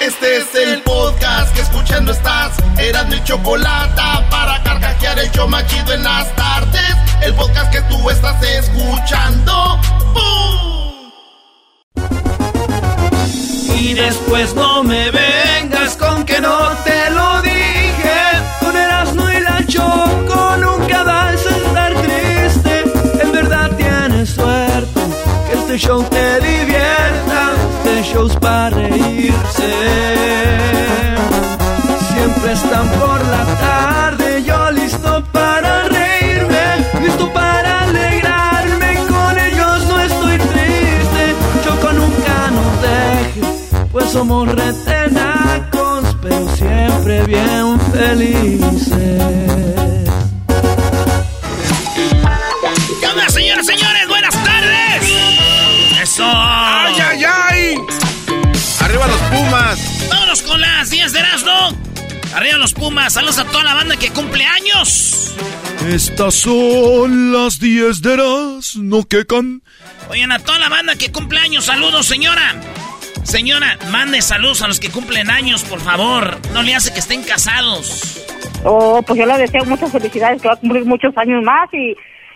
Este es el podcast que escuchando estás. Eran mi chocolate para carcajear el yo machido en las tardes. El podcast que tú estás escuchando. ¡Bum! Y después no me vengas con que no te lo dije. Con Erasmo y la Choco nunca vas a estar triste. En verdad tienes suerte que este show te. Para reírse. Siempre están por la tarde, yo listo para reírme, listo para alegrarme. Con ellos no estoy triste, Choco nunca nos deje, pues somos retenacos, pero siempre bien felices. ¿Qué onda, señoras, señores? Con las 10 de Erasmo. Arriba los Pumas. Saludos a toda la banda que cumple años. Estas son las 10 de no que can. Oigan, a toda la banda que cumple años, saludos, señora. Señora, mande saludos a los que cumplen años, por favor. No le hace que estén casados. Oh, pues yo le deseo muchas felicidades, que va a cumplir muchos años más y,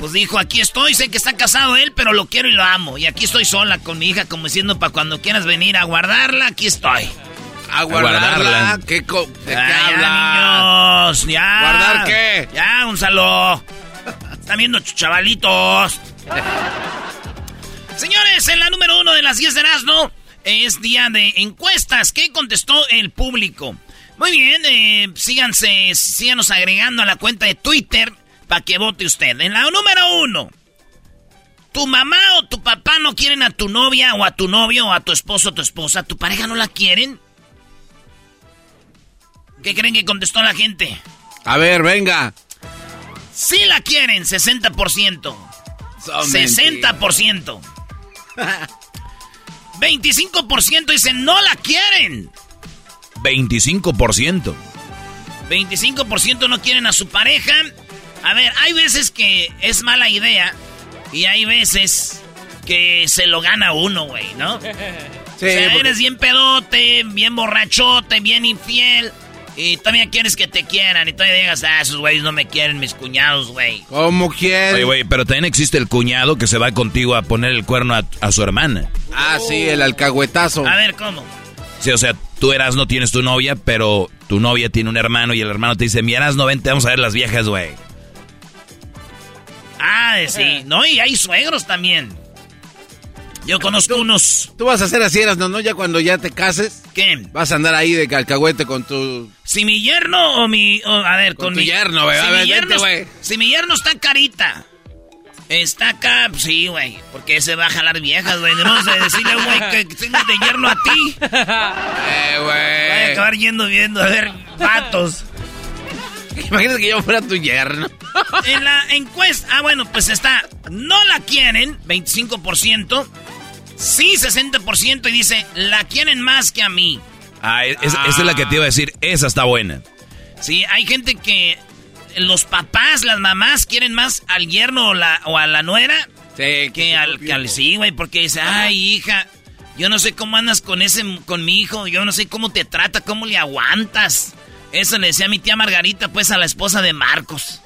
Pues dijo: Aquí estoy, sé que está casado él, pero lo quiero y lo amo. Y aquí estoy sola con mi hija, como diciendo: Para cuando quieras venir a guardarla, aquí estoy. ¿A guardarla? ¿Qué co- ¿De qué Ah, habla? niños, ya. ¿Guardar qué? Ya, Gonzalo. Están viendo chavalitos. Señores, en la número uno de las 10 de Erasmo es día de encuestas. ¿Qué contestó el público? Muy bien, eh, síganse, síganos agregando a la cuenta de Twitter para que vote usted. En la número uno, ¿tu mamá o tu papá no quieren a tu novia o a tu novio o a tu esposo o tu esposa? ¿Tu pareja no la quieren? ¿Qué creen que contestó la gente? A ver, venga. Sí la quieren, 60%. Son 60%. 25% dicen no la quieren. 25%. 25% no quieren a su pareja. A ver, hay veces que es mala idea y hay veces que se lo gana uno, güey, ¿no? Sí, o sea, porque- eres bien pedote, bien borrachote, bien infiel. Y todavía quieres que te quieran. Y todavía digas, ah, esos güeyes no me quieren, mis cuñados, güey. ¿Cómo quiere? Oye, güey, pero también existe el cuñado que se va contigo a poner el cuerno a, a su hermana. Ah, sí, el alcahuetazo. A ver, ¿cómo? Sí, o sea, tú eras no tienes tu novia, pero tu novia tiene un hermano y el hermano te dice, mi no vente, vamos a ver las viejas, güey. Ah, sí. No, y hay suegros también. Yo conozco unos... Tú vas a hacer así, eras, no, no, ya cuando ya te cases. ¿Qué? Vas a andar ahí de alcahuete con tu... Si mi yerno o mi... o, a ver, con, Con tu mi... yerno, güey. Si, A mi ver, yerno, vente, güey. si mi yerno está carita, está acá, pues sí, güey. Porque ese va a jalar viejas, güey. No sé decirle, güey, que tengas de yerno a ti. Eh, Voy a güey. acabar yendo viendo, a ver, vatos. Imagínate que yo fuera tu yerno. En la encuesta, ah, bueno, pues está, no la quieren, 25%, sí, 60%, y dice, la quieren más que a mí. Ah, es- esa es la que te iba a decir. Esa está buena. Sí, hay gente que los papás, las mamás quieren más al yerno o, la, o a la nuera Sí, que al, que al sí, güey, porque dice, ay, hija, yo no sé cómo andas con ese, con mi hijo, yo no sé cómo te trata, cómo le aguantas. Eso le decía mi tía Margarita, pues, a la esposa de Marcos.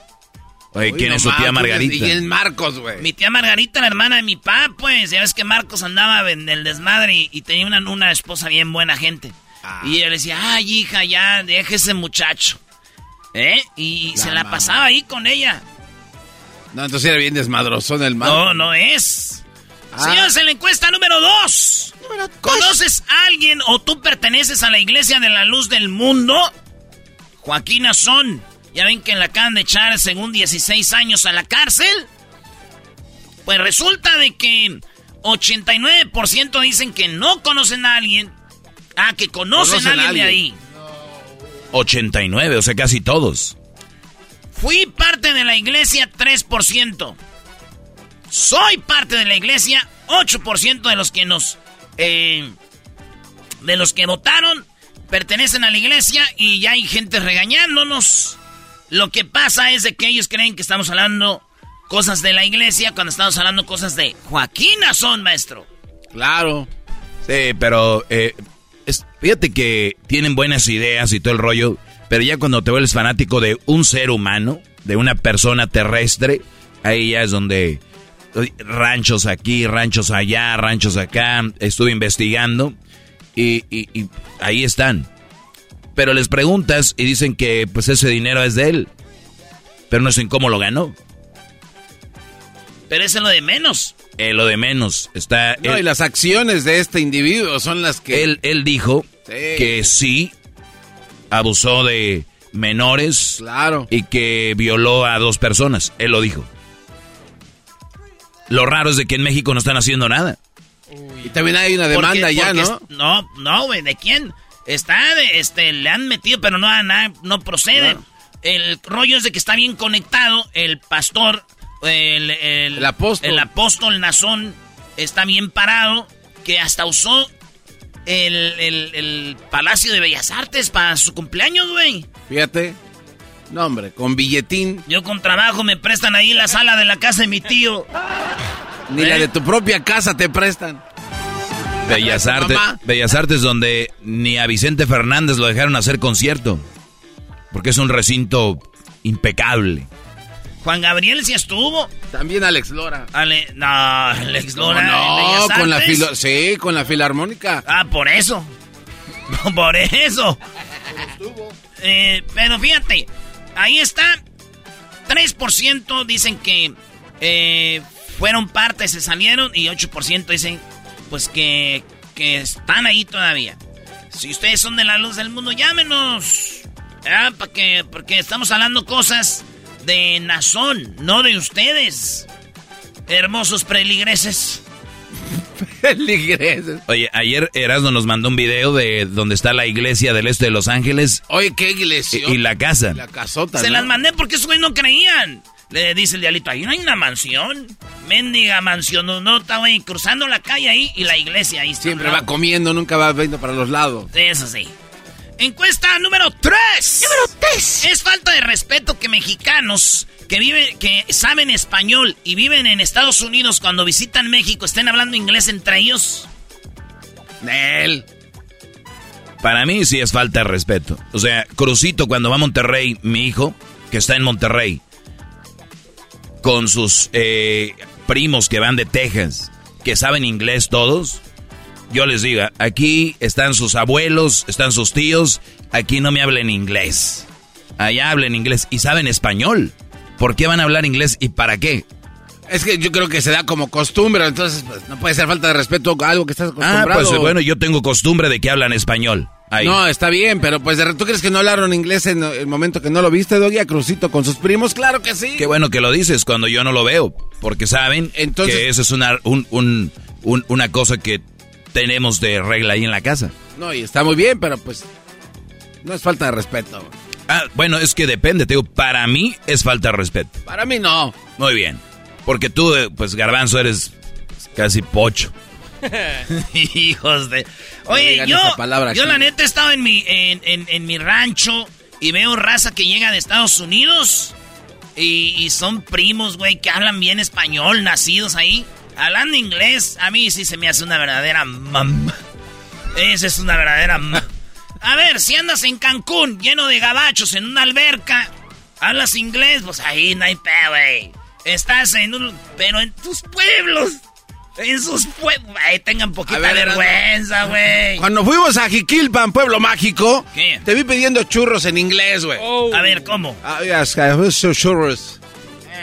Oye, Uy, ¿quién no es su tía Margarita? ¿Y quién es Marcos, güey? Mi tía Margarita, la hermana de mi papá, pues, ya ves que Marcos andaba en el desmadre y, y tenía una, una esposa bien buena gente. Ah. Y ella le decía, ay, hija, ya, deja ese muchacho. ¿Eh? Y La se la mamá. pasaba ahí con ella. No, entonces era bien desmadrozón el Marcos. No, no es. Ah. Señores, en la encuesta número dos. ¿Conoces a alguien o tú perteneces a la iglesia de la luz del mundo? Joaquín Azón. Ya ven que le acaban de echar, según 16 años, a la cárcel. Pues resulta de que 89% dicen que no conocen a alguien. Ah, que conocen, Conocen a alguien de ahí. 89, o sea, casi todos. Fui parte de la iglesia 3%. Soy parte de la iglesia 8% de los que nos... eh, de los que votaron pertenecen a la iglesia y ya hay gente regañándonos. Lo que pasa es de que ellos creen que estamos hablando cosas de la iglesia cuando estamos hablando cosas de Joaquín Azón, maestro. Claro. Sí, pero eh, es- fíjate que tienen buenas ideas y todo el rollo, pero ya cuando te vuelves fanático de un ser humano, de una persona terrestre, ahí ya es donde ranchos aquí, ranchos allá, ranchos acá, estuve investigando y, y- y ahí están. Pero les preguntas y dicen que pues ese dinero es de él, pero no sé cómo lo ganó. Pero eso es lo de menos. Eh, lo de menos está... No, él- y las acciones de este individuo son las que... Él, él dijo Sí. que sí abusó de menores Claro. y que violó a dos personas. Él lo dijo. Lo raro es de que en México no están haciendo nada. Y también hay una demanda Porque- ya, porque ¿no? es- no, no, güey, ¿de quién? Está, de, este, le han metido, pero no, nada, no procede. No. El rollo es de que está bien conectado el pastor, el, el, El apóstol. el apóstol Nazón está bien parado, que hasta usó el, el- el Palacio de Bellas Artes para su cumpleaños, güey. Fíjate. No, hombre, con billetín. Yo con trabajo me prestan ahí la sala de la casa de mi tío. Ni ¿Eh? la de tu propia casa te prestan. Bellas. Artes, Bellas Artes donde ni a Vicente Fernández lo dejaron hacer concierto. Porque es un recinto impecable. Juan Gabriel sí estuvo. También Alex Lora. Ale, no, Alex ¿Cómo Lora. no, Bellas con la filo sí, con la filarmónica. Ah, por eso. por eso. Eh, pero fíjate, ahí está. 3% dicen que eh, fueron parte, se salieron. Y 8% dicen pues que, que están ahí todavía. Si ustedes son de la luz del mundo, llámenos. Ah, para que, porque estamos hablando cosas de Nazón, no de ustedes. Hermosos preligreses. Feligreses. Oye, ayer Erasmo nos mandó un video de donde está la iglesia del este de Los Ángeles Oye, qué iglesia. y, y la casa. La casota, Se ¿no? las mandé porque esos güeyes no creían. Le dice el dialito, ahí no hay una mansión. Mendiga mansión, no, no, está güey, cruzando la calle ahí y la iglesia ahí. está Siempre va comiendo, nunca va viendo para los lados. Eso sí. Encuesta número 3. Número 3. Es falta de respeto que mexicanos que viven, que saben español y viven en Estados Unidos cuando visitan México estén hablando inglés entre ellos. Nel. Para mí sí es falta de respeto. O sea, Crucito cuando va a Monterrey, mi hijo, que está en Monterrey, con sus eh, primos que van de Texas, que saben inglés todos, yo les digo, aquí están sus abuelos, están sus tíos, aquí no me hablen inglés. Allá hablen inglés y saben español. ¿Por qué van a hablar inglés y para qué? Es que yo creo que se da como costumbre, entonces pues, no puede ser falta de respeto a algo que estás Ah, acostumbrado. pues bueno, yo tengo costumbre de que hablan español. Ahí. No, está bien, pero pues ¿tú crees que no hablaron inglés en el momento que no lo viste, Doggy, a Crucito con sus primos? Claro que sí. Qué bueno que lo dices cuando yo no lo veo, porque saben Entonces- que eso es una, un- un- un- una cosa que tenemos de regla ahí en la casa. No, y está muy bien, pero pues no es falta de respeto. Ah, bueno, es que depende, te digo, para mí es falta de respeto. Para mí no. Muy bien, porque tú, eh, pues garbanzo, eres casi pocho. Hijos de... Oye, yo, yo la neta he estado en mi, en, en, mi rancho y veo raza que llega de Estados Unidos y, son primos, güey, que hablan bien español, nacidos ahí. Hablando inglés, a mí sí se me hace una verdadera mamá. Esa es una verdadera A ver, si andas en Cancún, lleno de gabachos, en una alberca, hablas inglés, pues ahí no hay pe, güey. Estás en un... Pero en tus pueblos... En sus pueblos. tengan poquita vergüenza, güey. Cuando fuimos a Jiquilpan, pueblo mágico, te vi pidiendo churros en inglés, güey. A ver, ¿cómo? Ah, yes, churros.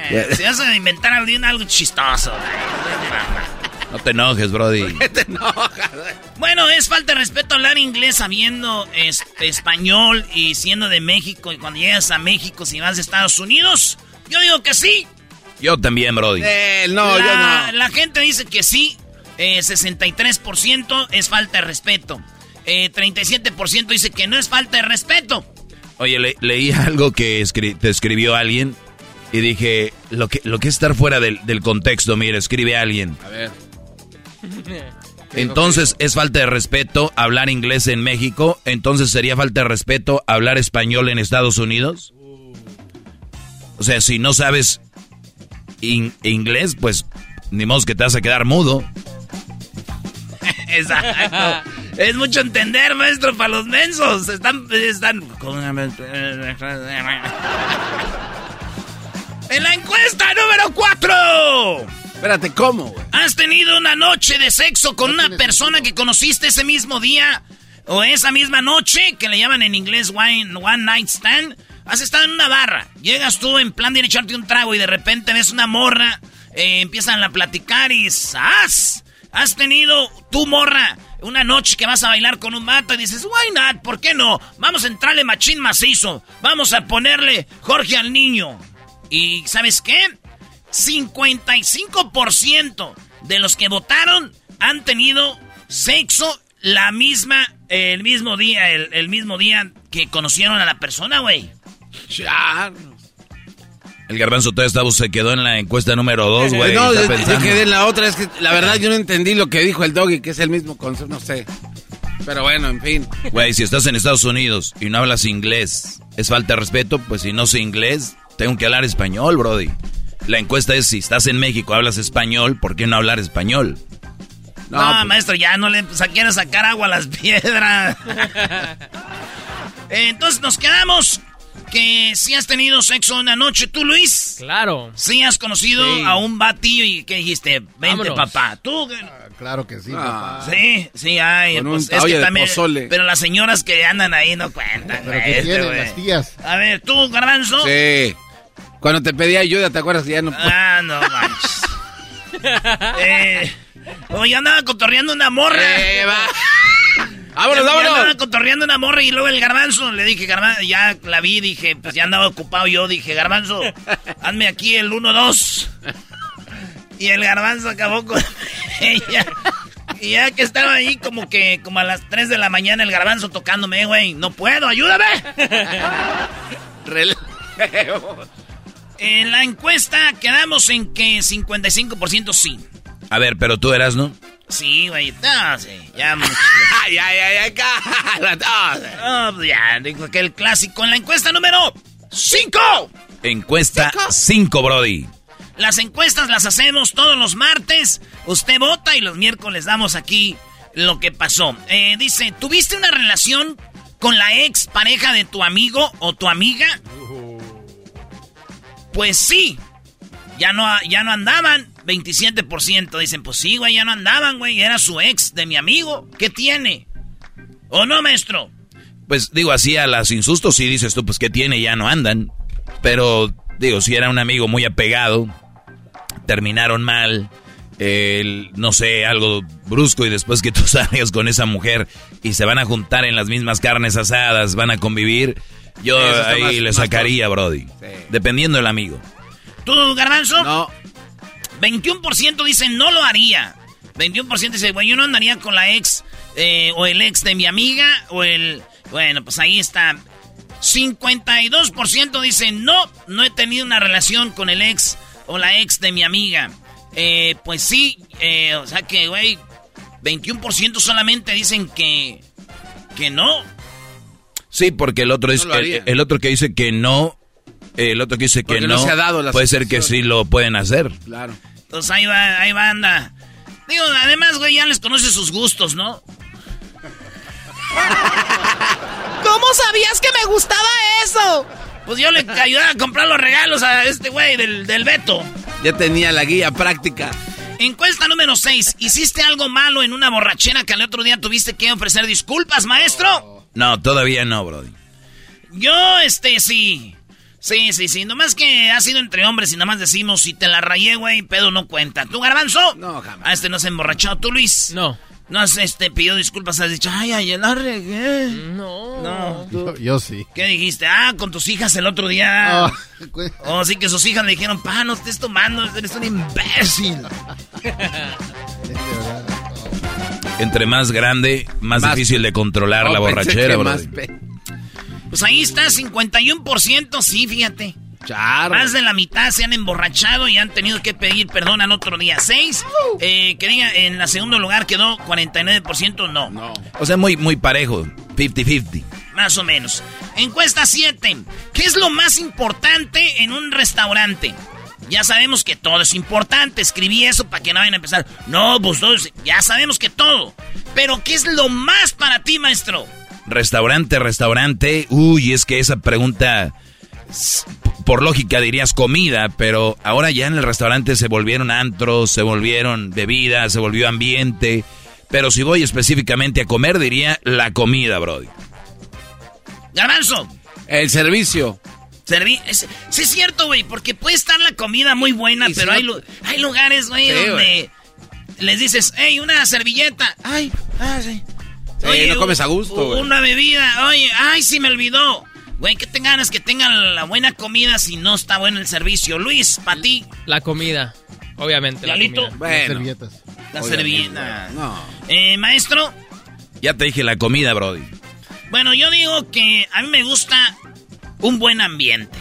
Eh, Si vas a inventar algo chistoso, No te enojes, Brody. ¿Qué te enojas? Bueno, es falta de respeto hablar inglés sabiendo este, español y siendo de México. Y cuando llegas a México, si vas de Estados Unidos, yo digo que sí. Yo también, Brody. Eh, no, la, yo no. La gente dice que sí. 63% eh, es falta de respeto. 37% eh, dice que no es falta de respeto. Oye, leí algo que te escribió alguien y dije, lo que, lo que es estar fuera del, del contexto, mire, escribe alguien. A ver. Entonces es falta de respeto hablar inglés en México, entonces sería falta de respeto hablar español en Estados Unidos. O sea, si no sabes inglés, pues ni modo que te vas a quedar mudo. Exacto. es mucho entender, maestro, para los mensos. Están, están. En la encuesta número 4. Espérate, ¿cómo, ¿Has tenido una noche de sexo con una persona que conociste ese mismo día? ¿O esa misma noche, que le llaman en inglés one, one night stand? Has estado en una barra, llegas tú en plan de echarte un trago y de repente ves una morra, eh, empiezan a platicar y ¡zas! Has tenido tu morra una noche que vas a bailar con un mato y dices, why not, ¿por qué no? Vamos a entrarle machín macizo, vamos a ponerle Jorge al niño. ¿Y sabes qué? 55% de los que votaron han tenido sexo la misma, el mismo día, el mismo día que conocieron a la persona, güey. El garbanzo todavía se quedó en la encuesta número 2, güey. No, yo, quedé en la otra. Es que la verdad yo no entendí lo que dijo el doggy, que es el mismo concepto, no sé. Pero bueno, en fin. Güey, si estás en Estados Unidos y no hablas inglés, ¿es falta de respeto? Pues si no sé inglés, tengo que hablar español, brody. La encuesta es si estás en México, hablas español, ¿por qué no hablar español? No, pues- maestro, ya no le quieres sacar agua a las piedras. Entonces nos quedamos que si has tenido sexo una noche, ¿tú, Luis? Claro. Si has conocido a un batillo y que dijiste, vente, papá. ¿Tú? Ah, claro que sí, ah. papá. Sí, sí, hay. Pues, es que también, pero las señoras que andan ahí no cuentan. Pero que tienen las tías. A ver, ¿tú, Garbanzo? Sí. Cuando te pedí ayuda, ¿te acuerdas que ya no... Ah, no manches. eh... Oye, andaba cotorreando una morra. Eh, va. ¡Vámonos, ya, vámonos! andaba cotorreando una morra y luego el garbanzo. Le dije, garbanzo, ya la vi, dije, pues ya andaba ocupado yo. Dije, garbanzo, hazme aquí el 1-2. Y el garbanzo acabó con ella. Y ya que estaba ahí como que como a las 3 de la mañana el garbanzo tocándome, güey. No puedo, ayúdame. en la encuesta quedamos en que 55% sí. A ver, pero tú eras, ¿no? Sí, güey. No, sí. Ya, ya, ya, ya, No, pues ya, digo que el clásico en la encuesta número 5. Encuesta 5, Brody. Las encuestas las hacemos todos los martes. Usted vota y los miércoles damos aquí lo que pasó. Eh, dice, ¿tuviste una relación con la ex pareja de tu amigo o tu amiga? Pues sí. Ya no, ya no andaban. 27% dicen, pues sí, güey, ya no andaban, güey. Era su ex de mi amigo. ¿Qué tiene? ¿O no, maestro? Pues digo, así a las insustos sí dices tú, pues ¿qué tiene? Ya no andan. Pero digo, si era un amigo muy apegado, terminaron mal, no sé, algo brusco y después que tú salgas con esa mujer y se van a juntar en las mismas carnes asadas, van a convivir, yo ahí le sacaría, Brody. Dependiendo del amigo. ¿Tú, Garbanzo? No. 21% dicen no lo haría. 21% dice, bueno, yo no andaría con la ex eh, o el ex de mi amiga o el... Bueno, pues ahí está. 52% dicen no, no he tenido una relación con el ex o la ex de mi amiga. Eh, pues sí, eh, o sea que, güey, 21% solamente dicen que, que no. Sí, porque el otro, es, el, otro que dice que no, el otro que dice que no, se ha dado puede ser que sí lo pueden hacer. Claro. Entonces ahí va, ahí va, anda. Digo, además, güey, ya les conoce sus gustos, ¿no? ¿Cómo sabías que me gustaba eso? Pues yo le ayudaba a comprar los regalos a este güey del, del Beto. Ya tenía la guía práctica. Encuesta número 6. ¿Hiciste algo malo en una borrachera que al otro día tuviste que ofrecer disculpas, maestro? No, todavía no, Brody. Yo, este, sí. Sí, sí, sí. Nomás que ha sido entre hombres y nomás decimos, si te la rayé, güey, pedo no cuenta. ¿Tú, Garbanzo? No, jamás. Ah, este no se emborrachó. ¿Tú, Luis? No. No has este, pidió disculpas, has dicho, ay, ay, la regué. No. No. Yo, sí. ¿Qué dijiste? Ah, con tus hijas el otro día. Oh, oh sí que sus hijas le dijeron, pa, no estés tomando, eres un imbécil. Entre más grande, más, difícil de controlar la borrachera, bro. Pues ahí está, 51%, sí, fíjate. Más de la mitad se han emborrachado y han tenido que pedir perdón al otro día. Seis, eh, que diga, en la segundo lugar quedó 49%, no. no. O sea, muy, muy parejo, 50-50. Más o menos. Encuesta 7. ¿Qué es lo más importante en un restaurante? Ya sabemos que todo es importante. Escribí eso para que no vayan a empezar. No, pues ya sabemos que todo. Pero ¿qué es lo más para ti, maestro? Restaurante, restaurante. Uy, es que esa pregunta por lógica dirías comida, pero ahora ya en el restaurante se volvieron antros, se volvieron bebidas, se volvió ambiente. Pero si voy específicamente a comer, diría la comida, Brody. Garbanzo. El servicio. sí, es cierto, güey, porque puede estar la comida muy buena, pero hay, hay lugares, güey, donde les dices, hey, una servilleta. Ay, ah, sí. Oye, no comes a gusto, Una bebida, oye, ay, sí me olvidó. Güey, ¿qué te ganas que tengan la buena comida si no está bueno el servicio? Luis, para ti. La comida, obviamente. La comida. Las servilletas. La servilleta. No. Eh, maestro. Ya te dije la comida, Brody. Bueno, yo digo que a mí me gusta un buen ambiente.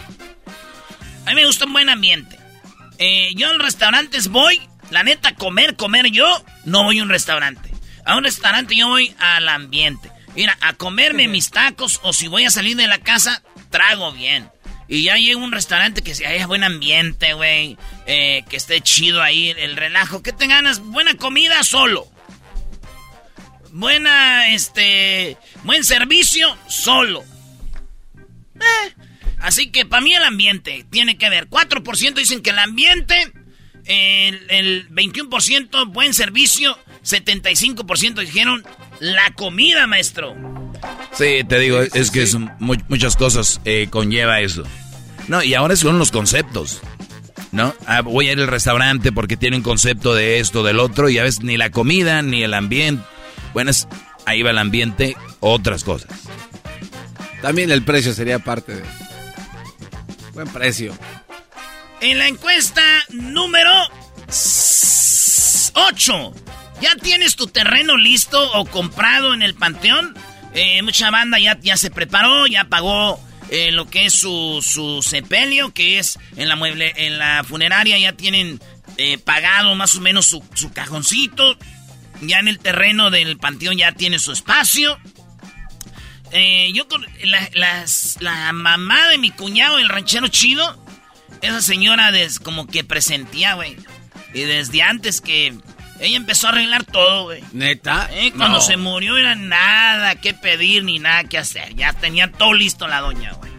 A mí me gusta un buen ambiente. Eh, yo los restaurantes voy, la neta, comer, comer yo, no voy a un restaurante. A un restaurante yo voy al ambiente. Mira, a comerme mis tacos o si voy a salir de la casa, trago bien. Y ya llego a un restaurante que haya buen ambiente, güey. Eh, que esté chido ahí, el relajo. ¿Qué te ganas? Buena comida solo. Buena, este... Buen servicio solo. Eh, así que para mí el ambiente tiene que ver. 4% dicen que el ambiente... El, el 21% buen servicio. 75% dijeron la comida, maestro. Sí, te digo, es que muchas cosas eh, conlleva eso. No, y ahora son los conceptos. ¿No? Ah, voy a ir al restaurante porque tiene un concepto de esto, del otro, y a veces ni la comida, ni el ambiente. Bueno, ahí va el ambiente, otras cosas. También el precio sería parte de. Buen precio. En la encuesta número 8. ¿Ya tienes tu terreno listo o comprado en el panteón? Eh, mucha banda ya, ya se preparó, ya pagó eh, lo que es su, su sepelio, que es en la mueble, en la funeraria ya tienen eh, pagado más o menos su, su, cajoncito. Ya en el terreno del panteón ya tiene su espacio. yo con la, la, mamá de mi cuñado, el ranchero chido, esa señora des, como que presentía, güey. Y desde antes que ella empezó a arreglar todo, güey. ¿Neta? ¿Eh? Cuando se murió era nada que pedir ni nada que hacer. Ya tenía todo listo la doña, güey.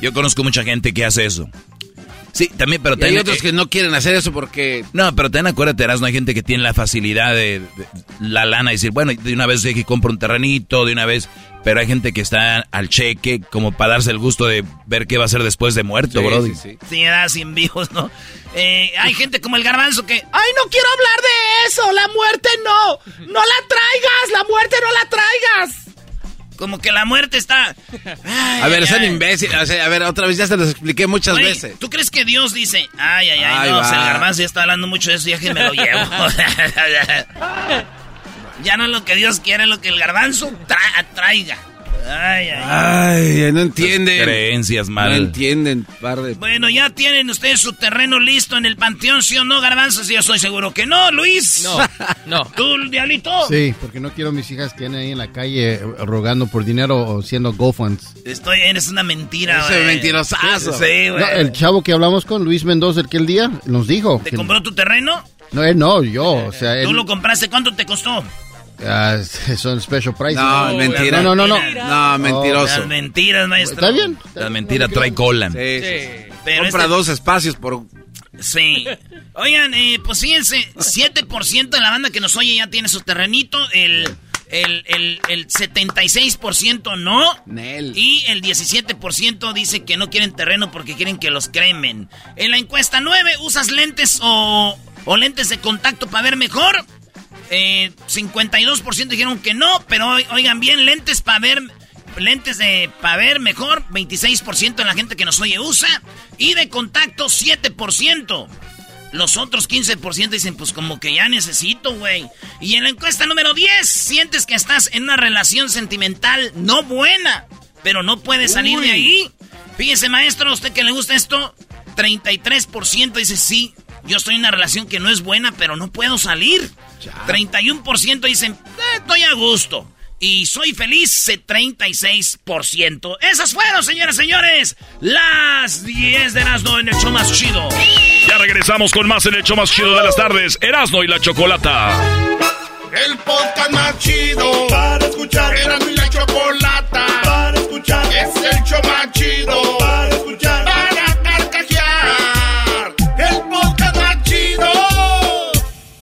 Yo conozco mucha gente que hace eso. Sí, también, pero hay otros que no quieren hacer eso porque... No, pero ten acuérdate, no hay gente que tiene la facilidad de, la lana y decir, bueno, de una vez que compro un terrenito, de una vez... Pero hay gente que está al cheque como para darse el gusto de ver qué va a hacer después de muerto, bro. Sí, sí. Sí, sin vivos, ¿no? Eh, hay gente como el garbanzo que... ¡Ay, no quiero hablar de eso! ¡La muerte no! ¡No la traigas! ¡La muerte no la traigas! Como que la muerte está. a ver, son imbéciles. a ver, otra vez ya se los expliqué muchas veces. ¿Tú crees que Dios dice, ay, ay, ay, no, el garbanzo ya está hablando mucho de eso, ya que me lo llevo? ya no es lo que Dios quiere, es lo que el garbanzo traiga. Ay, ay. Ay, no entienden. creencias mal. No entienden, par de... Bueno, ya tienen ustedes su terreno listo en el panteón, ¿sí o no, Garbanzos? Yo soy seguro que no, Luis. No, no. ¿Tú, Diablito? Sí, porque no quiero a mis hijas que anden ahí en la calle eh, rogando por dinero o siendo GoFunds. Estoy, eres una mentira, güey. mentirosazo. Sí, güey. No, el chavo que hablamos con Luis Mendoza aquel día nos dijo. ¿Te que- compró tu terreno? No, él no, yo. O sea, él. ¿Tú lo compraste? ¿Cuánto te costó? Ah, son special prices. No, mentira. No, no, no. No, mentiroso. Las mentiras, maestro. Está bien. La mentira trae cola. Sí, sí. Pero Compra este- dos espacios por... Sí. Oigan, eh, pues fíjense, 7% de la banda que nos oye ya tiene su terrenito, el, el, el, el 76% no, Nel. y el 17% dice que no quieren terreno porque quieren que los cremen. En la encuesta 9, ¿usas lentes o, o lentes de contacto para ver mejor? Eh, 52% dijeron que no, pero oi- oigan bien, lentes para ver... Lentes de para ver mejor, 26% de la gente que nos oye usa. Y de contacto, 7%. Los otros 15% dicen, pues como que ya necesito, güey. Y en la encuesta número 10, sientes que estás en una relación sentimental no buena, pero no puedes salir de ahí. Fíjese, maestro, a usted que le gusta esto, 33% dice sí, yo estoy en una relación que no es buena, pero no puedo salir. 31% dicen, "Eh, estoy a gusto. Y soy feliz, se- 36%. Esas fueron, señoras y señores, las 10 de Erasmo en el show más chido. Ya regresamos con más en el show más chido de las tardes, Erasmo y la Chocolata. El podcast más chido para escuchar. Era mi la chocolata para escuchar. Es el show más chido para escuchar.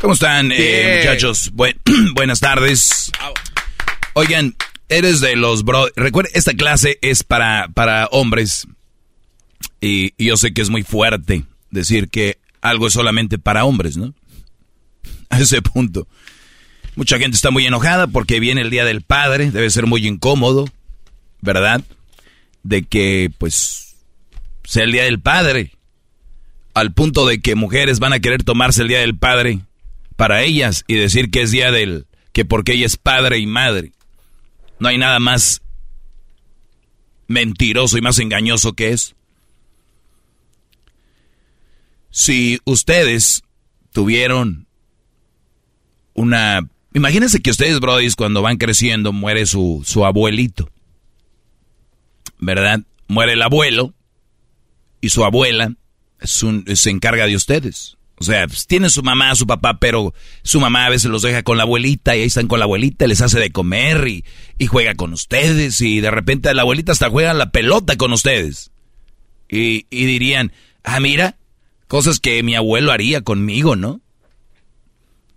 ¿Cómo están, eh, muchachos? Buen- buenas tardes. Oigan, eres de los bro... Recuerden, esta clase es para, para hombres. Y, y yo sé que es muy fuerte decir que algo es solamente para hombres, ¿no? A ese punto. Mucha gente está muy enojada porque viene el Día del Padre. Debe ser muy incómodo, ¿verdad? De que, pues, sea el Día del Padre. Al punto de que mujeres van a querer tomarse el Día del Padre para ellas y decir que es Día del... que porque ella es padre y madre. No hay nada más mentiroso y más engañoso que es. Si ustedes tuvieron una... Imagínense que ustedes, brodis, cuando van creciendo, muere su, su abuelito. ¿Verdad? Muere el abuelo y su abuela un- se encarga de ustedes. O sea, pues, tienen su mamá, su papá, pero su mamá a veces los deja con la abuelita y ahí están con la abuelita, les hace de comer y, y juega con ustedes y de repente la abuelita hasta juega la pelota con ustedes. Y, y dirían, ah, mira, cosas que mi abuelo haría conmigo, ¿no?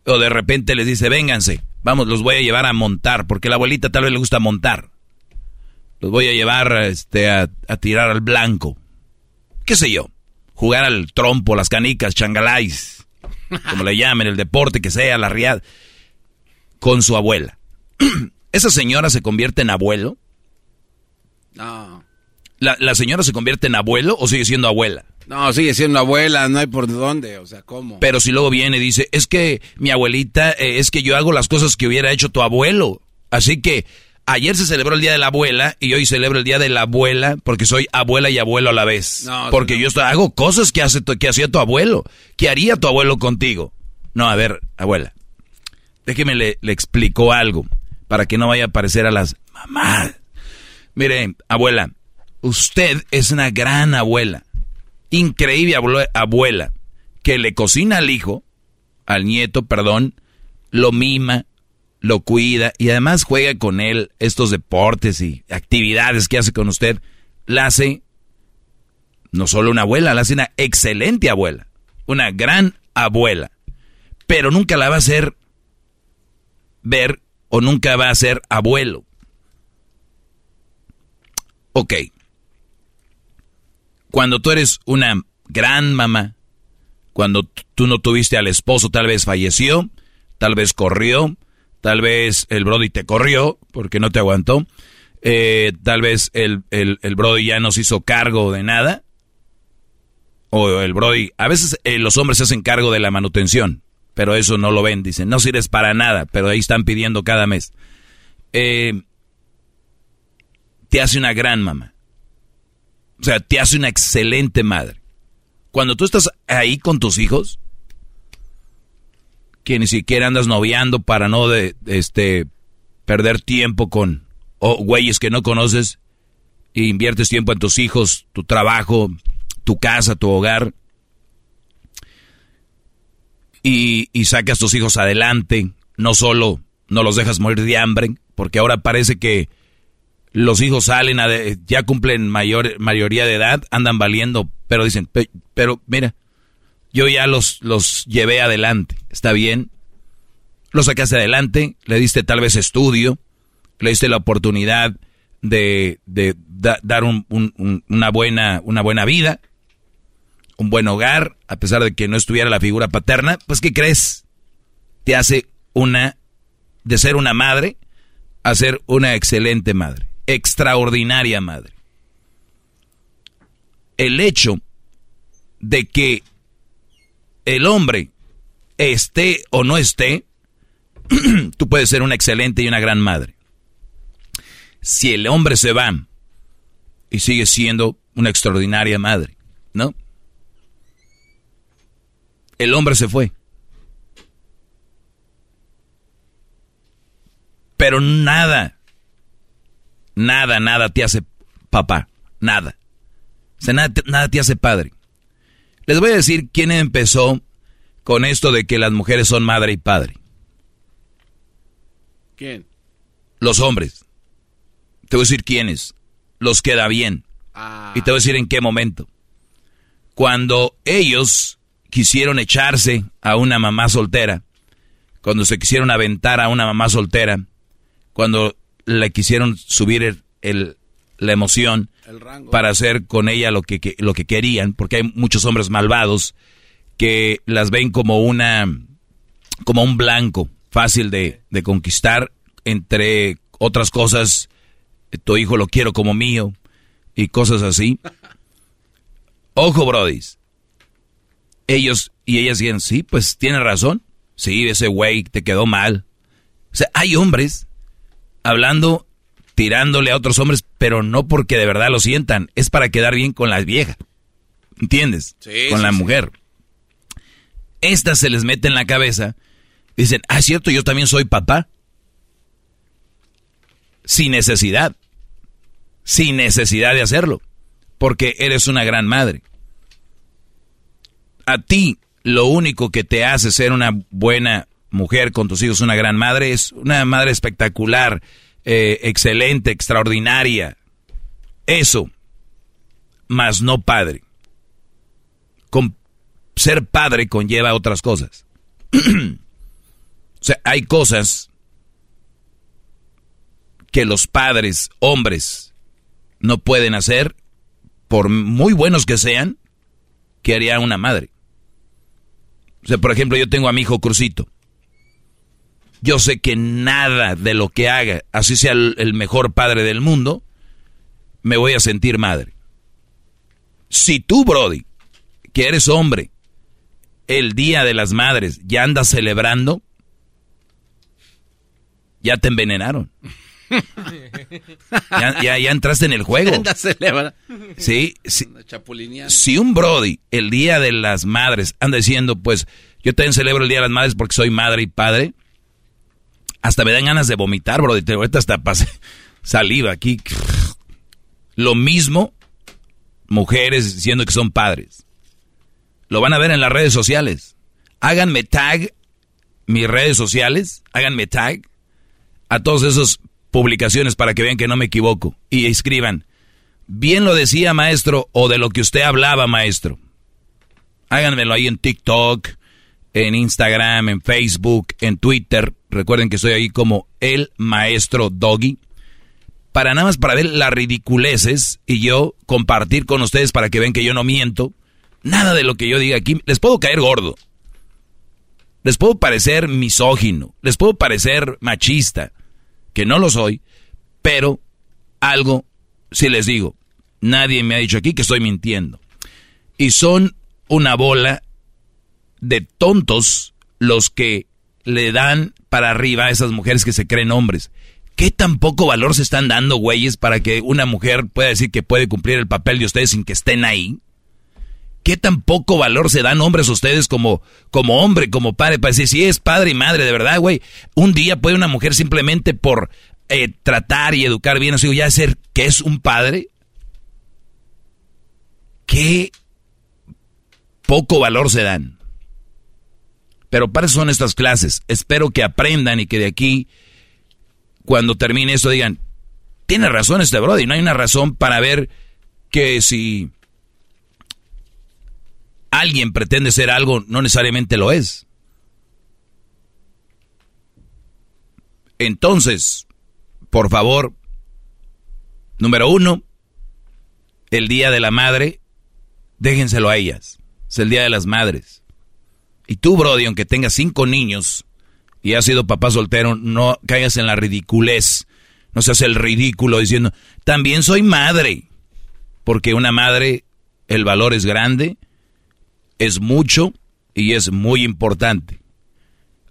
O de repente les dice, vénganse, vamos, los voy a llevar a montar, porque la abuelita tal vez le gusta montar. Los voy a llevar este, a tirar al blanco. ¿Qué sé yo? Jugar al trompo, las canicas, changaláis. como le llamen, el deporte que sea, la riad, con su abuela. ¿Esa señora se convierte en abuelo? No. ¿La, ¿La señora se convierte en abuelo o sigue siendo abuela? No, sigue siendo abuela, no hay por dónde, o sea, ¿cómo? Pero si luego viene y dice, es que mi abuelita, eh, es que yo hago las cosas que hubiera hecho tu abuelo. Así que ayer se celebró el Día de la Abuela y hoy celebro el Día de la Abuela porque soy abuela y abuelo a la vez. No, porque no. yo hago cosas que, hace, tu- que hacía tu abuelo. ¿Qué haría tu abuelo contigo? No, a ver, abuela, déjeme le, le explico algo para que no vaya a parecer a las mamás. Mire, abuela, usted es una gran abuela, increíble abue- abuela, que le cocina al hijo, al nieto, perdón, lo mima, lo cuida y además juega con él estos deportes y actividades que hace con usted. La hace no solo una abuela, la hace una excelente abuela, una gran abuela, pero nunca la va a hacer ver o nunca va a ser abuelo. Ok. Cuando tú eres una gran mamá, cuando tú no tuviste al esposo, tal vez falleció, tal vez corrió, tal vez el Brody te corrió porque no te aguantó, eh, tal vez el, el, el Brody ya no se hizo cargo de nada, o el Brody, a veces eh, los hombres se hacen cargo de la manutención, pero eso no lo ven, dicen, no sirves para nada, pero ahí están pidiendo cada mes. Eh, te hace una gran mamá. O sea, te hace una excelente madre. Cuando tú estás ahí con tus hijos, que ni siquiera andas noviando para no de, este perder tiempo con güeyes que no conoces, e inviertes tiempo en tus hijos, tu trabajo, tu casa, tu hogar, y, y sacas tus hijos adelante, no solo no los dejas morir de hambre, porque ahora parece que los hijos salen, a de- ya cumplen mayor, mayoría de edad, andan valiendo, pero dicen, "Pe- pero mira, yo ya los, los llevé adelante, ¿está bien? Los sacaste adelante, le diste tal vez estudio, le diste la oportunidad de, de da- dar un- una, buena, una buena vida, un buen hogar, a pesar de que no estuviera la figura paterna, pues ¿qué crees? Te hace una, de ser una madre, a ser una excelente madre, extraordinaria madre. El hecho de que el hombre esté o no esté, tú puedes ser una excelente y una gran madre. Si el hombre se va y sigue siendo una extraordinaria madre, ¿no? El hombre se fue. Pero nada, nada, nada te hace papá, nada. Nada, nada te hace padre. Les voy a decir quién empezó con esto de que las mujeres son madre y padre. ¿Quién? Los hombres. Te voy a decir quiénes. Los queda bien. Y te voy a decir en qué momento. Cuando ellos quisieron echarse a una mamá soltera, cuando se quisieron aventar a una mamá soltera, cuando le quisieron subir el- el- la emoción. Para hacer con ella lo que, que- lo que querían, porque hay muchos hombres malvados que las ven como una como un blanco fácil de, de conquistar. Entre otras cosas tu hijo lo quiero como mío y cosas así. Ojo brodis ellos y ellas dicen sí pues tiene razón. Sí ese güey te quedó mal o sea hay hombres hablando tirándole a otros hombres pero no porque de verdad lo sientan es para quedar bien con la vieja ¿entiendes? Sí, con sí, la sí. mujer esta se les mete en la cabeza. Dicen, ah, cierto, yo también soy papá. Sin necesidad. Sin necesidad de hacerlo. Porque eres una gran madre. A ti, lo único que te hace ser una buena mujer con tus hijos, una gran madre, es una madre espectacular, eh, excelente, extraordinaria. Eso. Más no padre. Con ser padre conlleva otras cosas. o sea, hay cosas que los padres, hombres, no pueden hacer, por muy buenos que sean, que haría una madre. O sea, por ejemplo, yo tengo a mi hijo Crucito. Yo sé que nada de lo que haga, así sea el, el mejor padre del mundo, me voy a sentir madre. Si tú, Brody, que eres hombre, el Día de las Madres ya andas celebrando, ya te envenenaron. ya, ya, ya entraste en el juego. Sí, sí. Si un Brody, el Día de las Madres, anda diciendo, pues, yo también celebro el Día de las Madres porque soy madre y padre, hasta me dan ganas de vomitar. Te- Ahorita hasta pasé saliva aquí. Lo mismo, mujeres diciendo que son padres. Lo van a ver en las redes sociales. Háganme tag, mis redes sociales, háganme tag a todas esas publicaciones para que vean que no me equivoco. Y escriban, bien lo decía maestro o de lo que usted hablaba maestro. Háganmelo ahí en TikTok, en Instagram, en Facebook, en Twitter. Recuerden que estoy ahí como el maestro Doggy. Para nada más para ver las ridiculeces y yo compartir con ustedes para que vean que yo no miento. Nada de lo que yo diga aquí. Les puedo caer gordo. Les puedo parecer misógino. Les puedo parecer machista. Que no lo soy. Pero algo si les digo. Nadie me ha dicho aquí que estoy mintiendo. Y son una bola de tontos los que le dan para arriba a esas mujeres que se creen hombres. ¿Qué tan poco valor se están dando, güeyes, para que una mujer pueda decir que puede cumplir el papel de ustedes sin que estén ahí? ¿Qué tan poco valor se dan hombres ustedes como, como hombre, como padre, para decir si es padre y madre, de verdad, güey? Un día puede una mujer simplemente por eh, tratar y educar bien a su hijo ya ser que es un padre. ¿Qué poco valor se dan? Pero para eso son estas clases. Espero que aprendan y que de aquí, cuando termine esto, digan, tiene razón este Brody. No hay una razón para ver que si alguien pretende ser algo, no necesariamente lo es. Entonces, por favor, número uno, el Día de la Madre, déjenselo a ellas. Es el Día de las Madres. Y tú, Brody, aunque tengas cinco niños y has sido papá soltero, no caigas en la ridiculez. No seas el ridículo diciendo, también soy madre. Porque una madre, el valor es grande, es mucho y es muy importante.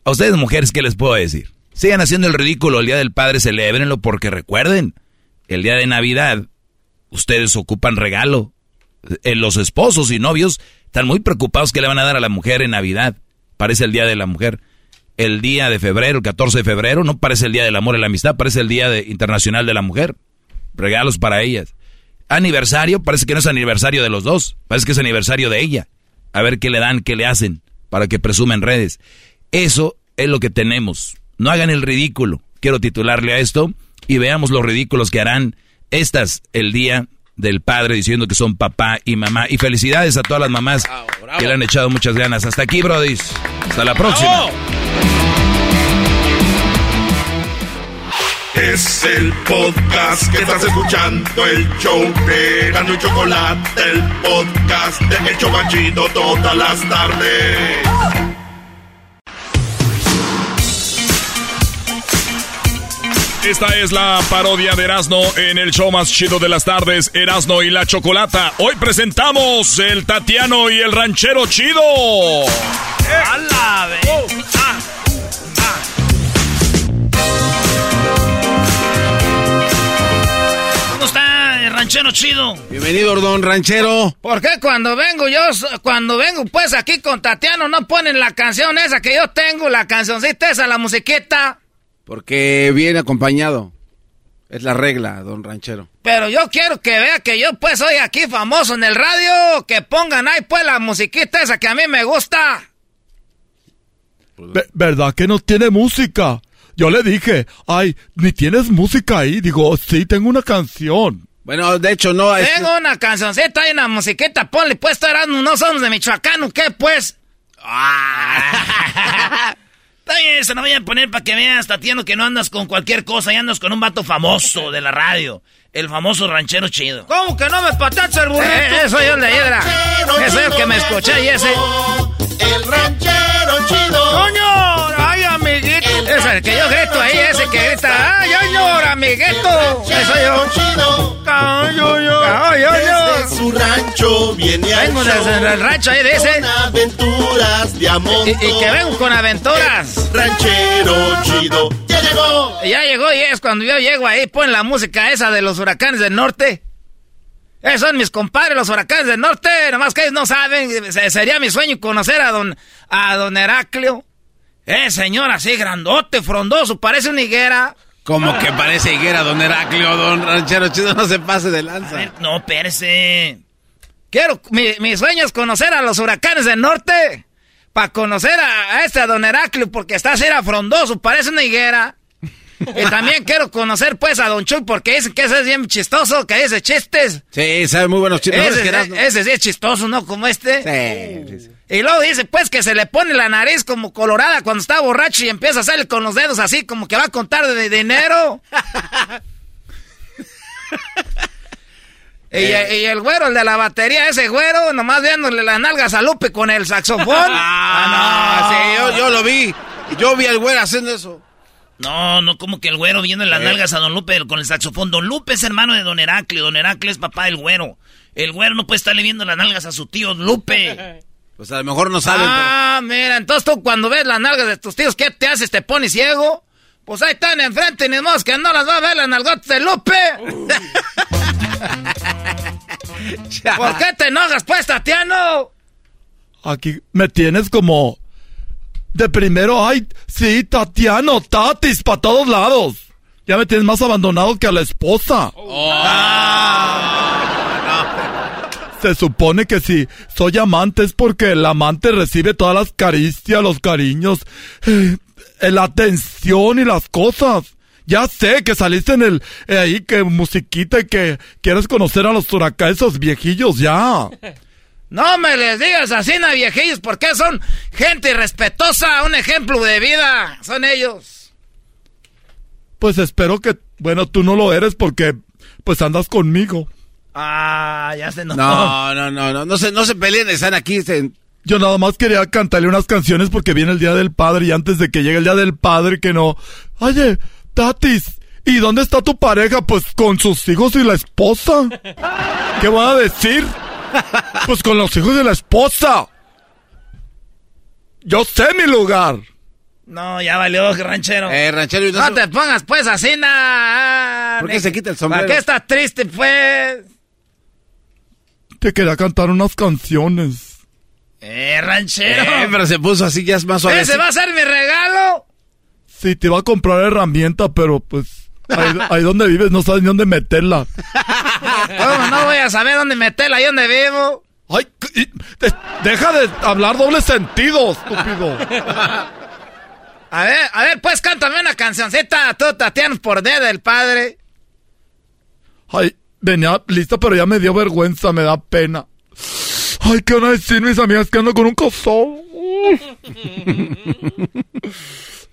A ustedes, mujeres, ¿qué les puedo decir? Sigan haciendo el ridículo el Día del Padre, celébrenlo porque recuerden, el día de Navidad, ustedes ocupan regalo. Eh, los esposos y novios están muy preocupados que le van a dar a la mujer en Navidad. Parece el Día de la Mujer. El día de febrero, el 14 de febrero, no parece el Día del Amor y la Amistad, parece el Día de- Internacional de la Mujer. Regalos para ellas. Aniversario, parece que no es aniversario de los dos, parece que es aniversario de ella. A ver qué le dan, qué le hacen, para que presumen redes. Eso es lo que tenemos. No hagan el ridículo. Quiero titularle a esto y veamos los ridículos que harán estas el día del padre diciendo que son papá y mamá. Y felicidades a todas las mamás que le han echado muchas ganas. Hasta aquí, brodis. Hasta la próxima. Es el podcast que estás escuchando, el show de Gano y Chocolate, el podcast de El Chocachito todas las tardes. Esta es la parodia de Erasno en el show más chido de las tardes, Erasno y la Chocolata. Hoy presentamos el Tatiano y el Ranchero Chido. ¡A la vez! Ah, ah. ¿Cómo está el ranchero chido? Bienvenido, don ranchero. ¿Por qué cuando vengo yo, cuando vengo pues aquí con Tatiano no ponen la canción esa que yo tengo, la cancioncita esa, la musiquita? Porque viene acompañado. Es la regla, don ranchero. Pero yo quiero que vea que yo pues soy aquí famoso en el radio, que pongan ahí pues la musiquita esa que a mí me gusta. Ve- ¿Verdad que no tiene música? Yo le dije, ay, ni tienes música ahí. Digo, sí, tengo una canción. Bueno, de hecho, no. es- Tengo una cancioncita y una musiquita, ponle pues, tú eras, no somos de Michoacán, ¿o qué pues? Está bien, eso no voy a poner para que veas, Tatiano, que no andas con cualquier cosa, y andas con un vato famoso de la radio. El famoso ranchero chido. ¿Cómo que no me patacha el burrito? Eh, soy yo el de Hiedra. Ese es el que me escuché y ese. El ranchero chido. ¡Coño! ¡Ay, amiguito! Es el que yo grito ahí, ese que grita. ¡Ay, señor, amiguito! Ese soy yo. chido. ¡Ay, yo, yo! ¡Ay, yo, yo! Desde su rancho viene al Vengo show desde el rancho ahí de ese. Con aventuras de amor. Y, y que vengo con aventuras. Ranchero chido. Ya llegó. Ya llegó y es cuando yo llego ahí, ponen la música esa de los huracanes del norte. Esos son mis compadres, los huracanes del norte. Nomás que ellos no saben. se- Sería mi sueño conocer a don, a don Heraclio. Eh, señor, así grandote, frondoso, parece una higuera. Como que parece higuera, don Heraclio, don Ranchero Chido, no se pase de lanza. A ver, no, espérese. Quiero, mi, mi sueño es conocer a los huracanes del norte. Para conocer a, a este a don Heraclio, porque está así era frondoso, parece una higuera. Y también quiero conocer pues a Don Chuy porque dicen que ese es bien chistoso, que dice chistes. Sí, sabe muy buenos chistes. Ese, ese sí es chistoso, ¿no? Como este. Sí, sí, sí. Y luego dice pues que se le pone la nariz como colorada cuando está borracho y empieza a hacerle con los dedos así como que va a contar de dinero. y, y el güero, el de la batería, ese güero, nomás viéndole las nalgas a Lupe con el saxofón. Ah, sí, yo, yo lo vi. Yo vi al güero haciendo eso. No, no, como que el güero viendo las Eh. nalgas a Don Lupe con el saxofón. Don Lupe es hermano de Don Heraclio. Don Heraclio es papá del güero. El güero no puede estarle viendo las nalgas a su tío Lupe. Pues a lo mejor no saben. Ah, mira, entonces tú cuando ves las nalgas de tus tíos, ¿qué te haces? ¿Te pones ciego? Pues ahí están enfrente, ni modo que no las va a ver las nalgotas de Lupe. ¿Por qué te enojas, pues, Tatiano? Aquí me tienes como de primero, ay, sí, Tatiano, Tatis, para todos lados. Ya me tienes más abandonado que a la esposa. Se supone que si soy amante es porque el amante recibe todas las caricias, los cariños, eh, la atención y las cosas. Ya sé que saliste en el eh, ahí que musiquita y que quieres conocer a los huracanes, esos viejillos ya. No me les digas así, na viejillos, porque son gente irrespetuosa, un ejemplo de vida, son ellos. Pues espero que, bueno, tú no lo eres porque pues andas conmigo. Ah, ya se notó. No, no, no, no, no se, no se peleen, están aquí. se- Yo nada más quería cantarle unas canciones porque viene el Día del Padre y antes de que llegue el Día del Padre que no... Oye, Tatis, ¿y dónde está tu pareja? Pues con sus hijos y la esposa. ¿Qué van a decir? Pues con los hijos de la esposa. Yo sé mi lugar. No, ya valió, ranchero. Eh, ranchero, y no No te pongas pues así, na. ¿Por qué se quita el sombrero? ¿Para qué estás triste, pues? Te quería cantar unas canciones. Eh, ranchero. Eh, pero se puso así, ya es más suave. ¿Ese va a ser mi regalo? Sí, te iba a comprar herramienta, pero pues... Ahí, ahí donde vives no sabes ni dónde meterla. ¿Cómo no voy a saber dónde meterla y dónde vivo? Ay, deja de hablar doble sentido, estúpido. A ver, a ver, pues cántame una cancioncita, tú, Tatiana, por D del padre. Ay, venía lista, pero ya me dio vergüenza, me da pena. Ay, ¿qué van a decir mis amigas que ando con un cosón?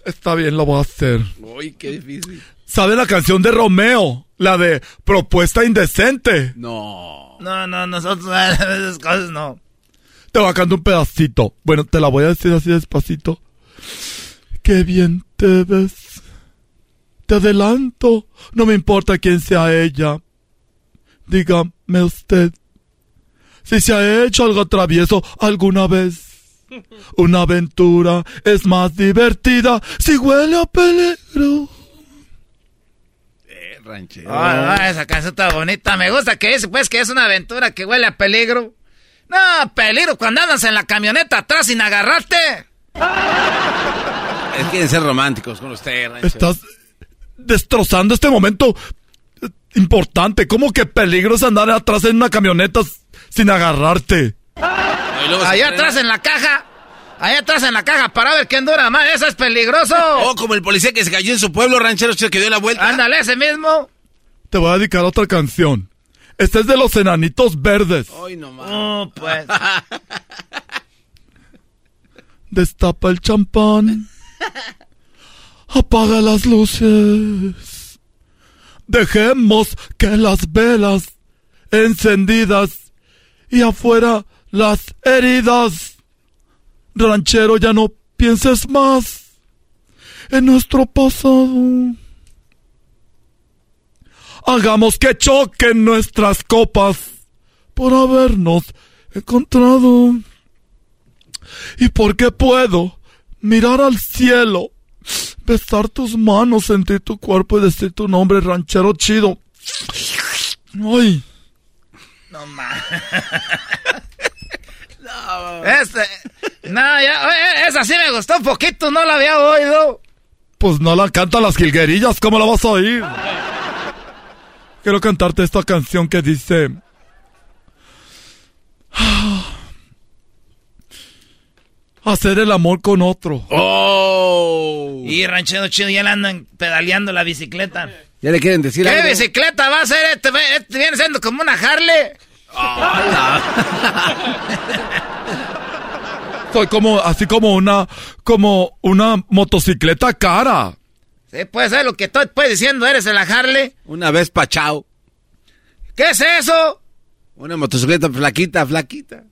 Está bien, lo voy a hacer. Uy, qué difícil. ¿Sabe la canción de Romeo? La de Propuesta Indecente. No. No, no, nosotros esas cosas no. Te voy a cantar un pedacito. Bueno, te la voy a decir así despacito. Qué bien te ves. Te adelanto. No me importa quién sea ella. Dígame usted. Si se ha hecho algo travieso alguna vez. Una aventura es más divertida si huele a peligro. Ranchero. Ah, esa canción está bonita. Me gusta que dice, pues, que es una aventura que huele a peligro. No, peligro cuando andas en la camioneta atrás sin agarrarte. Es que quieren ser románticos con usted, ranchero. Estás destrozando este momento importante. ¿Cómo que peligro es andar atrás en una camioneta sin agarrarte? Allá atrás en la caja. Allá atrás en la caja para ver quién dura más. Eso es peligroso. Oh, como el policía que se cayó en su pueblo, ranchero, chido, que dio la vuelta. Ándale, ese mismo. Te voy a dedicar otra canción. Esta es de los enanitos verdes. Ay, no más. Oh, pues. Destapa el champán. Apaga las luces. Dejemos que las velas encendidas y afuera las heridas. Ranchero, ya no pienses más en nuestro pasado. Hagamos que choquen nuestras copas por habernos encontrado. Y porque puedo mirar al cielo, besar tus manos, sentir tu cuerpo y decir tu nombre, ranchero chido. Ay. No mames. no, este, no, ya, esa sí me gustó un poquito, no la había oído. Pues no la cantan las jilguerillas, ¿cómo la vas a oír? Quiero cantarte esta canción que dice... Hacer el amor con otro. ¡Oh! Y ranchero chido ya le andan pedaleando la bicicleta. Ya le quieren decir ¿Qué algo. bicicleta va a ser este? Este viene siendo como una Harley. Soy como, así como una, como una motocicleta cara. Sí, puede ser lo que estoy pues, diciendo, eres el Harley. Una vez pachao. ¿Qué es eso? Una motocicleta flaquita, flaquita.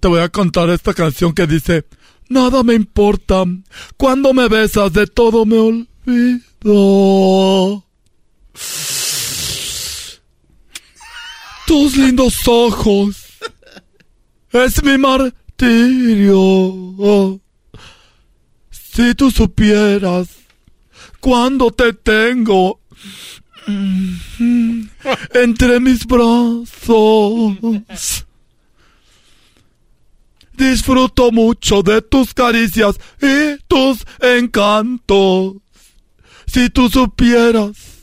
Te voy a contar esta canción que dice, nada me importa, cuando me besas de todo me olvido. Tus lindos ojos es mi martirio. Si tú supieras cuando te tengo mm, entre mis brazos. Disfruto mucho de tus caricias y tus encantos. Si tú supieras,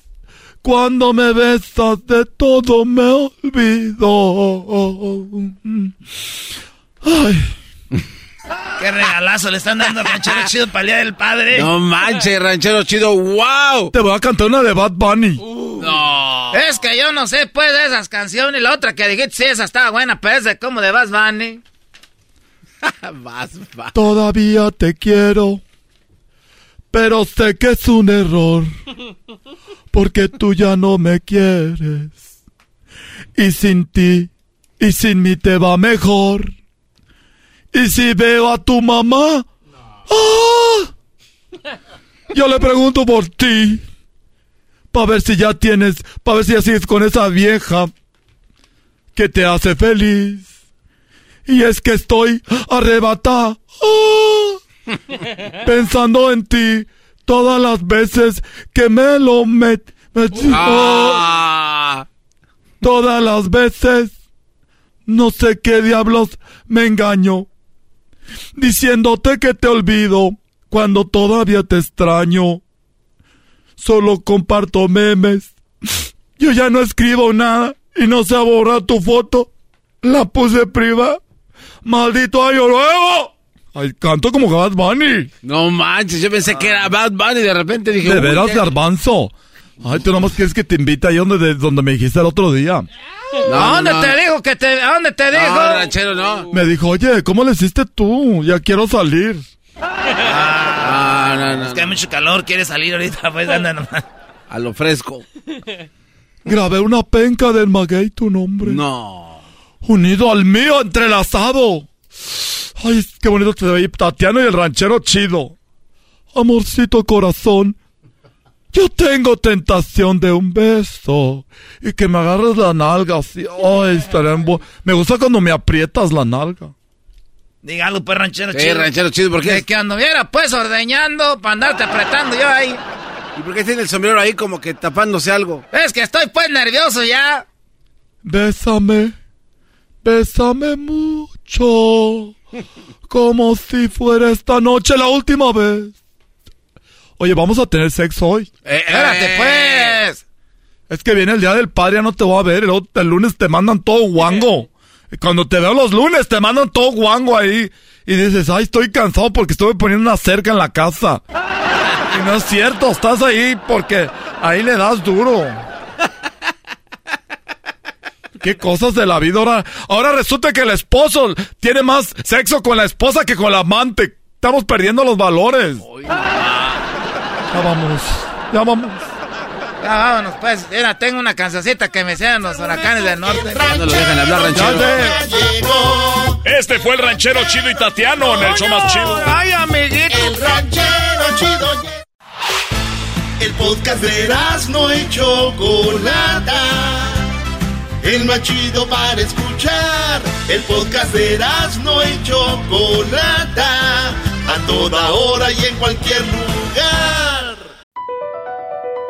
cuando me besas de todo me olvido. Ay. Qué regalazo le están dando al ranchero chido para el día del padre. No manches, ranchero chido, wow. Te voy a cantar una de Bad Bunny. No. Es que yo no sé, pues, de esas canciones. La otra que dijiste, sí, esa estaba buena, pero es de como de Bass Bunny. Vas, vas. Todavía te quiero, pero sé que es un error, porque tú ya no me quieres. Y sin ti, y sin mí te va mejor. Y si veo a tu mamá, ¡ah! yo le pregunto por ti, para ver si ya tienes, para ver si ya sigues con esa vieja que te hace feliz. Y es que estoy arrebatada. ¡ah! Pensando en ti todas las veces que me lo met... metí- Ah. Todas las veces. No sé qué diablos me engaño. Diciéndote que te olvido cuando todavía te extraño. Solo comparto memes. Yo ya no escribo nada y no sé borrar tu foto. La puse privada. ¡Maldito año nuevo! Ay, canto como Bad Bunny. No manches, yo pensé que era Bad Bunny y de repente dije... De veras, ya- garbanzo. Ay, tú nomás quieres que te invite ahí donde, de- donde me dijiste el otro día. No, ¿A dónde no. te dijo que te... ¿A dónde te dijo? No, ranchero, no. Me dijo, oye, ¿cómo le hiciste tú? Ya quiero salir. Ah, no, no, Es que hay mucho calor, quiere salir ahorita, pues anda nomás. A lo fresco. Grabé una penca del maguey tu nombre. No. Unido al mío, entrelazado. Ay, qué bonito te ve Tatiano y el ranchero chido. Amorcito corazón. Yo tengo tentación de un beso. Y que me agarres la nalga así. Ay, estaría en Me gusta cuando me aprietas la nalga. Dígalo, pues, ranchero Sí, chido. ranchero chido, ¿por qué? que anduviera, pues, ordeñando para andarte apretando yo ahí. ¿Y por qué tiene el sombrero ahí como que tapándose algo? Es que estoy, pues, nervioso ya. Bésame. Bésame mucho. Como si fuera esta noche la última vez. Oye, vamos a tener sexo hoy. Eh, Espérate, eh, pues. Es que viene el día del padre, ya no te voy a ver. el lunes te mandan todo guango. Y cuando te veo los lunes, te mandan todo guango ahí. Y dices, ay, estoy cansado porque estuve poniendo una cerca en la casa. Y no es cierto, estás ahí porque ahí le das duro. Qué cosas de la vida ahora. Ahora resulta que el esposo tiene más sexo con la esposa que con la amante. Estamos perdiendo los valores. Ya vamos, ya vamos. Ya vámonos, pues. Mira, tengo una cancioncita que me sean los huracanes del norte. No lo dejan hablar, ranchero. Este fue el ranchero chido y Tatiano en el show más chido. Ay, amiguito. El ranchero chido. El podcast de no y Chocolata. El más chido para escuchar. El podcast de no y Chocolata. A toda hora y en cualquier lugar.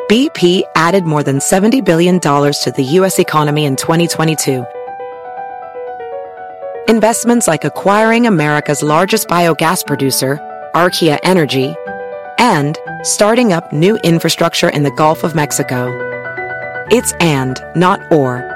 BP added more than $70 billion to the U.S. economy in 2022 Investments like acquiring America's largest biogas producer, Archaea Energy, and starting up new infrastructure in the Gulf of Mexico. It's and, not or.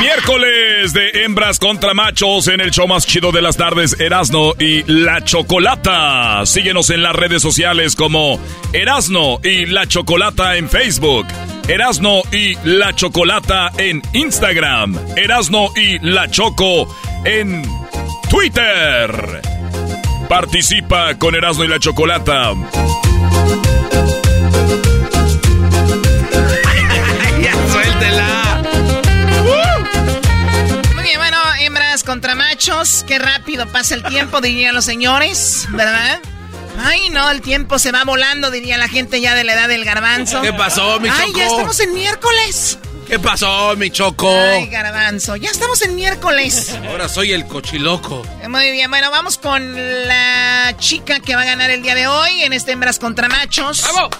Miércoles de hembras contra machos en el show más chido de las tardes, Erasno y La Chocolata. Síguenos en las redes sociales como Erasno y La Chocolata en Facebook, Erasno y La Chocolata en Instagram, Erasno y La Choco en Twitter. Participa con Erasno y La Chocolata. Hembras contra machos. Qué rápido pasa el tiempo, dirían los señores, ¿verdad? Ay, no, el tiempo se va volando, diría la gente ya de la edad del garbanzo. ¿Qué pasó, mi choco? Ay, ya estamos en miércoles. ¿Qué pasó, mi choco? Ay, garbanzo, ya estamos en miércoles. Ahora soy el cochiloco. Muy bien, bueno, vamos con la chica que va a ganar el día de hoy en este Hembras contra Machos. ¡Vamos!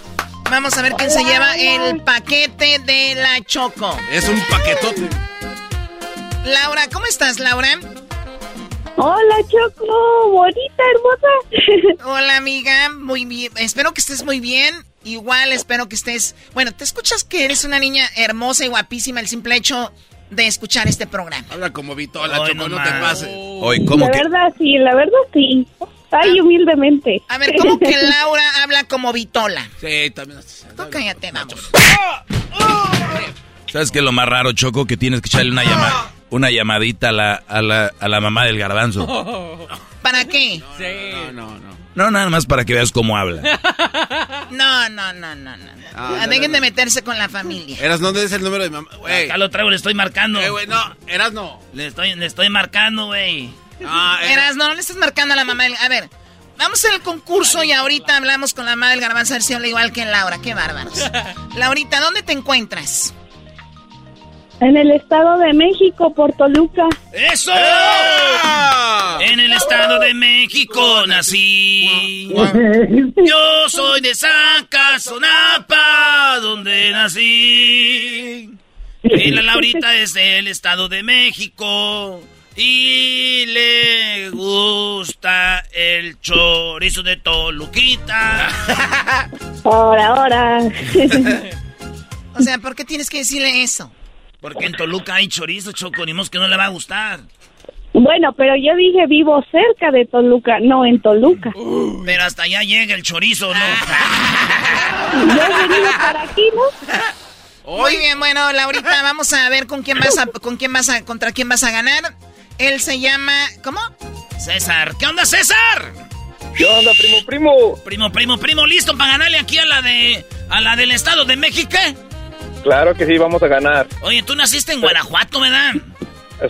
Vamos a ver quién se lleva el paquete de la Choco. Es un paquetote. Laura, ¿cómo estás, Laura? Hola, Choco, bonita, hermosa. Hola, amiga, muy bien. Espero que estés muy bien. Igual espero que estés... Bueno, te escuchas que eres una niña hermosa y guapísima el simple hecho de escuchar este programa. Habla como Vitola, Choco, no, te pases. Hoy, ¿cómo la que? verdad, sí, la verdad, sí. Ay, Ah. humildemente. A ver, ¿cómo que Laura habla como Vitola? Sí, también. Tú cállate, vamos. ¿Sabes qué es lo más raro, Choco? Que tienes que echarle una, llama, una llamadita a la, a, la, a la mamá del garbanzo. ¿Para qué? No, no, no. No, nada más para que veas cómo habla. No, no, no, no, no. Ah, Dejen de meterse con la familia. Eras, no des el número de mamá. Güey. Acá lo traigo, le estoy marcando. Eh, güey, no, eras no. Le estoy, le estoy marcando, güey. Ah, era- Eras, no, no le estás marcando a la mamá del... A ver, vamos al concurso y ahorita hablamos con la mamá del garbanzo a ver si habla igual que Laura. Qué bárbaros. Laurita, ¿dónde te encuentras? En el Estado de México, por Toluca. ¡Eso! En el Estado de México nací. Yo soy de Zacazonapa, donde nací. Y la Laurita es del Estado de México. Y le gusta el chorizo de Toluquita. Ahora, ahora. O sea, ¿por qué tienes que decirle eso? Porque en Toluca hay chorizo, Choco, ni que no le va a gustar. bueno, pero yo dije vivo cerca de Toluca, no en Toluca. Pero hasta allá llega el chorizo, ¿no? Yo he venido para aquí, ¿no? Muy bien, bueno, Laurita, vamos a ver con quién vas a, con quién vas a, contra quién vas a ganar. Él se llama, ¿cómo? César. ¿Qué onda, César? ¿Qué onda, primo, primo? Primo, primo, primo, listo para ganarle aquí a la de, a la del Estado de México. Claro que sí, vamos a ganar. Oye, tú naciste en Guanajuato, ¿verdad?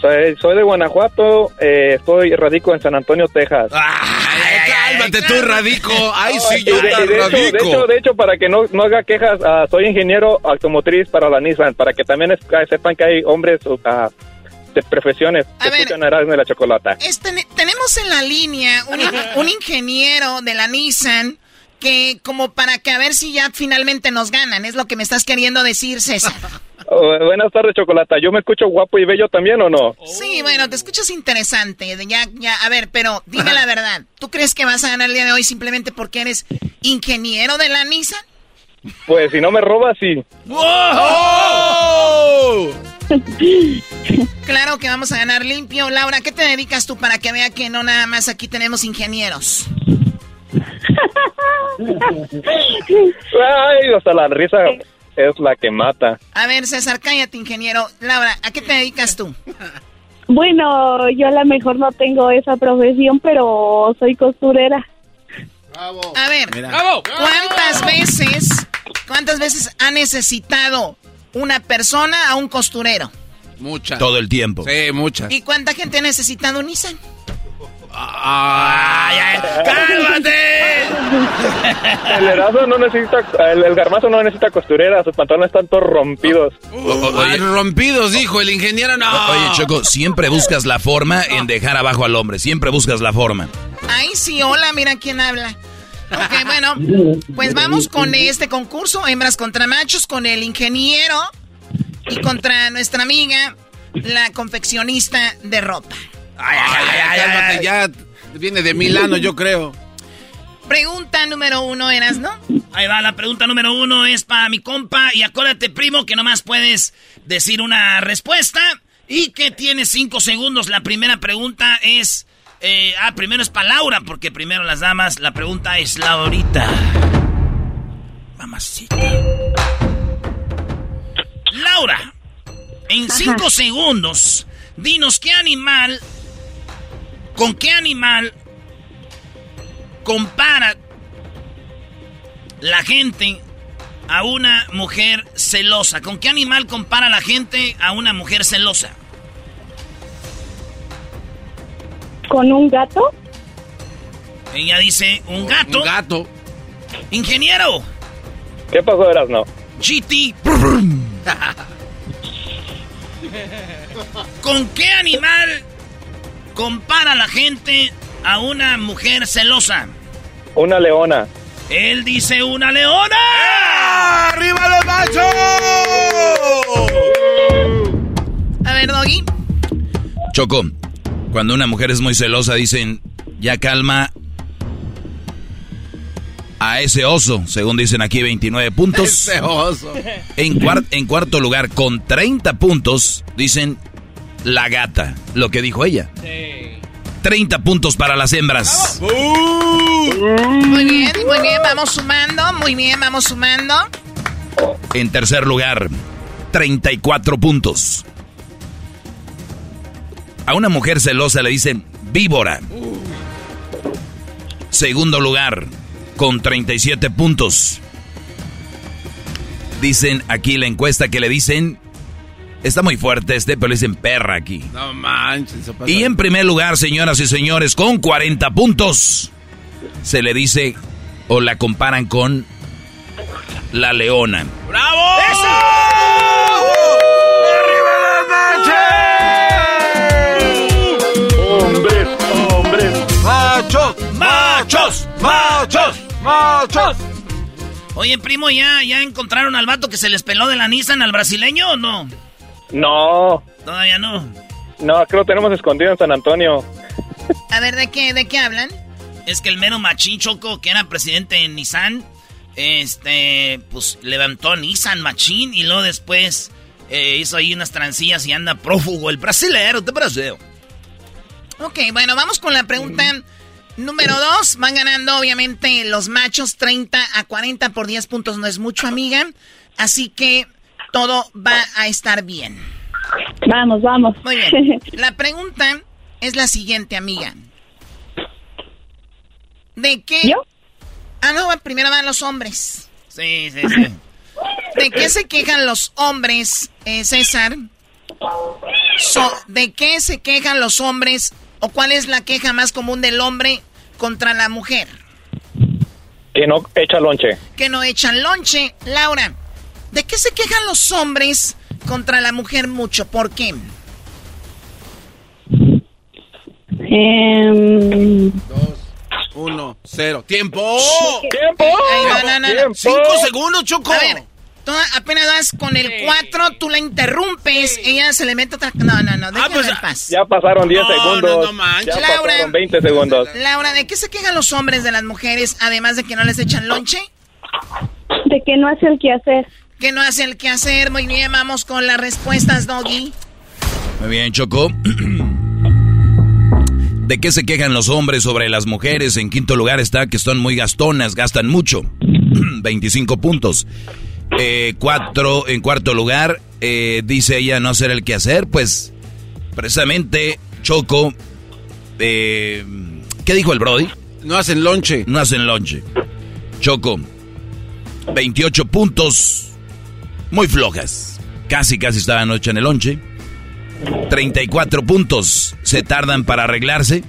Soy, soy de Guanajuato, eh, estoy radico en San Antonio, Texas. Cálmate tú, radico. Ay, No, sí, y yo de, y de hecho, de hecho, radico. de hecho, para que no, no haga quejas, ah, soy ingeniero automotriz para la Nissan, para que también es- ah, sepan que hay hombres ah, de profesiones que ver. escuchan Erasmo de la Chocolata. Este, tenemos en la línea un, un ingeniero de la Nissan que como para que a ver si ya finalmente nos ganan, es lo que me estás queriendo decir, César. Oh, buenas tardes, Chocolata. ¿Yo me escucho guapo y bello también o no? Sí, bueno, te escuchas interesante. Ya, ya, a ver, pero dime la verdad. ¿Tú crees que vas a ganar el día de hoy simplemente porque eres ingeniero de la Nissan? Pues si no me robas, sí. Claro que vamos a ganar limpio. Laura, ¿qué te dedicas tú para que vea que no nada más aquí tenemos ingenieros? Ay, hasta la risa es la que mata. A ver, César, cállate, ingeniero. Laura, ¿a qué te dedicas tú? Bueno, yo a lo mejor no tengo esa profesión, pero soy costurera. A ver, ¿cuántas veces, cuántas veces ha necesitado una persona a un costurero? Muchas. Todo el tiempo. Sí, muchas. ¿Y cuánta gente ha necesitado un Nissan? ¡Ay, ay! ¡Cálmate! El Erasmo no necesita, el, el garmazo no necesita costurera, sus pantalones están todos rompidos. Ay, rompidos, dijo el ingeniero, no. Oye, Choco, siempre buscas la forma en dejar abajo al hombre. Siempre buscas la forma. Ay, sí, hola, mira quién habla. Ok, bueno, pues vamos con este concurso, hembras contra machos, con el ingeniero y contra nuestra amiga, la confeccionista de ropa. Ay, ay, ay, cálmate, ya viene de Milano, yo creo. Pregunta número uno, ¿eras, no? Ahí va, la pregunta número uno es para mi compa. Y acuérdate, primo, que nomás puedes decir una respuesta y que tienes cinco segundos. La primera pregunta es... eh, ah, primero es para Laura, porque primero las damas. La pregunta es Laurita. Mamacita. Laura, en cinco segundos, dinos qué animal... ¿Con qué animal compara la gente a una mujer celosa? ¿Con qué animal compara la gente a una mujer celosa? ¿Con un gato? Ella dice, ¿un gato? Un gato. Ingeniero. ¿Qué pasó, Erasmo? GT. ¿Con qué animal compara la gente a una mujer celosa? Una leona. Él dice una leona. ¡Arriba los machos! A ver, Doggy. Choco, cuando una mujer es muy celosa dicen, ya calma a ese oso, según dicen aquí 29 puntos. Ese oso. En, cuar- en cuarto lugar, con 30 puntos, dicen la gata, lo que dijo ella. 30 puntos para las hembras. Muy bien, muy bien, vamos sumando, muy bien, vamos sumando. En tercer lugar, 34 puntos. A una mujer celosa le dicen víbora. Segundo lugar, con 37 puntos. Dicen aquí la encuesta que le dicen... Está muy fuerte este, pero le dicen perra aquí. No manches. eso pasa. Y en primer lugar, señoras y señores, con 40 puntos, se le dice o la comparan con la leona. ¡Bravo! ¡Hombres, hombres! ¡Machos! ¡Machos! ¡Machos! ¡Machos! Oye, primo, ¿ya, ¿ya encontraron al vato que se les peló de la Nissan al brasileño o no? No, Todavía no. no, aquí lo tenemos escondido en San Antonio. A ver, ¿de qué, de qué hablan? Es que el mero machín Choco, que era presidente en Nissan, este, pues levantó Nissan machín y luego después eh, hizo ahí unas trancillas y anda prófugo el brasilero de Brasil. Ok, bueno, vamos con la pregunta número dos. Van ganando, obviamente, los machos 30 a 40 por 10 puntos. No es mucho, amiga. Así que todo va a estar bien. Vamos, vamos. Muy bien. La pregunta es la siguiente, amiga. ¿De qué? ¿Yo? Ah, no, primero van los hombres. Sí, sí, sí. ¿De qué se quejan los hombres, eh, César? So- ¿De qué se quejan los hombres o cuál es la queja más común del hombre contra la mujer? Que no echa lonche. Que no echan lonche. Laura, ¿de qué se quejan los hombres contra la mujer mucho? ¿Por qué? Em, Uno, cero. ¡Tiempo! ¡Tiempo! Ay, no, no, no, no. ¡Tiempo! ¡Cinco segundos, Choco! A ver, tú apenas vas con el 4, tú la interrumpes, ella se le mete otra... No, no, no, déjala pues, en paz. Ya pasaron 10 No, segundos. no, no manches. ya Laura. pasaron 20 segundos. Laura, ¿de qué se quejan los hombres de las mujeres, además de que no les echan lonche? De que no hace el que hacer. Que no hacen el que hacer. Muy bien, vamos con las respuestas, Doggy. Muy bien, Choco. ¿De qué se quejan los hombres sobre las mujeres? En quinto lugar está que son muy gastonas, gastan mucho. 25 puntos. Eh, cuatro, en cuarto lugar, eh, dice ella no hacer el que hacer. Pues, precisamente, Choco. eh, ¿Qué dijo el Brody? No hacen lonche. No hacen lonche. Choco. 28 puntos. Muy flojas. Casi, casi estaban noche en el lonche. 34 puntos. Se tardan para arreglarse.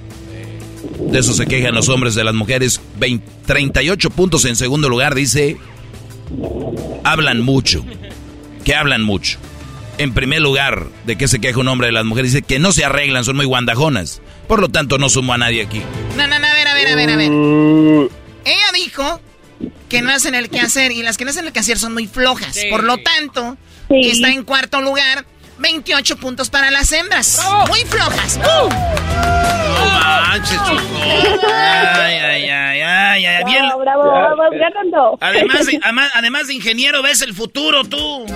De eso se quejan los hombres de las mujeres. 20 38 puntos en segundo lugar, dice. Hablan mucho. Que hablan mucho. En primer lugar, ¿de qué se queja un hombre de las mujeres? Dice que no se arreglan, son muy guandajonas. Por lo tanto, no sumo a nadie aquí. No, no, no, a ver, a ver, a ver, a ver. Ella dijo que no hacen el quehacer y las que no hacen el quehacer son muy flojas. Por lo tanto, Sí. está en cuarto lugar. 28 puntos para las hembras. Muy flojas. No manches, Choco. Ay, ay, ay, ay, ay. Bien. Bravo, bravo, vamos ganando. Además de, ama- además de ingeniero, ves el futuro tú.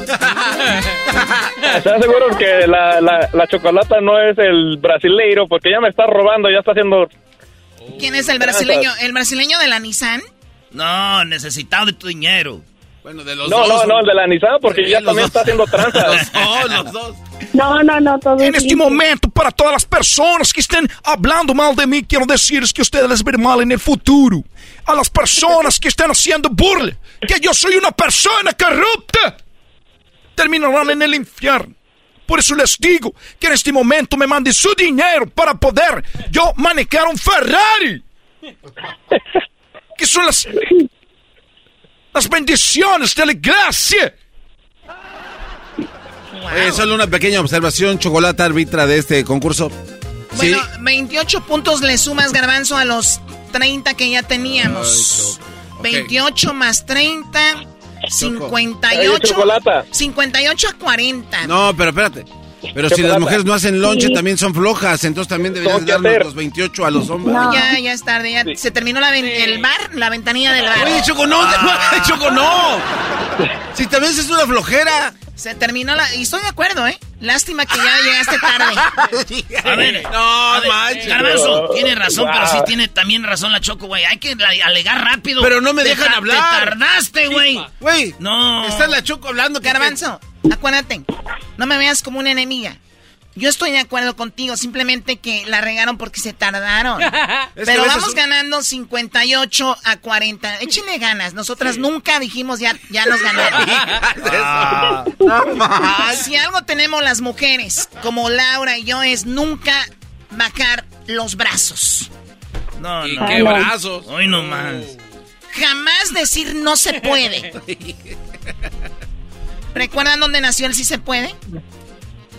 ¿Estás seguro que la, la, la chocolata no es el brasileiro? Porque ya me está robando, ya está haciendo... ¿Quién es el brasileño? ¿El brasileño de la Nissan? No, necesitado de tu dinero. Bueno, de los No, dos. no, no, el de la Nissan, porque Sí, ya también dos. está haciendo tranzas. Los dos, los dos. No, no, no, todo En es este momento, para todas las personas que estén hablando mal de mí, quiero decirles que ustedes les verán mal en el futuro. A las personas que están haciendo burla, que yo soy una persona corrupta, terminarán en el infierno. Por eso les digo que en este momento me manden su dinero para poder yo manejar un Ferrari. Que son las, las bendiciones de la gracia. Oye, solo una pequeña observación, chocolate árbitra de este concurso. Sí, Bueno, 28 puntos le sumas, Garbanzo, a los 30 que ya teníamos. 28 más 30, Ay, 58. chocolata. 58 a 40. no, pero espérate. Pero si las mujeres no hacen lonche, Sí. también son flojas. Entonces también deberían darnos hacer. los 28 a los hombres. No. Ya, ya es tarde, ya se terminó la el bar, la ventanilla del bar. Oye, Choco, no, Ah. Choco, no. Si también es una flojera. Se terminó la... Y estoy de acuerdo, ¿eh? Lástima que ya llegaste tarde. A ver. No, a ver, manches. Garbanzo, tiene razón, pero sí tiene también razón la Choco, güey. Hay que alegar rápido. Pero no me dejan hablar. Te tardaste, güey. Güey, No. está la Choco hablando. que- Garbanzo, acuérdate, no me veas como una enemiga. Yo estoy de acuerdo contigo, simplemente que la regaron porque se tardaron. Pero vamos un- ganando 58 a 40. Échenle ganas. Nosotras nunca dijimos ya, ya nos ganaron. Ah, no manches. si algo tenemos las mujeres, como Laura y yo, es nunca bajar los brazos. No, ¿Y no. qué brazos? Hoy no más. Jamás decir no se puede. ¿Recuerdan dónde nació el sí se puede?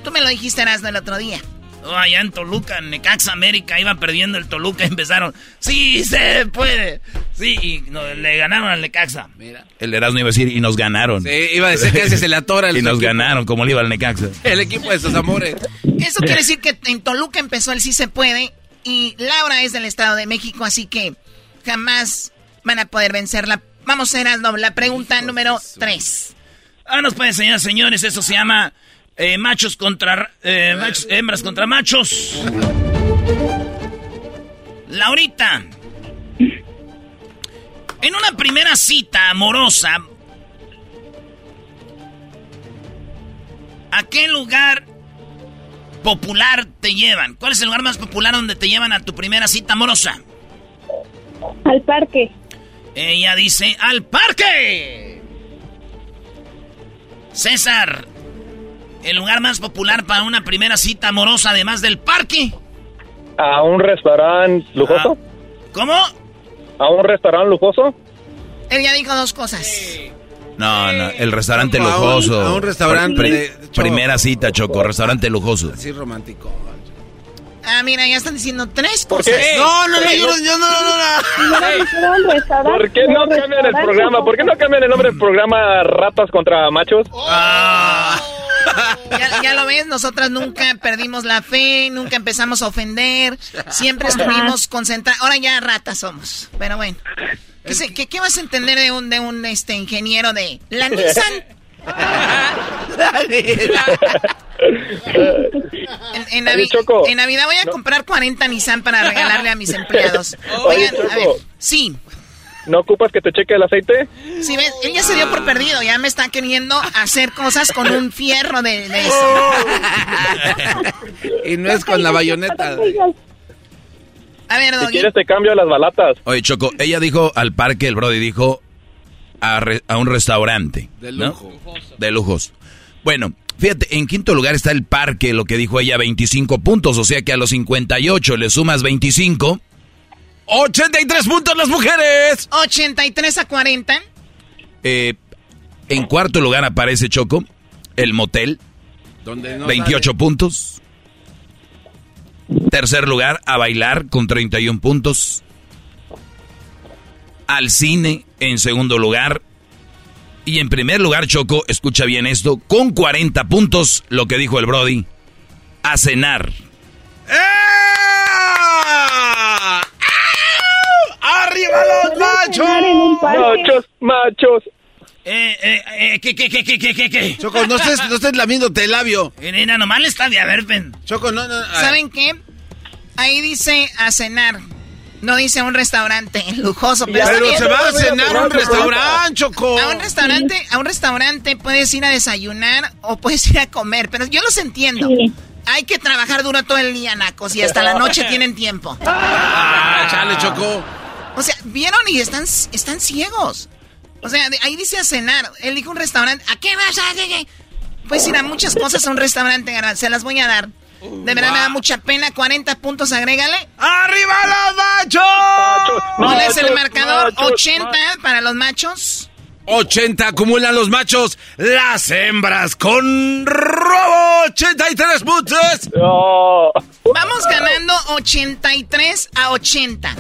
Tú me lo dijiste, Erasmo, el otro día. Oh, allá en Toluca, en Necaxa América, iba perdiendo el Toluca y empezaron. ¡Sí se puede! Sí, y no, le ganaron al Necaxa. Mira. El Erasmo iba a decir, y nos ganaron. Sí, iba a decir que ese se le atora el y nos equipo. ganaron, como le iba al Necaxa. El equipo de sus amores. Eso quiere decir que en Toluca empezó el sí se puede y Laura es del Estado de México, así que jamás van a poder vencerla. Vamos a Erasmo, la pregunta número 3. Ah, nos pueden enseñar, señores, eso se llama eh, machos contra... eh, machos- hembras contra machos. Laurita. En una primera cita amorosa, ¿a qué lugar popular te llevan? ¿Cuál es el lugar más popular donde te llevan a tu primera cita amorosa? Al parque. Ella dice, ¡al parque! César, ¿el lugar más popular para una primera cita amorosa además del parque? ¿A un restaurante lujoso? ¿Cómo? ¿A un restaurante lujoso? Él ya dijo dos cosas. No, no, el restaurante A un- lujoso. a un restaurante Pri- de- de Choco. primera cita, Choco, restaurante lujoso. Así romántico. Ah, mira, ya están diciendo tres ¿Por cosas. qué? No, no, no, yo, no- yo no, no, no, no. ¿Por qué no cambian el programa? ¿Por qué no cambian el nombre del programa Ratas contra Machos? Ya, ya lo ves, nosotras nunca perdimos la fe, nunca empezamos a ofender, siempre estuvimos concentrados. Ahora ya ratas somos, pero bueno. ¿Qué, se- qué- qué vas a entender de un, de un este, ingeniero de la Nissan? En, en Navi- Oye, Choco. en Navidad voy a comprar 40 Nissan para regalarle a mis empleados. Oye, Oigan, a ver, sí, ¿No ocupas que te cheque el aceite? sí, ves, él ya se dio por perdido, ya me está queriendo hacer cosas con un fierro de, de eso. Y no es con la bayoneta. A ver, Si Doggy. quieres te cambio las balatas. Oye, Choco, ella dijo al parque, el Brody dijo a, re- a un restaurante. De ¿no? lujo. De lujos. Bueno, fíjate, en quinto lugar está el parque, lo que dijo ella, 25 puntos. O sea que a los 58 le sumas 25. 83 puntos las mujeres. 83 a 40. Eh, en cuarto lugar aparece Choco, el motel, Donde no 28 puntos. Tercer lugar, a bailar con 31 puntos. Al cine en segundo lugar. Y en primer lugar, Choco, escucha bien esto, con 40 puntos, lo que dijo el Brody, a cenar. ¡Arriba los machos! Machos, machos. Eh, eh, eh, ¿qué, qué, qué, qué, qué, qué, qué? Choco, no estés, no estés lamiéndote el labio. Eh, nena, nomás le está de a ver, ven. Choco, no, no. ¿Saben qué? Ahí dice a cenar. No dice a un restaurante lujoso, pero, Pero bien. se va a cenar a un restaurante, Choco. A un restaurante, a un restaurante puedes ir a desayunar o puedes ir a comer, pero yo los entiendo. Hay que trabajar duro todo el día, nacos, y hasta la noche tienen tiempo. Ah, chale, Choco. O sea, ¿vieron? Y están, están ciegos. O sea, de- ahí dice a cenar. Él dijo un restaurante. ¿A qué vas a hacer? Puedes ir a muchas cosas a un restaurante, Se las voy a dar. De verdad me da mucha pena. 40 puntos, agrégale. ¡Arriba los machos! ¿Cuál es el marcador? machos, 80 para los machos. 80 acumulan los machos. Las hembras con robo. 83 puntos. Vamos ganando 83 a 80.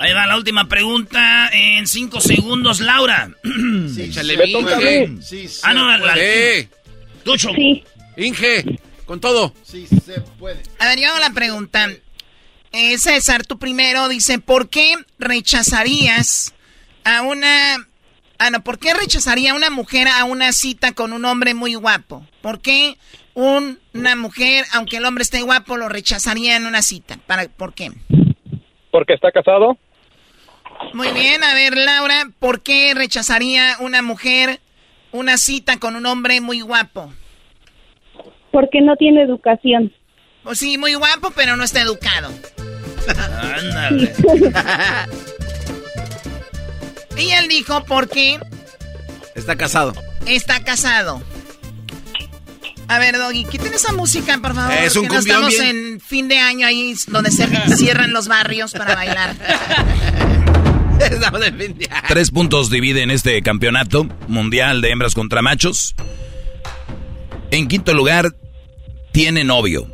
Ahí va la última pregunta en cinco segundos, Laura. Sí, échale, Inge. mí. Sí, ah, no, la, puede. Tú, Choco. Inge, con todo. Sí, se puede. A ver, yo hago la pregunta. Eh, César, tú primero dice, ¿por qué rechazarías a una... Ah, no, ¿por qué rechazaría una mujer a una cita con un hombre muy guapo? ¿Por qué un- una mujer, aunque el hombre esté guapo, lo rechazaría en una cita? ¿Para, ¿Por qué? ¿Porque está casado? Muy bien, a ver, Laura, ¿por qué rechazaría una mujer una cita con un hombre muy guapo? Porque no tiene educación. Pues sí, muy guapo, pero no está educado. Ándale. Y él dijo, ¿por qué Está casado. está casado? A ver, Doggy, quiten esa música, por favor. Es un que no estamos bien. en fin de año ahí donde se cierran los barrios para bailar. Estamos en fin de año. Tres puntos dividen este campeonato mundial de hembras contra machos. En quinto lugar, tiene novio.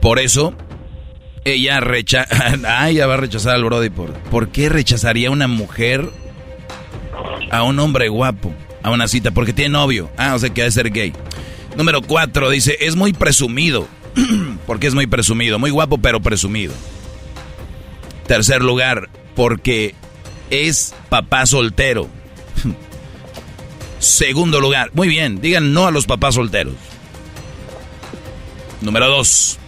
Por eso, ella rechaza... Ah, ella va a rechazar al Brody. ¿Por, ¿Por qué rechazaría una mujer a un hombre guapo a una cita? Porque tiene novio. Ah, o sea que ha de ser gay. Número cuatro, dice, es muy presumido. porque es muy presumido. Muy guapo, pero presumido. Tercer lugar, porque es papá soltero. Segundo lugar, muy bien, digan no a los papás solteros. Número dos,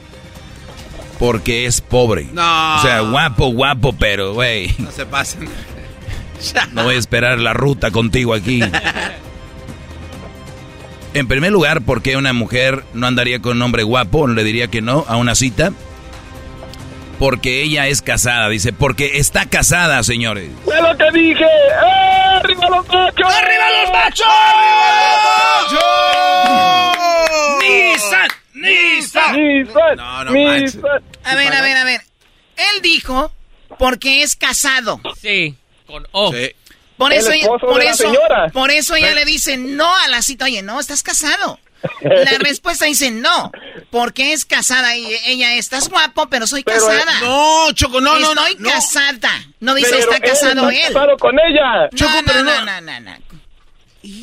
porque es pobre. No. O sea, guapo, guapo, pero, güey, No se pasen. no voy a esperar la ruta contigo aquí. En primer lugar, porque una mujer no andaría con un hombre guapo, le diría que no a una cita. Porque ella es casada, dice, porque está casada, señores. ¡Es lo que dije! ¡Eh, ¡Arriba los machos! ¡Arriba los machos! ¡Nissan! ¡Nissan! ¡Nissan! No, no ¡Nissan! A ver, a ver, a ver. Él dijo porque es casado. Sí, con O. Por El eso, ella, por de la eso, señora. por eso ella le dice no a la cita. Oye, no, estás casado. La respuesta dice no, porque es casada y ella estás guapo, pero soy casada. no, Choco, no, no, Estoy no. casada. No dice Pero está casado está él. casado con ella. Choco, pero no, no, no, no.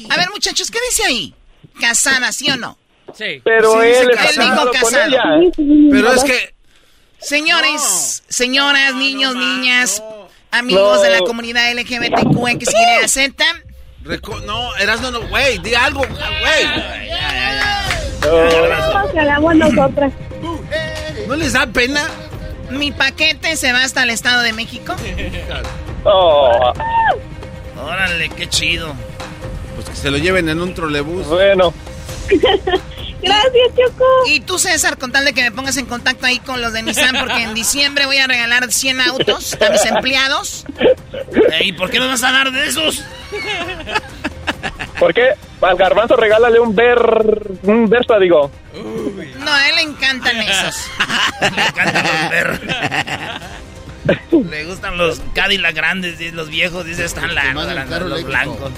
A ver, muchachos, ¿qué dice ahí? Casada, ¿sí o no? Sí. Pero Sí, él dice está que él dijo casado con casado. ella. Pero es que... Señores, señoras, niños, niñas, amigos de la comunidad LGBTQ, Z, reco- No, no, güey, di algo, güey. ¿No les da pena? mi paquete se va hasta el Estado de México. Oh, Órale, qué chido. Pues que se lo lleven en un trolebús. bueno. Gracias, Choco. Y tú, César, con tal de que me pongas en contacto ahí con los de Nissan, porque en diciembre voy a regalar 100 autos a mis empleados. ¿Y por qué no vas a dar de esos? ¿Por qué? Al garbanzo regálale un ver... Un Versa, digo. No, a él le encantan esos. Le encantan los perros. Le gustan los Cadillac grandes, y los viejos, dice, están largos, los blancos.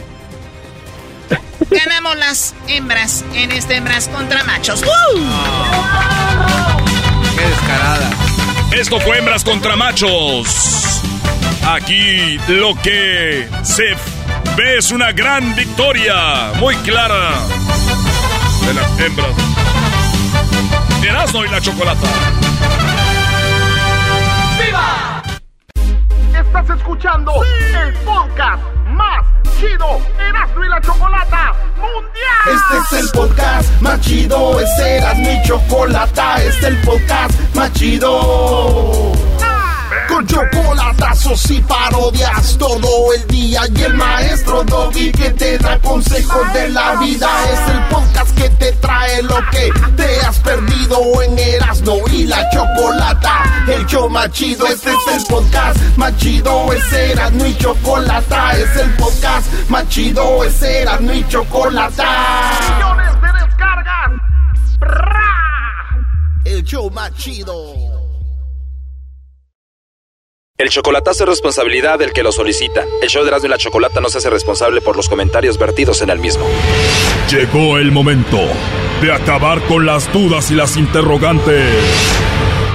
Ganamos las hembras en este hembras contra machos. Qué descarada. Esto fue hembras contra machos. Aquí lo que se ve es una gran victoria, muy clara, de las hembras. Erasmo y la chocolata. ¡Viva! Estás escuchando el podcast más chido Erasmo y la Chocolata Mundial. Este es el podcast más chido, este era mi chocolata, este es el podcast más chido. Con chocolatazos y parodias todo el día y el maestro Doggy que te da consejos de la vida es el podcast que te trae lo que te has perdido en Erasmo y la chocolata. El show más chido, este es el podcast más chido, ese era mi chocolata, es el podcast más chido, ese era mi chocolata. Millones de descargas. El show más chido. El chocolatazo es responsabilidad del que lo solicita. El show de Erasmo y la Chocolata no se hace responsable por los comentarios vertidos en el mismo. Llegó el momento de acabar con las dudas y las interrogantes.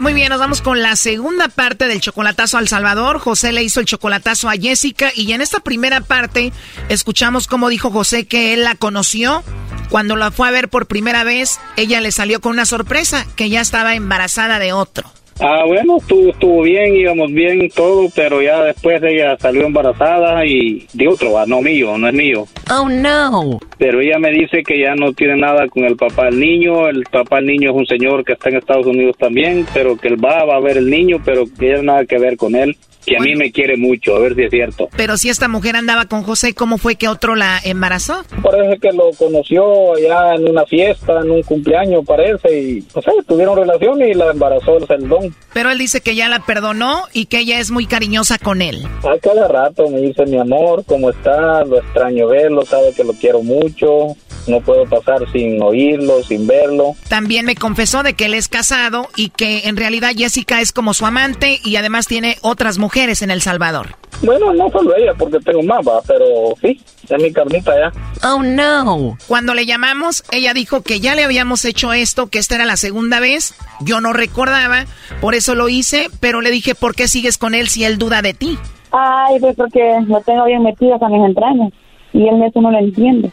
Muy bien, nos vamos con la segunda parte del chocolatazo al Salvador. José le hizo el chocolatazo a Jessica y en esta primera parte escuchamos cómo dijo José que él la conoció. Cuando la fue a ver por primera vez, ella le salió con una sorpresa, que ya estaba embarazada de otro. Ah, bueno, estuvo, estuvo bien, íbamos bien todo, pero ya después ella salió embarazada y de otro, ah, no mío, no es mío. Oh, no. Pero ella me dice que ya no tiene nada con el papá del niño, el papá del niño es un señor que está en Estados Unidos también, pero que él va, va a ver el niño, pero que ella nada que ver con él, que a mí me quiere mucho, a ver si es cierto. Pero si esta mujer andaba con José, ¿cómo fue que otro la embarazó? Parece que lo conoció allá en una fiesta, en un cumpleaños, parece, y no sé, tuvieron relación y la embarazó el celdón. Pero él dice que ya la perdonó y que ella es muy cariñosa con él. A cada rato me dice mi amor, ¿cómo está? Lo extraño verlo, sabe que lo quiero mucho, no puedo pasar sin oírlo, sin verlo. También me confesó de que él es casado y que en realidad Jessica es como su amante y además tiene otras mujeres en El Salvador. Bueno, no solo ella, porque tengo más, va, pero sí, es mi carnita ya. Oh no. Cuando le llamamos, ella dijo que ya le habíamos hecho esto, que esta era la segunda vez. Yo no recordaba, por eso lo hice, pero le dije, ¿por qué sigues con él si él duda de ti? Ay, pues porque lo tengo bien metido a mis entrañas. Y él eso no lo entiende.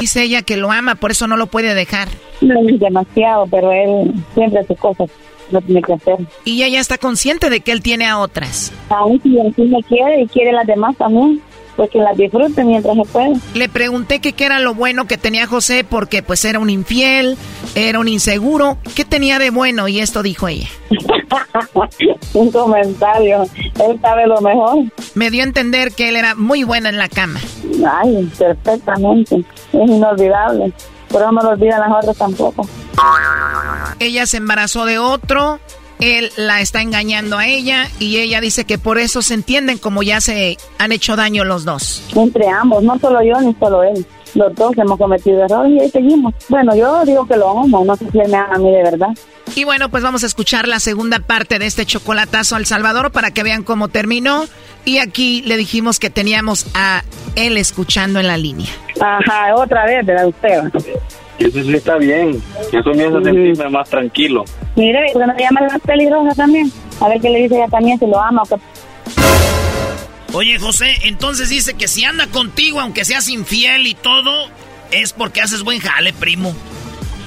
Dice ella que lo ama, por eso no lo puede dejar. No demasiado, pero él siempre hace cosas. Lo tiene que hacer. Y ella ya está consciente de que él tiene a otras. Aún si él sí me quiere y quiere las demás también, pues que las disfrute mientras se puede. Le pregunté que qué era lo bueno que tenía José porque pues era un infiel, era un inseguro. ¿Qué tenía de bueno? Y esto dijo ella. Un comentario. Él sabe lo mejor. Me dio a entender que él era muy bueno en la cama. Ay, perfectamente. Es inolvidable. Pero no me lo olvidan las otras tampoco. Ella se embarazó de otro él la está engañando a ella y ella dice que por eso se entienden como ya se han hecho daño los dos. Entre ambos, no solo yo ni solo él. Los dos hemos cometido errores y ahí seguimos. Bueno, yo digo que lo amo, no sé si él me ama a mí de verdad. Y bueno, pues vamos a escuchar la segunda parte de este chocolatazo al Salvador para que vean cómo terminó. Y aquí le dijimos que teníamos a él escuchando en la línea. Ajá, otra vez, ¿verdad? Usted. Eso sí está bien. Eso me hace sentirme más tranquilo. Mire, ¿por qué no le llama la pelirroja también? A ver qué le dice ella también, si lo ama o qué. Oye, José, entonces dice que si anda contigo, aunque seas infiel y todo, es porque haces buen jale, primo.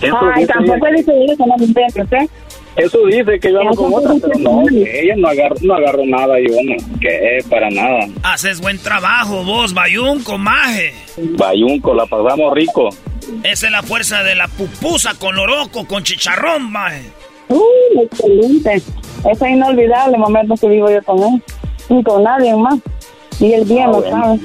Ay, tampoco dice ella que no me invente, ¿ok? Eso dice que yo ando con otra, pero no, que ella no agarro, no agarro nada, yo no, que es para nada. Haces buen trabajo, vos, Bayunco, maje. Bayunco, la pasamos rico. Esa es la fuerza de la pupusa con oroco, con chicharrón, maje. Uy, excelente. Ese inolvidable momento que vivo yo con él. Y con nadie más. Y él bien Ah, lo bueno. sabe.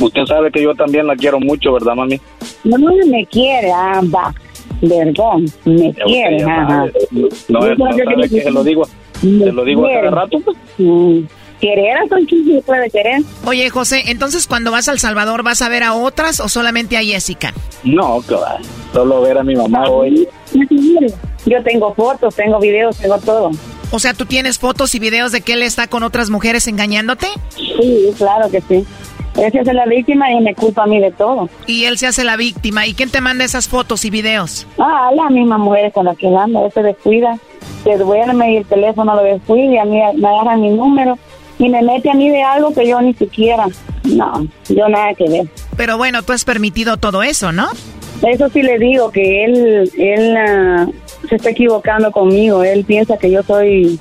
Usted sabe que yo también la quiero mucho, ¿verdad, mami? No, no me quiere, ah, va. Perdón, me quiere, ajá. No, no, no sabe que se lo digo, se lo digo a cada rato. pues. Mm, Querer a se puede querer. Oye, José, entonces cuando vas al Salvador, ¿vas a ver a otras o solamente a Jessica? No, va. Solo ver a mi mamá hoy. Yo tengo fotos, tengo videos, tengo todo. O sea, ¿tú tienes fotos y videos de que él está con otras mujeres engañándote? Sí, claro que sí. Él se hace la víctima y me culpa a mí de todo. Y él se hace la víctima. ¿Y quién te manda esas fotos y videos? Ah, la misma mujer con la que anda, él se descuida, se duerme y el teléfono lo descuida y a mí me agarra mi número y me mete a mí de algo que yo ni siquiera, no, yo nada que ver. Pero bueno, tú has permitido todo eso, ¿no? Eso sí le digo, que él, él ah, se está equivocando conmigo, él piensa que yo soy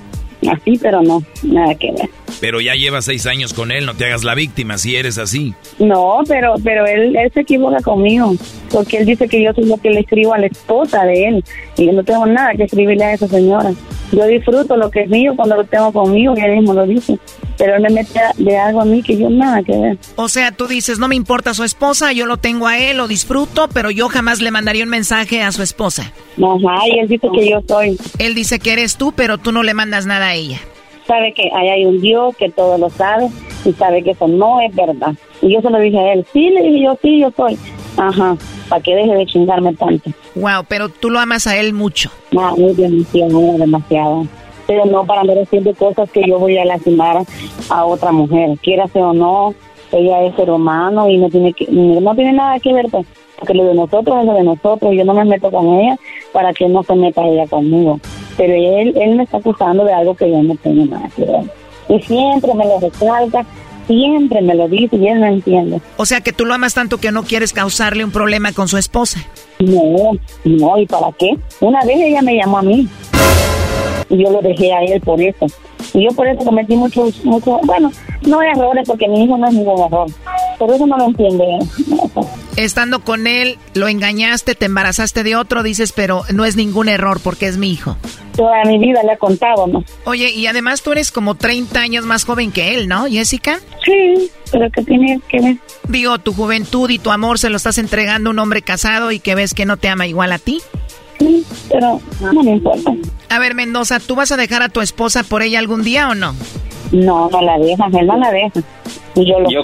así, pero no, nada que ver. Pero ya llevas seis años con él, no te hagas la víctima si eres así. No, pero pero él, él se equivoca conmigo, porque él dice que yo soy lo que le escribo a la esposa de él, y yo no tengo nada que escribirle a esa señora. Yo disfruto lo que es mío cuando lo tengo conmigo, y él mismo lo dice, pero él me de algo a mí que yo nada que ver. O sea, tú dices, no me importa su esposa, yo lo tengo a él, lo disfruto, pero yo jamás le mandaría un mensaje a su esposa. Ajá, y él dice que yo soy. Él dice que eres tú, pero tú no le mandas nada a ella. Sabe que ahí hay un Dios que todo lo sabe, y sabe que eso no es verdad. Y yo se lo dije a él, sí, le dije yo, sí, yo soy. Ajá, para que deje de chingarme tanto. Wow, pero tú lo amas a él mucho. No, muy demasiado, demasiado. Pero no para andar haciendo cosas que yo voy a lastimar a otra mujer. Quiera o no, ella es ser humano y no tiene que, no tiene nada que ver, pues, porque lo de nosotros es lo de nosotros. Yo no me meto con ella para que no se meta ella conmigo. Pero él, él me está acusando de algo que yo no tengo nada que ver. Y siempre me lo recalca, siempre me lo dice y él no entiende. O sea, que tú lo amas tanto que no quieres causarle un problema con su esposa. No, no, ¿y para qué? Una vez ella me llamó a mí y yo lo dejé a él por eso. Y yo por eso cometí muchos, muchos, bueno, no errores porque mi hijo no es ningún error. Pero eso no lo entiende. Estando con él, lo engañaste, te embarazaste de otro, dices, pero no es ningún error porque es mi hijo. Toda mi vida le he contado, ¿no? Oye, y además tú eres como 30 años más joven que él, ¿no, Jessica? Sí, pero ¿qué tiene que ver? Digo, tu juventud y tu amor se lo estás entregando a un hombre casado y que ves que no te ama igual a ti. Sí, pero no me importa. A ver, Mendoza, ¿tú vas a dejar a tu esposa por ella algún día o no? No, no la deja, él no la deja. Y yo lo Yo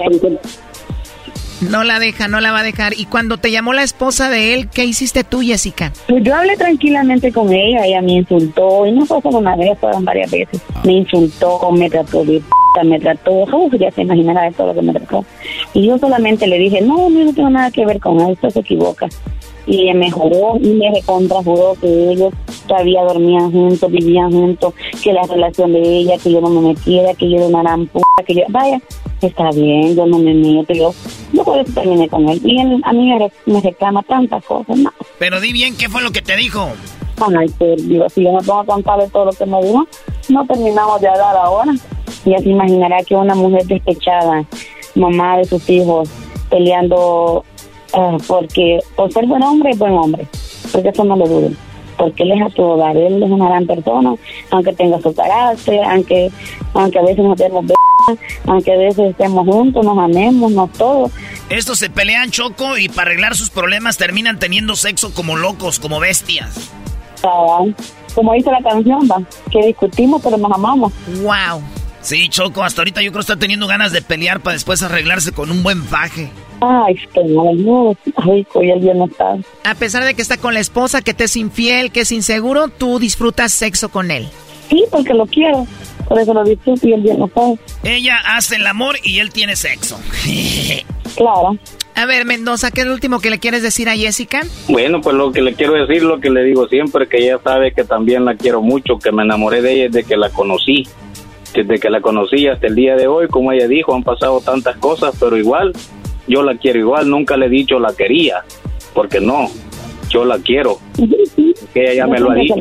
No la deja, no la va a dejar. Y cuando te llamó la esposa de él, ¿qué hiciste tú, Jessica? Pues yo hablé tranquilamente con ella, ella me insultó, y no fue solo una vez, fueron varias veces. Me insultó, me trató de p***, me trató, uf, ya se imaginará de todo lo que me trató. Y yo solamente le dije, no, yo no tengo nada que ver con usted se equivoca. Y me juró y me recontrajuró que ellos todavía dormían juntos, vivían juntos, que la relación de ella, que yo no me metiera, que yo era una gran puta, que yo, vaya, está bien, yo no me meto, yo, yo por eso terminé con él. Y él a mí me, re- me reclama tantas cosas, no. Pero di bien qué fue lo que te dijo. Ay, pero digo, si yo me pongo a contarle todo lo que me dijo, no terminamos de hablar ahora. Ya se imaginará que una mujer despechada, mamá de sus hijos, peleando ah, porque por ser buen hombre es buen hombre, porque eso no lo dudo. Porque él es a tu hogar, él es una gran persona, aunque tenga su carácter, aunque aunque a veces nos demos aunque a veces estemos juntos, nos amemos, nos todo. Estos se pelean choco y para arreglar sus problemas terminan teniendo sexo como locos, como bestias. Cabal. como dice la canción, va, que discutimos pero nos amamos. Wow. Sí, Choco, hasta ahorita yo creo que está teniendo ganas de pelear para después arreglarse con un buen faje. Ay, no, ay, hoy día no está. A pesar de que está con la esposa, que te es infiel, que es inseguro, tú disfrutas sexo con él. Sí, porque lo quiero. Por eso lo disfruto y el día no está. Ella hace el amor y él tiene sexo. claro. A ver, Mendoza, ¿qué es lo último que le quieres decir a Jessica? Bueno, pues lo que le quiero decir, lo que le digo siempre, que ella sabe que también la quiero mucho, que me enamoré de ella desde que la conocí. Desde que la conocí hasta el día de hoy, como ella dijo, han pasado tantas cosas, pero igual, yo la quiero igual, nunca le he dicho la quería, porque no, yo la quiero. Que ella ya me lo ha dicho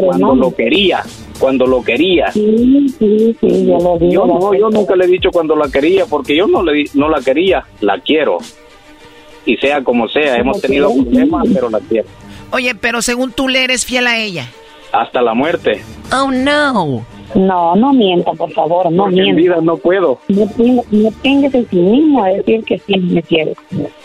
cuando lo quería, cuando lo quería. yo, no, yo nunca le he dicho cuando la quería, porque yo no, le, no la quería, la quiero. Y sea como sea, hemos tenido problemas, pero la quiero. Oye, pero según tú le eres fiel a ella. Hasta la muerte. Oh, no. No, no mienta, por favor, no mienta. En vida no puedo. No, no tengas el mismo a decir que sí me quiere,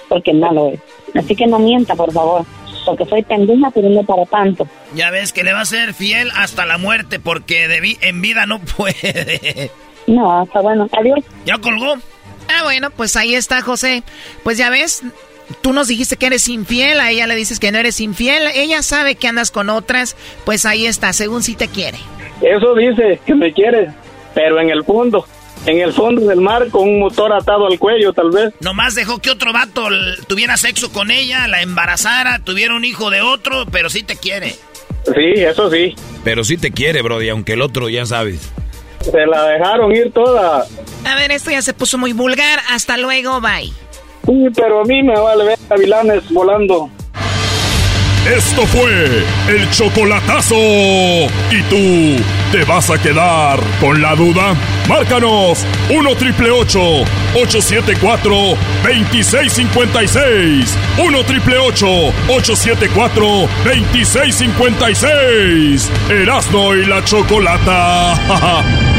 porque no lo es. Así que no mienta, por favor porque soy pendeja, pero no para tanto. Ya ves que le va a ser fiel hasta la muerte, porque de en vida no puede. No, está bueno. Adiós. ¿Ya colgó? Ah, bueno, pues ahí está, José. Pues ya ves, tú nos dijiste que eres infiel, a ella le dices que no eres infiel, ella sabe que andas con otras, pues ahí está, según si te quiere. Eso dice, que me quiere, pero en el fondo en el fondo del mar con un motor atado al cuello, tal vez. Nomás dejó que otro vato tuviera sexo con ella, la embarazara, tuviera un hijo de otro, pero sí te quiere. Sí, eso sí. Pero sí te quiere, Brody, aunque el otro ya sabes. Se la dejaron ir toda. A ver, esto ya se puso muy vulgar. Hasta luego, bye. Sí, pero a mí me vale ver gavilanes volando. Esto fue el chocolatazo. ¿Y tú te vas a quedar con la duda? Márcanos 1 triple 874 2656. 1 triple 874 2656. Erasno y la chocolata.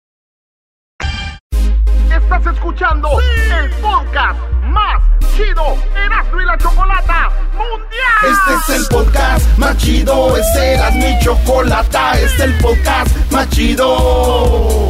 Estás escuchando el podcast más chido Erasmo y la Chocolata Mundial. Este es el podcast más chido, este era mi chocolata, este es el podcast más chido.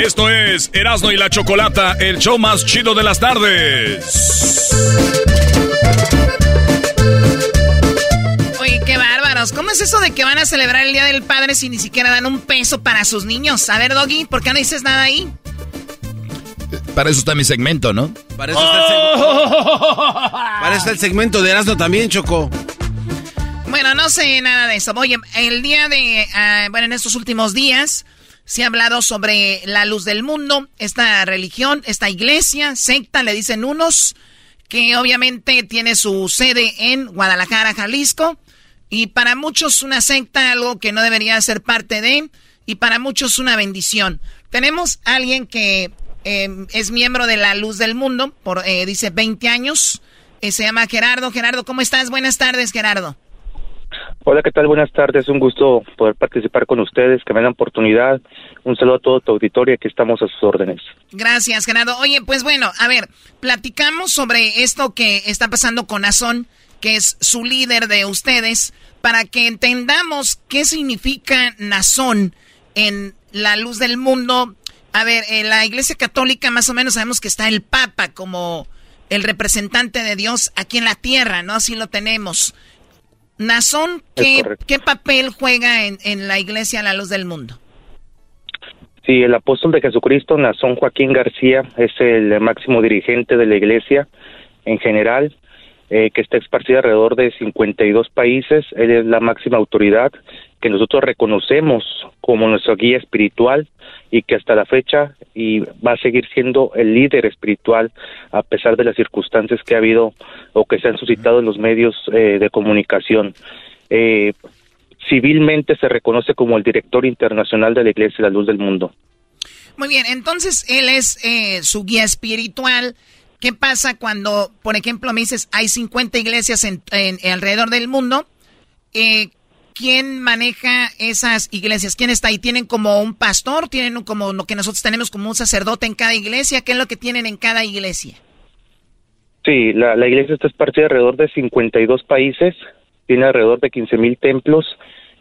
Esto es Erasmo y la Chocolata, el show más chido de las tardes. Oye, qué bárbaros. ¿Cómo es eso de que van a celebrar el Día del Padre si ni siquiera dan un peso para sus niños? A ver, Doggy, ¿por qué no dices nada ahí? Para eso está mi segmento, ¿no? Para eso está el segmento, Para eso está el segmento de Erasmo también, Choco. Bueno, no sé nada de eso. Oye, el día de... ah, bueno, en estos últimos días se ha hablado sobre la luz del mundo, esta religión, esta iglesia, secta, le dicen unos, que obviamente tiene su sede en Guadalajara, Jalisco, y para muchos una secta, algo que no debería ser parte de, y para muchos una bendición. Tenemos a alguien que eh, es miembro de la luz del mundo, por, eh, dice 20 años, eh, se llama Gerardo. Gerardo, ¿cómo estás? Buenas tardes, Gerardo. Hola, ¿qué tal? Buenas tardes. Un gusto poder participar con ustedes, que me dan oportunidad. Un saludo a todo tu auditorio, aquí estamos a sus órdenes. Gracias, Gerardo. Oye, pues bueno, a ver, platicamos sobre esto que está pasando con Azón, que es su líder de ustedes, para que entendamos qué significa Nazón en la luz del mundo. A ver, en la Iglesia Católica más o menos sabemos que está el Papa como el representante de Dios aquí en la tierra, ¿no? Así lo tenemos. Nazón, ¿qué, ¿qué papel juega en, en la iglesia a la luz del mundo? Sí, el apóstol de Jesucristo, Nazón Joaquín García, es el máximo dirigente de la iglesia en general, eh, que está esparcida alrededor de 52 países. Él es la máxima autoridad que nosotros reconocemos como nuestra guía espiritual y que hasta la fecha y va a seguir siendo el líder espiritual a pesar de las circunstancias que ha habido o que se han suscitado en los medios eh, de comunicación. Eh, civilmente se reconoce como el director internacional de la Iglesia de la Luz del Mundo. Muy bien, entonces él es eh, su guía espiritual. ¿Qué pasa cuando, por ejemplo, me dices, hay 50 iglesias en, alrededor del mundo? Eh, ¿Quién maneja esas iglesias? ¿Quién está ahí? ¿Tienen como un pastor? ¿Tienen como lo que nosotros tenemos como un sacerdote en cada iglesia? ¿Qué es lo que tienen en cada iglesia? Sí, la, la iglesia está esparcida alrededor de 52 países, tiene alrededor de 15 mil templos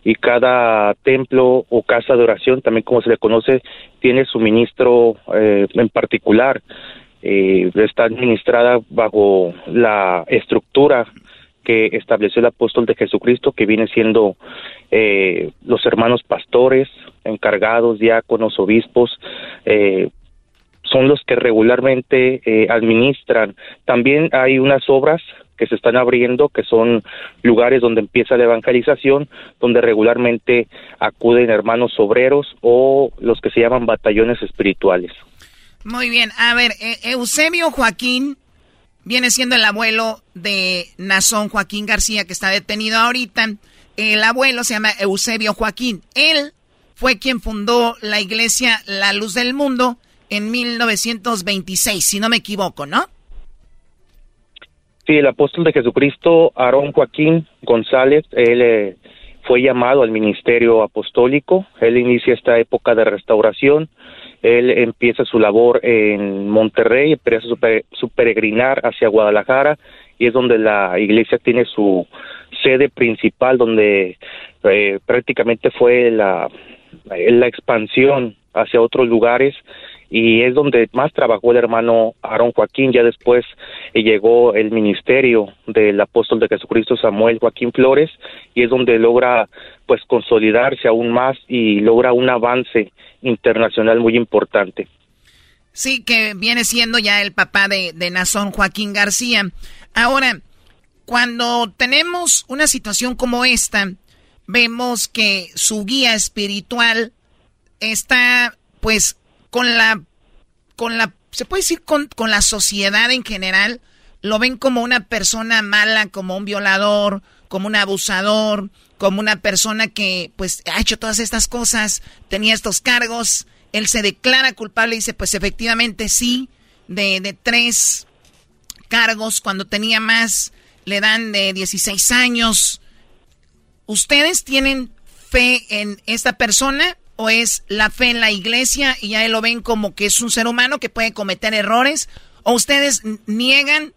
y cada templo o casa de oración, también como se le conoce, tiene su ministro eh, en particular. Eh, está administrada bajo la estructura que estableció el apóstol de Jesucristo, que viene siendo eh, los hermanos pastores, encargados, diáconos, obispos, son los que regularmente administran. También hay unas obras que se están abriendo, que son lugares donde empieza la evangelización, donde regularmente acuden hermanos obreros o los que se llaman batallones espirituales. Muy bien, a ver, e-, Eusebio Joaquín viene siendo el abuelo de Nazón Joaquín García, que está detenido ahorita. El abuelo se llama Eusebio Joaquín. Él fue quien fundó la iglesia La Luz del Mundo en 1926, si no me equivoco, ¿no? Sí, el apóstol de Jesucristo, Aarón Joaquín González, él eh, fue llamado al ministerio apostólico, él inicia esta época de restauración, él empieza su labor en Monterrey, empieza su, peregrinar hacia Guadalajara y es donde la iglesia tiene su sede principal, donde eh, prácticamente fue la, la expansión hacia otros lugares y es donde más trabajó el hermano Aarón Joaquín. Ya después eh, llegó el ministerio del apóstol de Jesucristo Samuel Joaquín Flores y es donde logra pues consolidarse aún más y logra un avance internacional muy importante. Sí, que viene siendo ya el papá de, de Nazón Joaquín García. Ahora, cuando tenemos una situación como esta, vemos que su guía espiritual está pues con la, con la, se puede decir con, con la sociedad en general, lo ven como una persona mala, como un violador, como un abusador, como una persona que pues ha hecho todas estas cosas, tenía estos cargos, él se declara culpable y dice pues efectivamente sí, de, de tres cargos, cuando tenía más le dan de 16 años. ¿Ustedes tienen fe en esta persona o es la fe en la iglesia y ya lo ven como que es un ser humano que puede cometer errores? ¿O ustedes niegan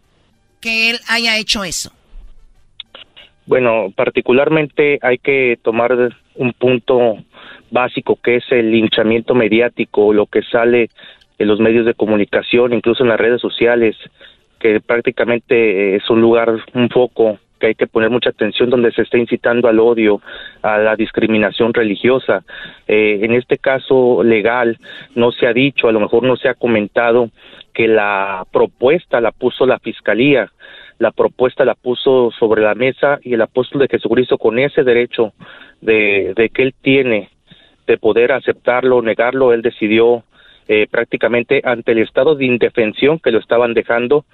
que él haya hecho eso? Bueno, particularmente hay que tomar un punto básico que es el linchamiento mediático, lo que sale en los medios de comunicación, incluso en las redes sociales, que prácticamente es un lugar, un foco que hay que poner mucha atención donde se está incitando al odio, a la discriminación religiosa. Eh, en este caso legal no se ha dicho, a lo mejor no se ha comentado que la propuesta la puso la fiscalía, la propuesta la puso sobre la mesa y el apóstol de Jesucristo con ese derecho de, de que él tiene de poder aceptarlo o negarlo, él decidió eh, prácticamente ante el estado de indefensión que lo estaban dejando,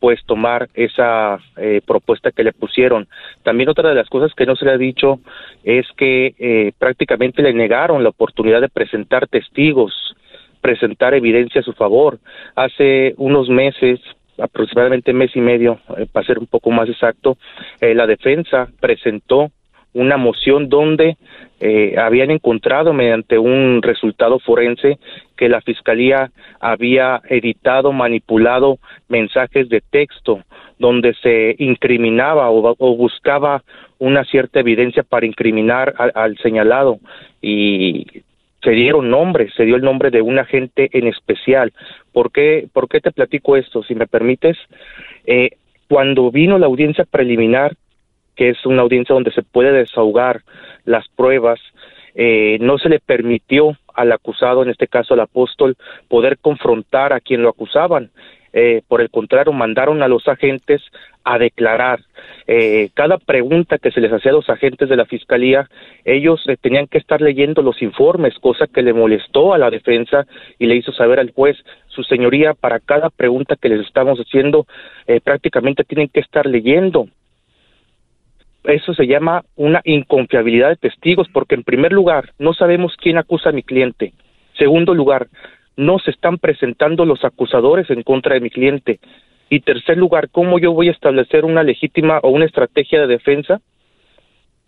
pues tomar esa eh, propuesta que le pusieron. También otra de las cosas que no se le ha dicho es que eh, prácticamente le negaron la oportunidad de presentar testigos, presentar evidencia a su favor. Hace unos meses, aproximadamente mes y medio, eh, para ser un poco más exacto, la defensa presentó una moción donde eh, habían encontrado mediante un resultado forense que la fiscalía había editado, manipulado mensajes de texto donde se incriminaba o, buscaba una cierta evidencia para incriminar al, señalado y se dieron nombres, se dio el nombre de un agente en especial. ¿Por qué, por qué te platico esto? Si me permites, eh, cuando vino la audiencia preliminar, que es una audiencia donde se puede desahogar las pruebas, eh, no se le permitió al acusado, en este caso al apóstol, poder confrontar a quien lo acusaban. Eh, por el contrario, mandaron a los agentes a declarar. Eh, cada pregunta que se les hacía a los agentes de la fiscalía, ellos eh, tenían que estar leyendo los informes, cosa que le molestó a la defensa y le hizo saber al juez, su señoría, para cada pregunta que les estamos haciendo, prácticamente tienen que estar leyendo. Eso se llama una inconfiabilidad de testigos, porque en primer lugar, no sabemos quién acusa a mi cliente. Segundo lugar, no se están presentando los acusadores en contra de mi cliente. Y tercer lugar, ¿cómo yo voy a establecer una legítima o una estrategia de defensa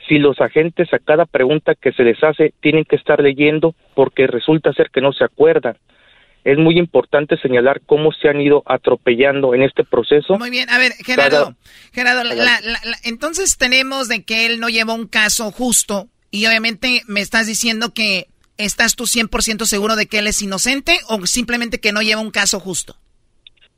si los agentes a cada pregunta que se les hace tienen que estar leyendo porque resulta ser que no se acuerdan? Es muy importante señalar cómo se han ido atropellando en este proceso. Muy bien, a ver, Gerardo, Gerardo entonces tenemos de que él no lleva un caso justo y obviamente me estás diciendo que ¿Estás tú 100% seguro de que él es inocente o simplemente que no lleva un caso justo?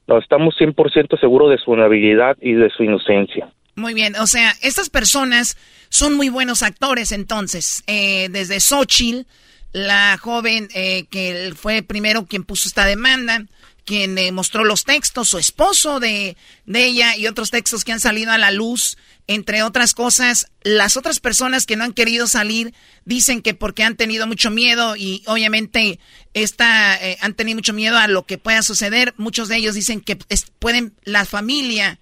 No, estamos 100% seguros de su habilidad y de su inocencia. Muy bien, o sea, estas personas son muy buenos actores entonces. Eh, desde Xochitl, la joven eh, que fue primero quien puso esta demanda, quien eh, mostró los textos, su esposo de, de ella y otros textos que han salido a la luz entre otras cosas, las otras personas que no han querido salir dicen que porque han tenido mucho miedo y obviamente esta, eh, han tenido mucho miedo a lo que pueda suceder. Muchos de ellos dicen que pueden, la familia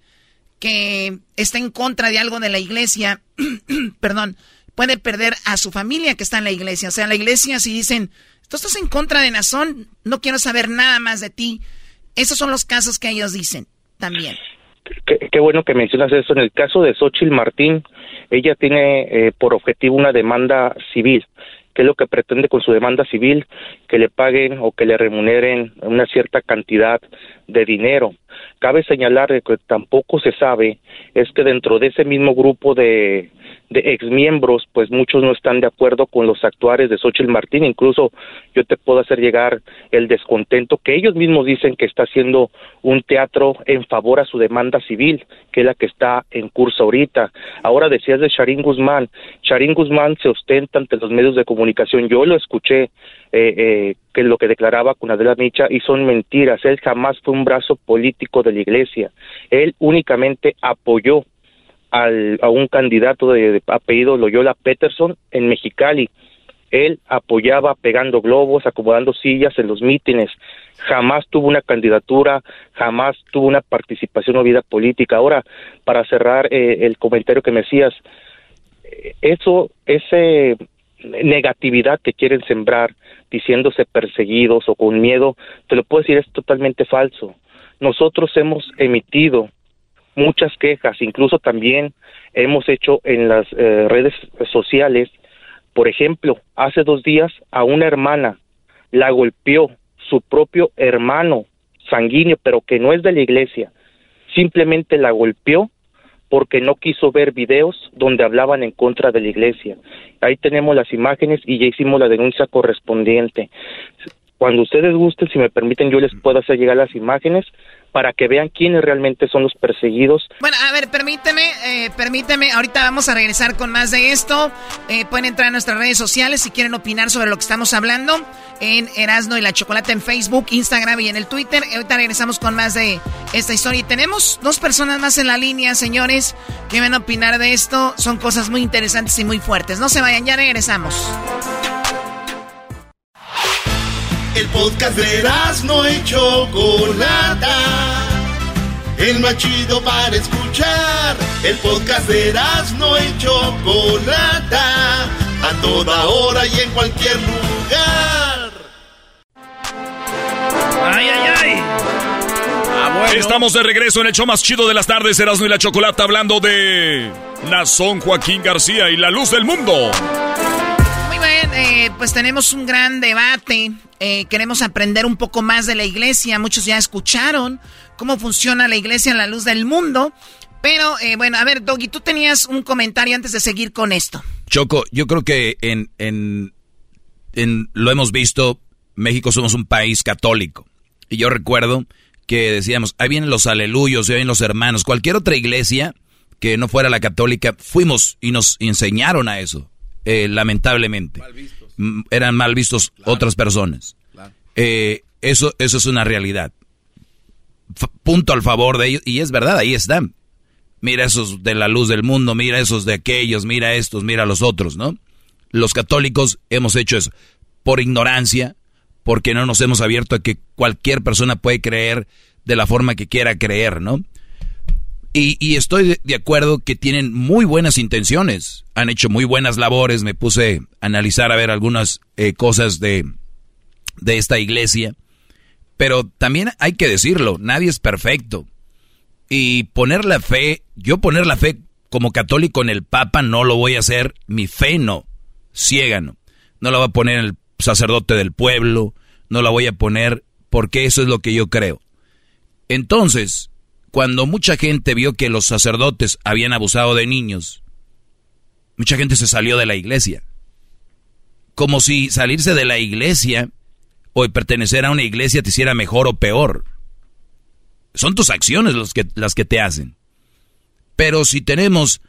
que está en contra de algo de la iglesia, perdón, puede perder a su familia que está en la iglesia. O sea, la iglesia si dicen, tú estás en contra de Nazón, no quiero saber nada más de ti. Esos son los casos que ellos dicen también. Qué, bueno que mencionas eso. En el caso de Xochitl Martín, ella tiene eh, por objetivo una demanda civil. ¿Qué es lo que pretende con su demanda civil? Que le paguen o que le remuneren una cierta cantidad de dinero. Cabe señalar que tampoco se sabe es que dentro de ese mismo grupo de, de exmiembros, pues muchos no están de acuerdo con los actuares de Xochitl Martín. Incluso yo te puedo hacer llegar el descontento que ellos mismos dicen que está haciendo un teatro en favor a su demanda civil, que es la que está en curso ahorita. Ahora decías de Sharín Guzmán. Sharín Guzmán se ostenta ante los medios de comunicación. Yo lo escuché eh, eh, que lo que declaraba con Adela Micha y son mentiras. Él jamás fue un brazo político de la iglesia. Él únicamente apoyó al, a un candidato de, apellido Loyola Peterson en Mexicali. Él apoyaba pegando globos, acomodando sillas en los mítines. Jamás tuvo una candidatura, jamás tuvo una participación o vida política. Ahora, para cerrar eh, el comentario que me decías, eh, eso, ese negatividad que quieren sembrar diciéndose perseguidos o con miedo, te lo puedo decir, es totalmente falso. Nosotros hemos emitido muchas quejas, incluso también hemos hecho en las eh, redes sociales, por ejemplo, hace dos días a una hermana la golpeó su propio hermano sanguíneo, pero que no es de la iglesia, simplemente la golpeó porque no quiso ver videos donde hablaban en contra de la iglesia. Ahí tenemos las imágenes y ya hicimos la denuncia correspondiente. Cuando ustedes gusten, si me permiten, yo les puedo hacer llegar las imágenes para que vean quiénes realmente son los perseguidos. Bueno, a ver, permíteme, eh, permíteme, ahorita vamos a regresar con más de esto. Eh, pueden entrar a nuestras redes sociales si quieren opinar sobre lo que estamos hablando en Erasno y la Chocolate en Facebook, Instagram y en el Twitter. Ahorita regresamos con más de esta historia. Y tenemos dos personas más en la línea, señores, que van a opinar de esto. Son cosas muy interesantes y muy fuertes. No se vayan, ya regresamos. El podcast de Erasmo y Chocolata. El más chido para escuchar. El podcast de Erasmo y Chocolata. A toda hora y en cualquier lugar. ¡Ay, ay, ay! Ah, Estamos de regreso en el show más chido de las tardes, Erasmo y la Chocolata, hablando de Nazón Joaquín García y la luz del mundo. Eh, pues tenemos un gran debate eh, queremos aprender un poco más de la iglesia. Muchos ya escucharon cómo funciona la iglesia en la luz del mundo. Pero eh, bueno, a ver, Doggy, tú tenías un comentario antes de seguir con esto. Choco, yo creo que en, lo hemos visto, México somos un país católico. Y yo recuerdo que decíamos, ahí vienen los aleluyos, ahí vienen los hermanos. Cualquier otra iglesia que no fuera la católica, fuimos y nos enseñaron a eso, eh, lamentablemente. Eran mal vistos otras personas. Eh, eso, eso es una realidad. punto al favor de ellos. Y es verdad, ahí están. Mira esos de la luz del mundo, mira esos de aquellos, mira estos, mira los otros, ¿no? Los católicos hemos hecho eso por ignorancia, porque no nos hemos abierto a que cualquier persona puede creer de la forma que quiera creer, ¿no? Y, estoy de acuerdo que tienen muy buenas intenciones, han hecho muy buenas labores, me puse a analizar a ver algunas eh, cosas de, de esta iglesia, pero también hay que decirlo, nadie es perfecto. Y poner la fe, yo poner la fe como católico en el Papa no lo voy a hacer, mi fe no, ciega no. La va a poner el sacerdote del pueblo, no la voy a poner porque eso es lo que yo creo. Entonces, cuando mucha gente vio que los sacerdotes habían abusado de niños, mucha gente se salió de la iglesia. Como si salirse de la iglesia o pertenecer a una iglesia te hiciera mejor o peor. Son tus acciones que, las que te hacen. Pero si tenemos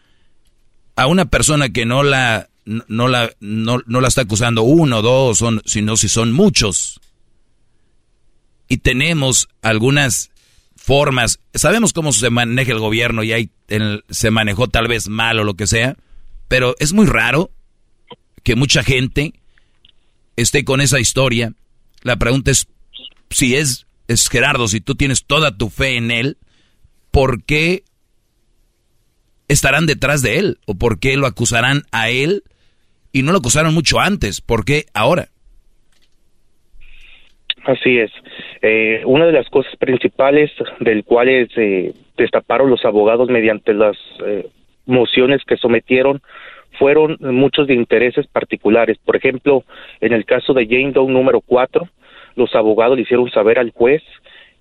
a una persona que no la, no la, no, la está acusando uno, dos, son, sino si son muchos, y tenemos algunas formas, sabemos cómo se maneja el gobierno y ahí se manejó tal vez mal o lo que sea, pero es muy raro que mucha gente esté con esa historia. La pregunta es si es, es Gerardo, si tú tienes toda tu fe en él, ¿por qué estarán detrás de él? ¿O por qué lo acusarán a él? Y no lo acusaron mucho antes, ¿por qué ahora? Así es. Eh, una de las cosas principales del cuales eh, destaparon los abogados mediante las eh, mociones que sometieron fueron muchos de intereses particulares. Por ejemplo, en el caso de Jane Doe número 4, los abogados le hicieron saber al juez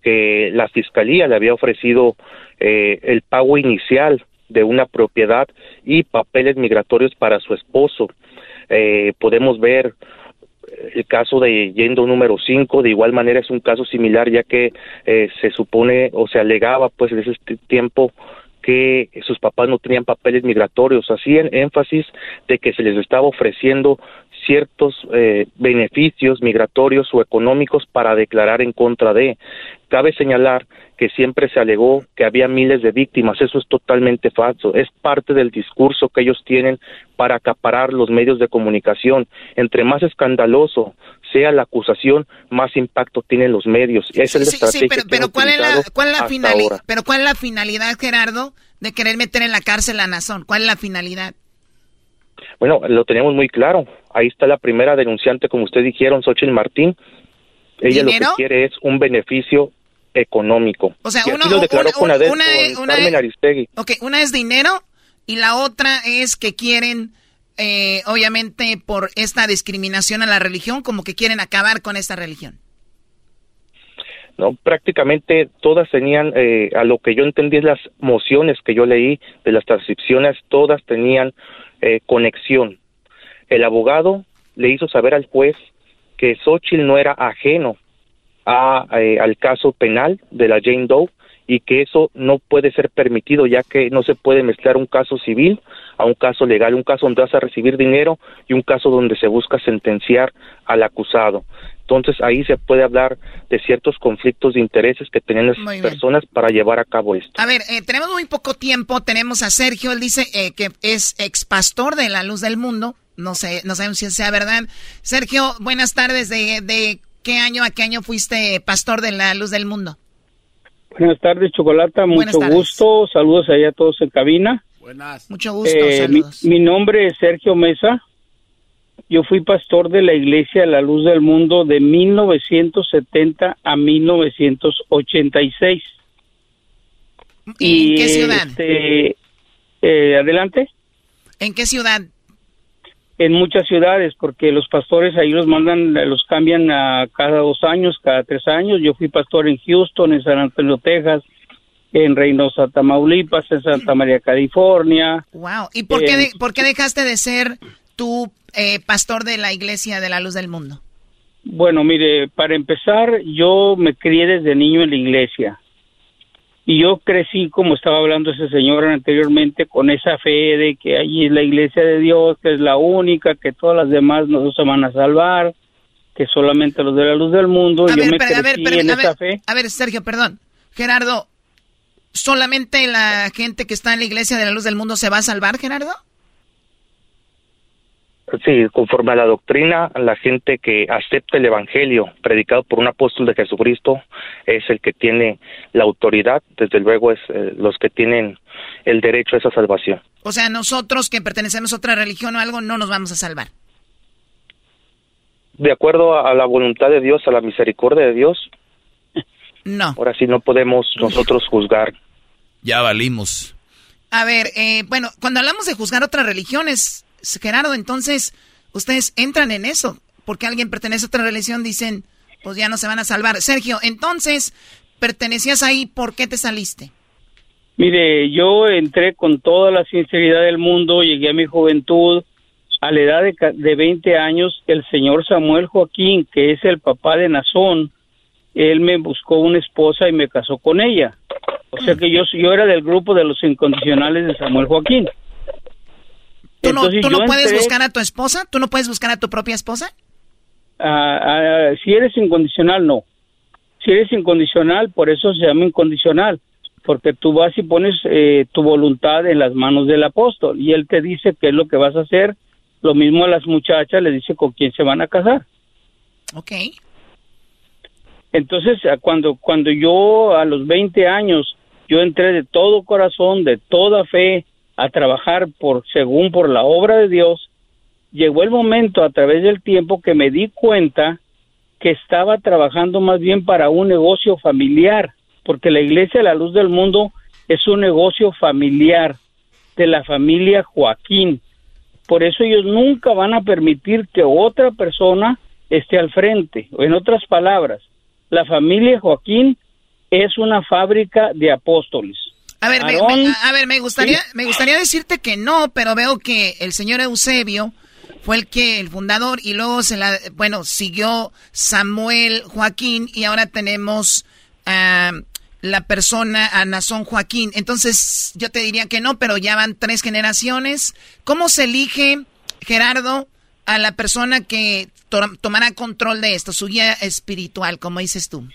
que la fiscalía le había ofrecido eh, el pago inicial de una propiedad y papeles migratorios para su esposo. Eh, podemos ver el caso de Yendo número 5, de igual manera es un caso similar ya que eh, se supone o se alegaba pues en ese tiempo que sus papás no tenían papeles migratorios, hacían énfasis de que se les estaba ofreciendo ciertos eh, beneficios migratorios o económicos para declarar en contra de. Cabe señalar que siempre se alegó que había miles de víctimas, eso es totalmente falso, es parte del discurso que ellos tienen para acaparar los medios de comunicación. Entre más escandaloso sea la acusación, más impacto tienen los medios. es el sí, pero, ¿cuál, es la, cuál la finalidad? Pero ¿cuál es la finalidad, Gerardo, de querer meter en la cárcel a Nazón? ¿Cuál es la finalidad? Bueno, lo tenemos muy claro. Ahí está la primera denunciante, como usted dijeron, Xochitl Martín. Ella lo que quiere es un beneficio económico. O sea, uno, una, una es dinero y la otra es que quieren, eh, obviamente, por esta discriminación a la religión, como que quieren acabar con esta religión. No, prácticamente todas tenían, eh, a lo que yo entendí, las mociones que yo leí de las transcripciones, todas tenían eh, conexión. El abogado le hizo saber al juez que Xochitl no era ajeno a, eh, al caso penal de la Jane Doe y que eso no puede ser permitido ya que no se puede mezclar un caso civil a un caso legal, un caso donde vas a recibir dinero y un caso donde se busca sentenciar al acusado. Entonces ahí se puede hablar de ciertos conflictos de intereses que tenían las personas para llevar a cabo esto. A ver, eh, tenemos muy poco tiempo, tenemos a Sergio, él dice eh, que es ex pastor de la Luz del Mundo, no sé, no sabemos si sea verdad. Sergio, buenas tardes, ¿de, de qué año a qué año fuiste pastor de la Luz del Mundo? Buenas tardes, Chocolata, mucho gusto, saludos allá a todos en cabina. Buenas. Mucho gusto, eh, saludos. mi nombre es Sergio Mesa, yo fui pastor de la Iglesia La Luz del Mundo de 1970 a 1986. ¿Y en qué ciudad? Este, eh, adelante. ¿En qué ciudad? En muchas ciudades, porque los pastores ahí los mandan, los cambian a cada dos años, cada tres años. Yo fui pastor en Houston, en San Antonio, Texas, en Reynosa, Tamaulipas, en Santa María, California. Wow. ¿Y por qué, por qué dejaste de ser tú, eh, pastor de la iglesia de la luz del mundo? Bueno, mire, para empezar, yo me crié desde niño en la iglesia. Y yo crecí, como estaba hablando ese señor anteriormente, con esa fe de que allí es la iglesia de Dios, que es la única, que todas las demás no se van a salvar, que solamente los de la luz del mundo. yo me crecí en esa fe. A ver, Sergio, perdón. Gerardo, ¿solamente la gente que está en la iglesia de la luz del mundo se va a salvar, Gerardo? Sí, conforme a la doctrina, la gente que acepta el Evangelio predicado por un apóstol de Jesucristo es el que tiene la autoridad, desde luego es eh, los que tienen el derecho a esa salvación. O sea, nosotros que pertenecemos a otra religión o algo no nos vamos a salvar. De acuerdo a la voluntad de Dios, a la misericordia de Dios. No. Ahora sí no podemos nosotros juzgar. Ya valimos. A ver, eh, bueno, cuando hablamos de juzgar otras religiones, Gerardo, entonces, ustedes entran en eso, porque alguien pertenece a otra religión, dicen, pues ya no se van a salvar. Sergio, entonces, pertenecías ahí, ¿por qué te saliste? Mire, yo entré con toda la sinceridad del mundo, llegué a mi juventud, a la edad de, de 20 años, el señor Samuel Joaquín, que es el papá de Nazón, él me buscó una esposa y me casó con ella. O sea que yo, yo era del grupo de los incondicionales de Samuel Joaquín. ¿Tú no, ¿tú no puedes buscar a tu esposa? ¿Tú no puedes buscar a tu propia esposa? Ah, ah, si eres incondicional, no. Si eres incondicional, por eso se llama incondicional, porque tú vas y pones eh, tu voluntad en las manos del apóstol y él te dice qué es lo que vas a hacer. Lo mismo a las muchachas le dice con quién se van a casar. Ok. Entonces, cuando, cuando yo a los 20 años, yo entré de todo corazón, de toda fe, a trabajar por según por la obra de Dios, llegó el momento a través del tiempo que me di cuenta que estaba trabajando más bien para un negocio familiar, porque la Iglesia la Luz del Mundo es un negocio familiar de la familia Joaquín. Por eso ellos nunca van a permitir que otra persona esté al frente. O en otras palabras, la familia Joaquín es una fábrica de apóstoles. A ver, me, a ver, me gustaría, me gustaría decirte que no, pero veo que el señor Eusebio fue el que, el fundador, y luego se la, bueno, siguió Samuel Joaquín, y ahora tenemos a la persona, a Nazón Joaquín. Entonces, yo te diría que no, pero ya van tres generaciones. ¿Cómo se elige, Gerardo, a la persona que tomará control de esto, su guía espiritual, como dices tú?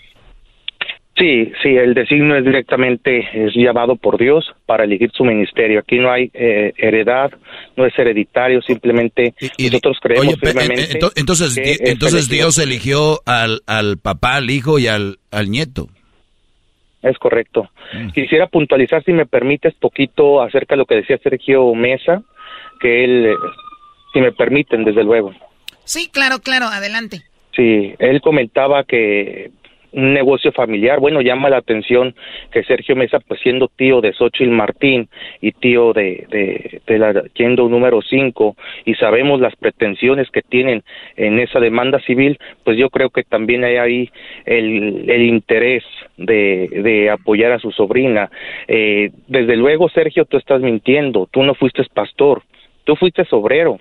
Sí, sí, el designio es directamente es llamado por Dios para elegir su ministerio. Aquí no hay eh, heredad, no es hereditario, simplemente nosotros creemos firmemente. entonces, entonces Dios eligió al, al papá, al hijo y al, al nieto. Es correcto. Mm. Quisiera puntualizar, si me permites, poquito acerca de lo que decía Sergio Mesa, que él, eh, si me permiten, desde luego. Sí, claro, claro, adelante. Sí, él comentaba que un negocio familiar. Bueno, llama la atención que Sergio Mesa, pues siendo tío de Xochitl Martín y tío de, de, la número 5 y sabemos las pretensiones que tienen en esa demanda civil, pues yo creo que también hay ahí el, el interés de, de apoyar a su sobrina. Eh, desde luego, Sergio, tú estás mintiendo, tú no fuiste pastor, tú fuiste obrero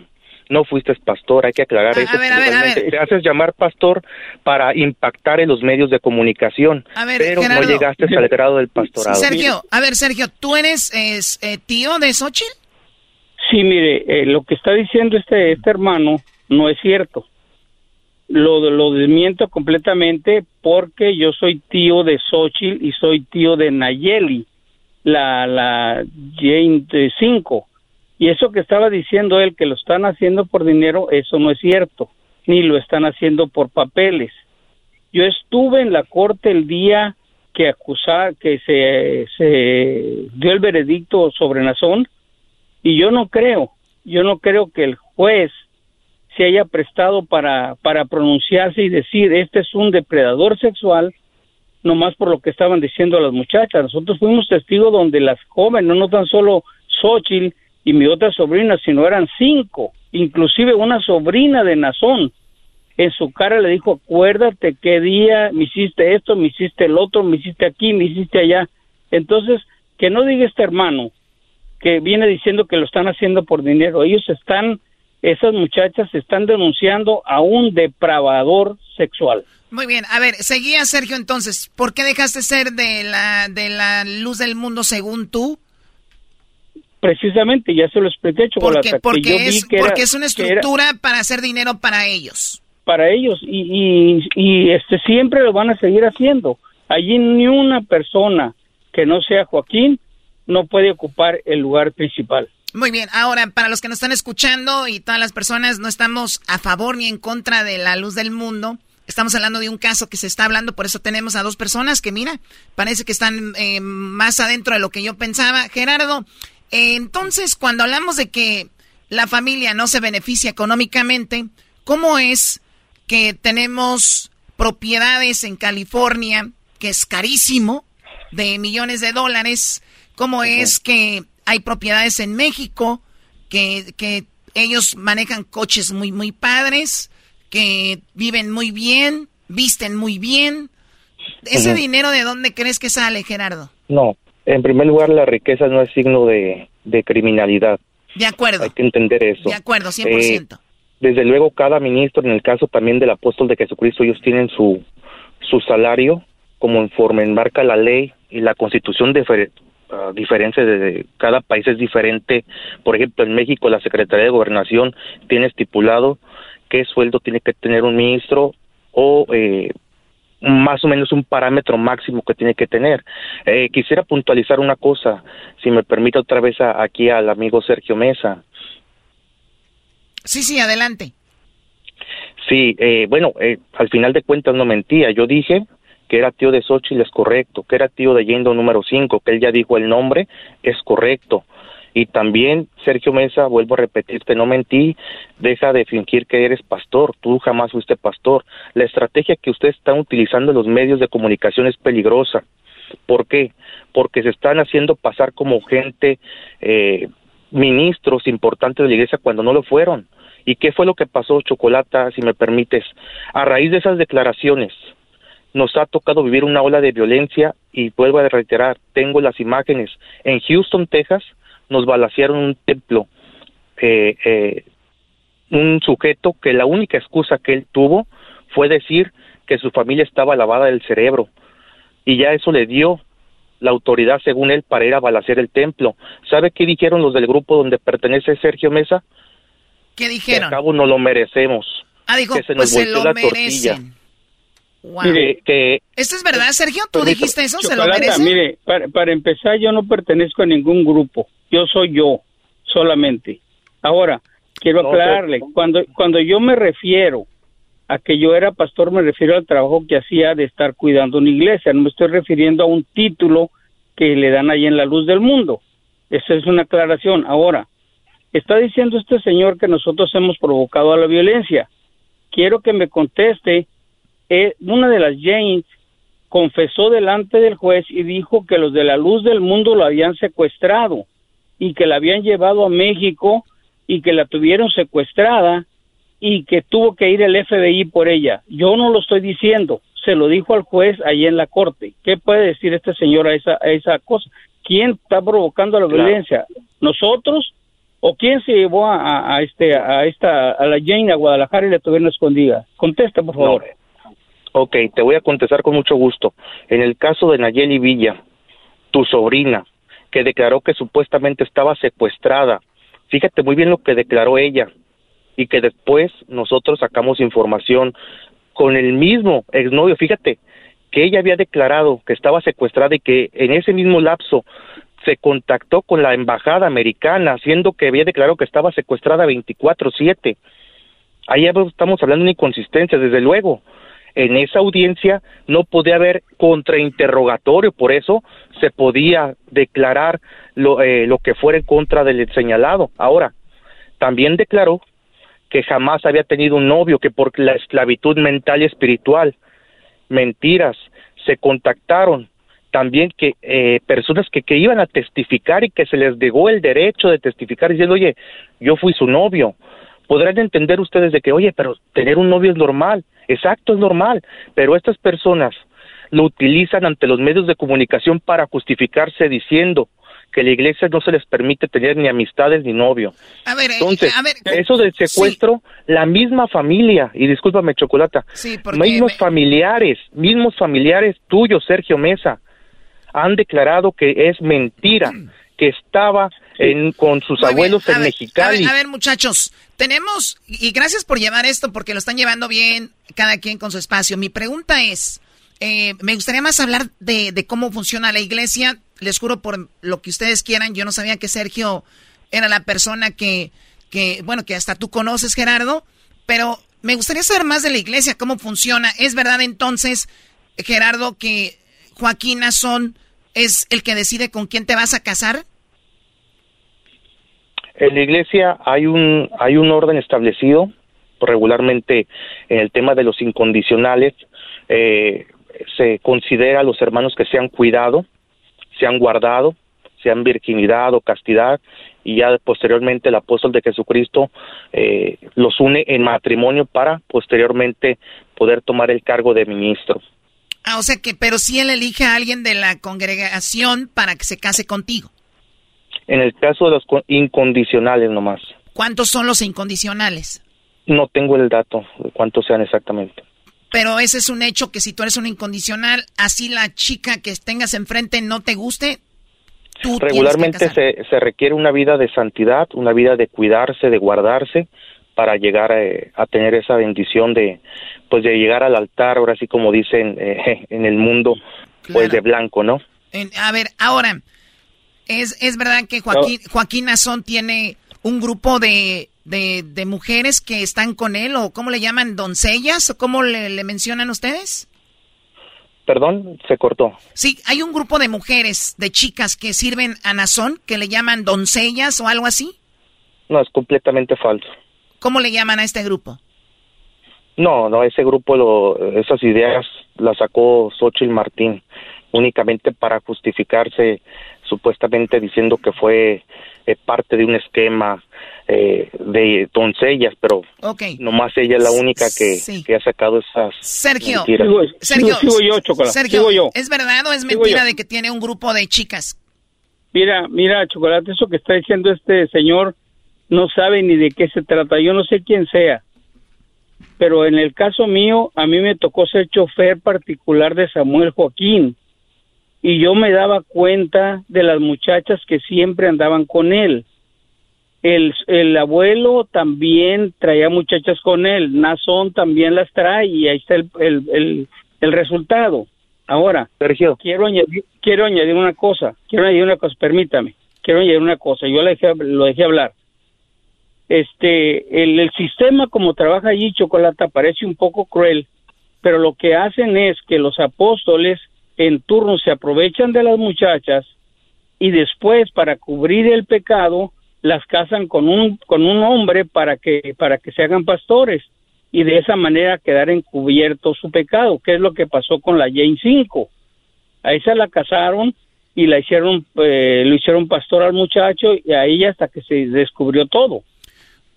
no fuiste pastor, hay que aclarar eso. Te haces llamar pastor para impactar en los medios de comunicación, pero no llegaste al grado del pastorado. Sergio, a ver, Sergio, ¿tú eres eh, tío de Xochitl? Sí, mire, eh, lo que está diciendo este, este hermano no es cierto. Lo, lo desmiento completamente porque yo soy tío de Xochitl y soy tío de Nayeli, la, la Jane 5 y eso que estaba diciendo él, que lo están haciendo por dinero, eso no es cierto, ni lo están haciendo por papeles. Yo estuve en la corte el día que acusa, que se, se dio el veredicto sobre Nazón, y yo no creo, yo no creo que el juez se haya prestado para, para pronunciarse y decir, este es un depredador sexual, nomás por lo que estaban diciendo las muchachas. Nosotros fuimos testigos donde las jóvenes, no, no tan solo Xochitl, y mi otra sobrina, si no eran cinco, inclusive una sobrina de Nazón, en su cara le dijo, acuérdate qué día me hiciste esto, me hiciste el otro, me hiciste aquí, me hiciste allá. Entonces, que no diga este hermano que viene diciendo que lo están haciendo por dinero, ellos están esas muchachas están denunciando a un depravador sexual. Muy bien, a ver, seguía Sergio entonces, ¿por qué dejaste ser de la, de la luz del mundo según tú? Precisamente, ya se lo expliqué, Chocolata. Porque, porque, es, porque es una estructura para hacer dinero para ellos. Para ellos, y, y, y, este siempre lo van a seguir haciendo. Allí ni una persona que no sea Joaquín no puede ocupar el lugar principal. Muy bien, ahora para los que nos están escuchando y todas las personas no estamos a favor ni en contra de la luz del mundo, estamos hablando de un caso que se está hablando, por eso tenemos a dos personas que mira, parece que están eh, más adentro de lo que yo pensaba. Gerardo, entonces cuando hablamos de que la familia no se beneficia económicamente, ¿cómo es que tenemos propiedades en California que es carísimo, de millones de dólares? ¿Cómo es que hay propiedades en México que, que ellos manejan coches muy, muy padres, que viven muy bien, visten muy bien? ¿Ese dinero de dónde crees que sale, Gerardo? No, en primer lugar, la riqueza no es signo de, criminalidad. De acuerdo. Hay que entender eso. De acuerdo, 100%. Eh, desde luego, cada ministro, en el caso también del apóstol de Jesucristo, ellos tienen su, su salario como informe enmarca la ley y la constitución de uh, diferencia de cada país es diferente. Por ejemplo, en México la Secretaría de Gobernación tiene estipulado qué sueldo tiene que tener un ministro o eh, más o menos un parámetro máximo que tiene que tener. Eh, quisiera puntualizar una cosa, si me permite otra vez aquí al amigo Sergio Mesa. Sí, sí, adelante. Sí, eh, bueno, eh, al final de cuentas no mentía. Yo dije que era tío de Xochitl es correcto, que era tío de Yendo número 5, que él ya dijo el nombre, es correcto. Y también, Sergio Mesa, vuelvo a repetirte, no mentí, deja de fingir que eres pastor, tú jamás fuiste pastor. La estrategia que ustedes están utilizando en los medios de comunicación es peligrosa. ¿Por qué? Porque se están haciendo pasar como gente, eh, ministros importantes de la iglesia cuando no lo fueron. ¿Y qué fue lo que pasó, Chocolata, si me permites? A raíz de esas declaraciones, nos ha tocado vivir una ola de violencia y vuelvo a reiterar, tengo las imágenes. En Houston, Texas, nos balacearon un templo. Eh, eh, un sujeto que la única excusa que él tuvo fue decir que su familia estaba lavada del cerebro y ya eso le dio la autoridad según él para ir a balacear el templo. ¿Sabe qué dijeron los del grupo donde pertenece Sergio Mesa? ¿Qué dijeron? Que cabo no lo merecemos. Ah, dijo, que se nos pues se lo merecen. Mire, que... ¿Esto es verdad, Sergio? ¿Tú dijiste eso? ¿Se lo merece? Mire, para, empezar, yo no pertenezco a ningún grupo. Yo soy yo, solamente. Ahora, quiero aclararle, cuando, cuando yo me refiero a que yo era pastor, me refiero al trabajo que hacía de estar cuidando una iglesia. No me estoy refiriendo a un título que le dan ahí en la luz del mundo. Esa es una aclaración. Ahora, está diciendo este señor que nosotros hemos provocado a la violencia. Quiero que me conteste eh, una de las Janes confesó delante del juez y dijo que los de la luz del mundo lo habían secuestrado y que la habían llevado a México y que la tuvieron secuestrada y que tuvo que ir el FBI por ella. Yo no lo estoy diciendo, se lo dijo al juez allí en la corte. ¿Qué puede decir este señor a esa, a esa cosa? ¿Quién está provocando la violencia? ¿Nosotros? ¿O quién se llevó a, este a esta a la Jane a Guadalajara y la tuvieron escondida? Contesta, por favor. Ok, te voy a contestar con mucho gusto. En el caso de Nayeli Villa, tu sobrina, que declaró que supuestamente estaba secuestrada, fíjate muy bien lo que declaró ella y que después nosotros sacamos información con el mismo exnovio, fíjate, que ella había declarado que estaba secuestrada y que en ese mismo lapso se contactó con la embajada americana, siendo que había declarado que estaba secuestrada 24/7. Ahí estamos hablando de inconsistencia, desde luego en esa audiencia no podía haber contrainterrogatorio, por eso se podía declarar lo, eh, lo que fuera en contra del señalado. Ahora, también declaró que jamás había tenido un novio, que por la esclavitud mental y espiritual, mentiras, se contactaron también que eh, personas que, que iban a testificar y que se les negó el derecho de testificar diciendo, oye, yo fui su novio. Podrán entender ustedes de que, oye, pero tener un novio es normal. Exacto, es normal, pero estas personas lo utilizan ante los medios de comunicación para justificarse diciendo que la iglesia no se les permite tener ni amistades ni novio. A ver, eh, Entonces, a ver, eso del secuestro, la misma familia, y discúlpame, Chocolata, Sí, mismos me- familiares, mismos familiares tuyos, Sergio Mesa, han declarado que es mentira, que estaba en, con sus Muy abuelos en ver, Mexicali. A ver, a ver, muchachos, tenemos, y gracias por llevar esto porque lo están llevando bien, cada quien con su espacio. Mi pregunta es, eh, me gustaría más hablar de, de cómo funciona la iglesia. Les juro por lo que ustedes quieran, yo no sabía que Sergio era la persona que, que bueno, que hasta tú conoces, Gerardo, pero me gustaría saber más de la iglesia, cómo funciona. ¿Es verdad entonces, Gerardo, que Joaquín Nazón es el que decide con quién te vas a casar? En la iglesia hay un, hay un orden establecido regularmente en el tema de los incondicionales. eh, se considera a los hermanos que se han cuidado, se han guardado, se han virginidad o castidad, y ya posteriormente el apóstol de Jesucristo eh, los une en matrimonio para posteriormente poder tomar el cargo de ministro. Ah, o sea que, pero si él elige a alguien de la congregación para que se case contigo. En el caso de los co- incondicionales nomás, ¿Cuántos son los incondicionales? no tengo el dato de cuántos sean exactamente. Pero ese es un hecho que si tú eres un incondicional, así la chica que tengas enfrente no te guste, tú Regularmente se, se requiere una vida de santidad, una vida de cuidarse, de guardarse, para llegar eh, a tener esa bendición de, pues de llegar al altar, ahora sí como dicen eh, en el mundo, pues de blanco, ¿no? En- a ver, ahora, ¿es, es verdad que Joaquín, Joaquín Nazón tiene un grupo de, de, de mujeres que están con él, o cómo le llaman, doncellas, o cómo le, le mencionan ustedes? Perdón, se cortó. Sí, hay un grupo de mujeres, de chicas que sirven a Nazón, que le llaman doncellas o algo así. No, es completamente falso. ¿Cómo le llaman a este grupo? No, no, ese grupo, lo, esas ideas las sacó Xochitl Martín únicamente para justificarse, supuestamente diciendo que fue eh, parte de un esquema eh, de doncellas, pero Ok. nomás ella es la única que, Sí. que ha sacado esas Sergio, mentiras. Sergio, sigo yo, Chocolate, Sergio, sigo yo. ¿es verdad o es mentira de que tiene un grupo de chicas? Mira, mira, Chocolate, eso que está diciendo este señor no sabe ni de qué se trata. Yo no sé quién sea, pero en el caso mío, a mí me tocó ser chofer particular de Samuel Joaquín y yo me daba cuenta de las muchachas que siempre andaban con él. El, el abuelo también traía muchachas con él, Nazón también las trae y ahí está el, el, el, el resultado. Ahora, Sergio, quiero añadir, quiero añadir una cosa, quiero añadir una cosa, permítame, quiero añadir una cosa, yo dejé, lo dejé hablar. Este, el, el sistema como trabaja allí Chocolata parece un poco cruel, pero lo que hacen es que los apóstoles en turno se aprovechan de las muchachas y después para cubrir el pecado las casan con un con un hombre para que para que se hagan pastores y de esa manera quedar encubierto su pecado, que es lo que pasó con la Jane 5. A esa la casaron y la hicieron eh, lo hicieron pastor al muchacho y a ella hasta que se descubrió todo.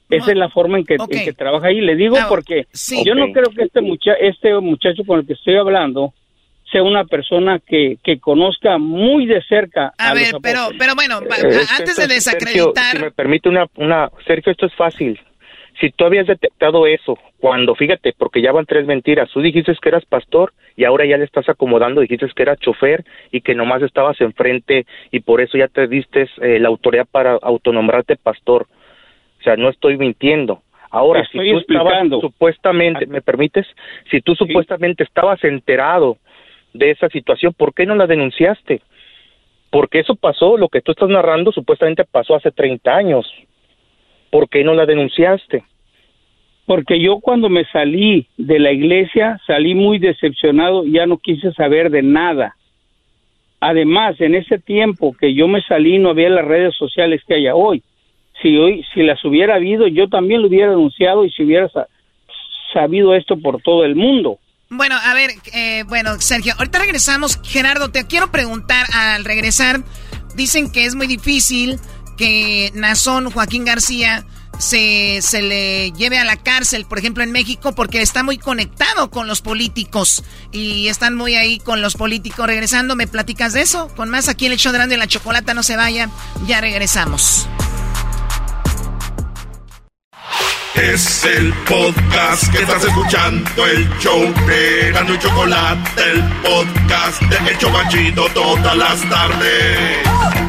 Esa es la forma en que, en que trabaja ahí. Le digo porque sí. yo no creo que este, mucha este muchacho con el que estoy hablando sea una persona que, que conozca muy de cerca a, A los ver, pero, pero bueno, Eh, es que antes esto de Sergio, desacreditar, si me permite una, una, Sergio, esto es fácil. Si tú habías detectado eso, cuando, fíjate, porque ya van tres mentiras, tú dijiste que eras pastor y ahora ya le estás acomodando, dijiste que eras chofer y que nomás estabas enfrente y por eso ya te diste eh, la autoridad para autonombrarte pastor. O sea, no estoy mintiendo. Ahora, si tú estabas supuestamente, ¿me permites? Si tú supuestamente estabas enterado de esa situación, ¿por qué no la denunciaste? Porque eso pasó, lo que tú estás narrando supuestamente pasó hace 30 años. ¿Por qué no la denunciaste? Porque yo cuando me salí de la iglesia salí muy decepcionado, ya no quise saber de nada. Además, en ese tiempo que yo me salí no había las redes sociales que hay hoy. Si hoy, si las hubiera habido, yo también lo hubiera denunciado y si hubiera sa- sabido esto por todo el mundo. Bueno, a ver, eh, bueno, Sergio, ahorita regresamos. Gerardo, te quiero preguntar al regresar. Dicen que es muy difícil que Nazón Joaquín García se, se le lleve a la cárcel, por ejemplo, en México, porque está muy conectado con los políticos y están muy ahí con los políticos. Regresando, ¿me platicas de eso? Con más aquí el show de la chocolata, no se vaya, ya regresamos. Es el podcast que estás escuchando, el show de y Chocolate, el podcast de Hecho Machito todas las tardes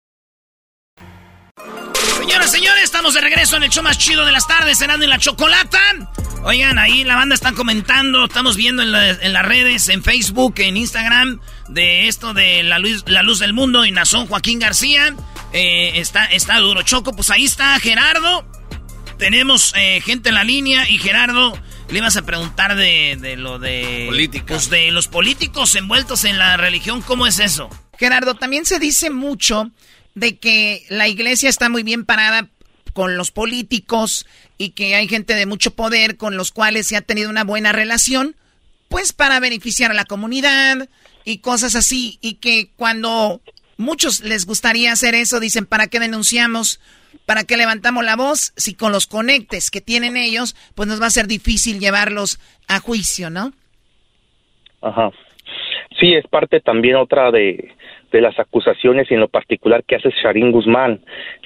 Estamos de regreso en el show más chido de las tardes, cenando en la chocolata. Oigan, ahí la banda está comentando, estamos viendo en, las redes, en Facebook, en Instagram, de esto de la luz, la luz del mundo y Nazón Joaquín García. Eh, está, está duro. Choco, pues ahí está Gerardo. Tenemos eh, gente en la línea y Gerardo, le ibas a preguntar de, lo de... Políticos. Pues de los políticos envueltos en la religión, ¿cómo es eso? Gerardo, también se dice mucho de que la iglesia está muy bien parada con los políticos y que hay gente de mucho poder con los cuales se ha tenido una buena relación, pues para beneficiar a la comunidad y cosas así, y que cuando muchos les gustaría hacer eso, dicen, ¿para qué denunciamos? ¿Para qué levantamos la voz? Si con los conectes que tienen ellos, pues nos va a ser difícil llevarlos a juicio, ¿no? Ajá. Sí, es parte también otra de, de las acusaciones y en lo particular que hace Sharin Guzmán,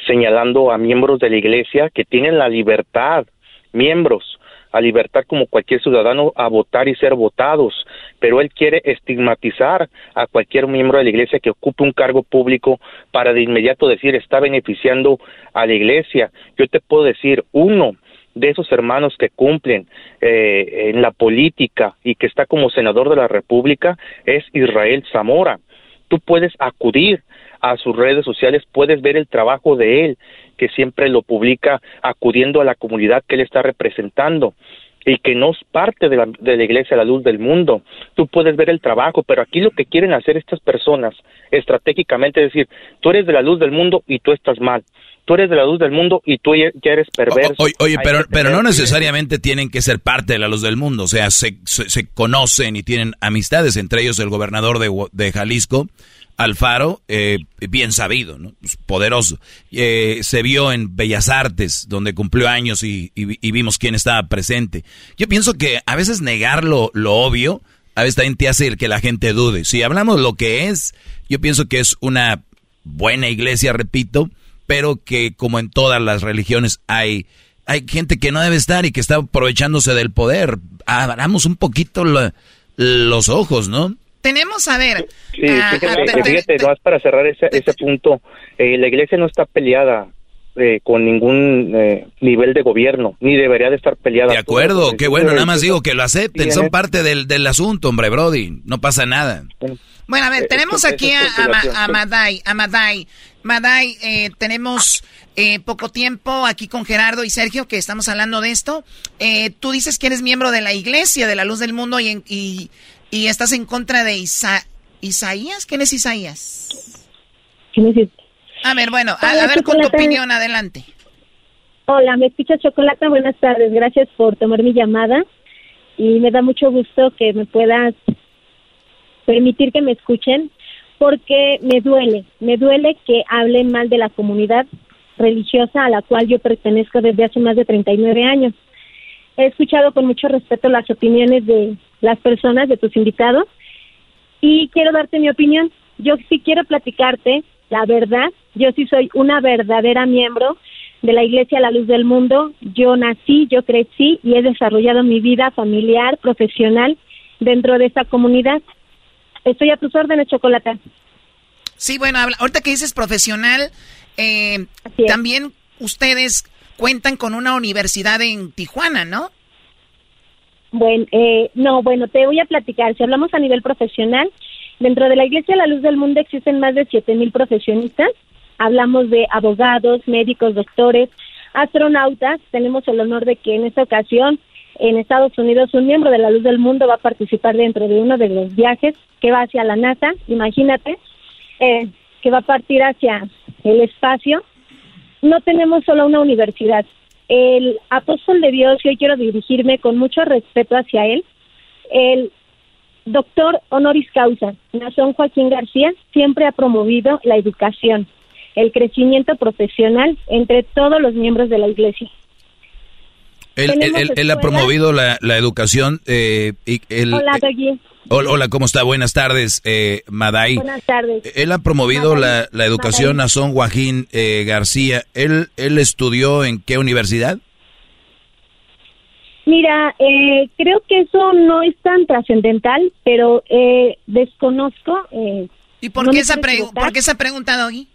señalando a miembros de la iglesia que tienen la libertad, miembros, a libertad como cualquier ciudadano a votar y ser votados, pero él quiere estigmatizar a cualquier miembro de la iglesia que ocupe un cargo público para de inmediato decir está beneficiando a la iglesia. Yo te puedo decir, uno de esos hermanos que cumplen eh, en la política y que está como senador de la República es Israel Zamora tú puedes acudir a sus redes sociales, puedes ver el trabajo de él, que siempre lo publica acudiendo a la comunidad que él está representando y que no es parte de la, de iglesia la luz del mundo. Tú puedes ver el trabajo, pero aquí lo que quieren hacer estas personas estratégicamente es decir, tú eres de la luz del mundo y tú estás mal. Tú eres de la luz del mundo y tú ya eres perverso. oye, pero, pero no necesariamente tienen que ser parte de la luz del mundo. O sea, se, se, conocen y tienen amistades, entre ellos el gobernador de, de Jalisco, Alfaro, eh, bien sabido, ¿no? Pues, poderoso. Eh, se vio en Bellas Artes, donde cumplió años y, vimos quién estaba presente. Yo pienso que a veces negar lo, obvio, a veces también te hace que la gente dude. Si hablamos lo que es, yo pienso que es una buena iglesia, repito, pero que como en todas las religiones hay, hay gente que no debe estar y que está aprovechándose del poder. Abramos un poquito los ojos, ¿no? Tenemos, a ver. Sí, fíjate, no es para cerrar ese, ese punto. Eh, la iglesia no está peleada eh, con ningún eh, nivel de gobierno, ni debería de estar peleada. De acuerdo, qué bueno, nada más digo que lo acepten, son parte del, del asunto, hombre, Brody, no pasa nada. Bueno, a ver, tenemos aquí a, a, Maday, a Maday. Maday, tenemos poco tiempo aquí con Gerardo y Sergio, que estamos hablando de esto. tú dices que eres miembro de la iglesia, de la luz del mundo, y, y y estás en contra de Isaías. ¿Quién es Isaías? A ver, bueno, a, ver con tu opinión, adelante. Hola, me escucha Chocolata, buenas tardes, gracias por tomar mi llamada y me da mucho gusto que me puedas permitir que me escuchen porque me duele, me duele que hablen mal de la comunidad religiosa a la cual yo pertenezco desde hace más de 39 años. He escuchado con mucho respeto las opiniones de las personas, de tus invitados, y quiero darte mi opinión. Yo sí quiero platicarte la verdad. Yo sí soy una verdadera miembro de la Iglesia La Luz del Mundo. Yo nací, yo crecí y he desarrollado mi vida familiar, profesional dentro de esta comunidad. Estoy a tus órdenes, Chocolata. Sí, bueno, ahorita que dices profesional, eh, también ustedes cuentan con una universidad en Tijuana, ¿no? Bueno, eh, no, bueno, te voy a platicar. Si hablamos a nivel profesional, dentro de la Iglesia La Luz del Mundo existen más de siete mil profesionistas. Hablamos de abogados, médicos, doctores, astronautas. Tenemos el honor de que en esta ocasión en Estados Unidos un miembro de la Luz del Mundo va a participar dentro de uno de los viajes que va hacia la NASA. Imagínate eh, que va a partir hacia el espacio. No tenemos solo una universidad. El apóstol de Dios, y hoy quiero dirigirme con mucho respeto hacia él, el doctor honoris causa, Nazón Joaquín García, siempre ha promovido la educación, el crecimiento profesional entre todos los miembros de la iglesia. Él, él, ha promovido la, la educación. Eh, y hola, Doggy. Hola, ¿cómo está? Buenas tardes, eh, Maday. Buenas tardes. Él ha promovido la, la, educación a Son Joaquín eh, García. ¿Él, ¿Él estudió en qué universidad? Mira, eh, creo que eso no es tan trascendental, pero eh, desconozco. Eh, ¿Y por, qué esa por qué esa pregunta, Doggy?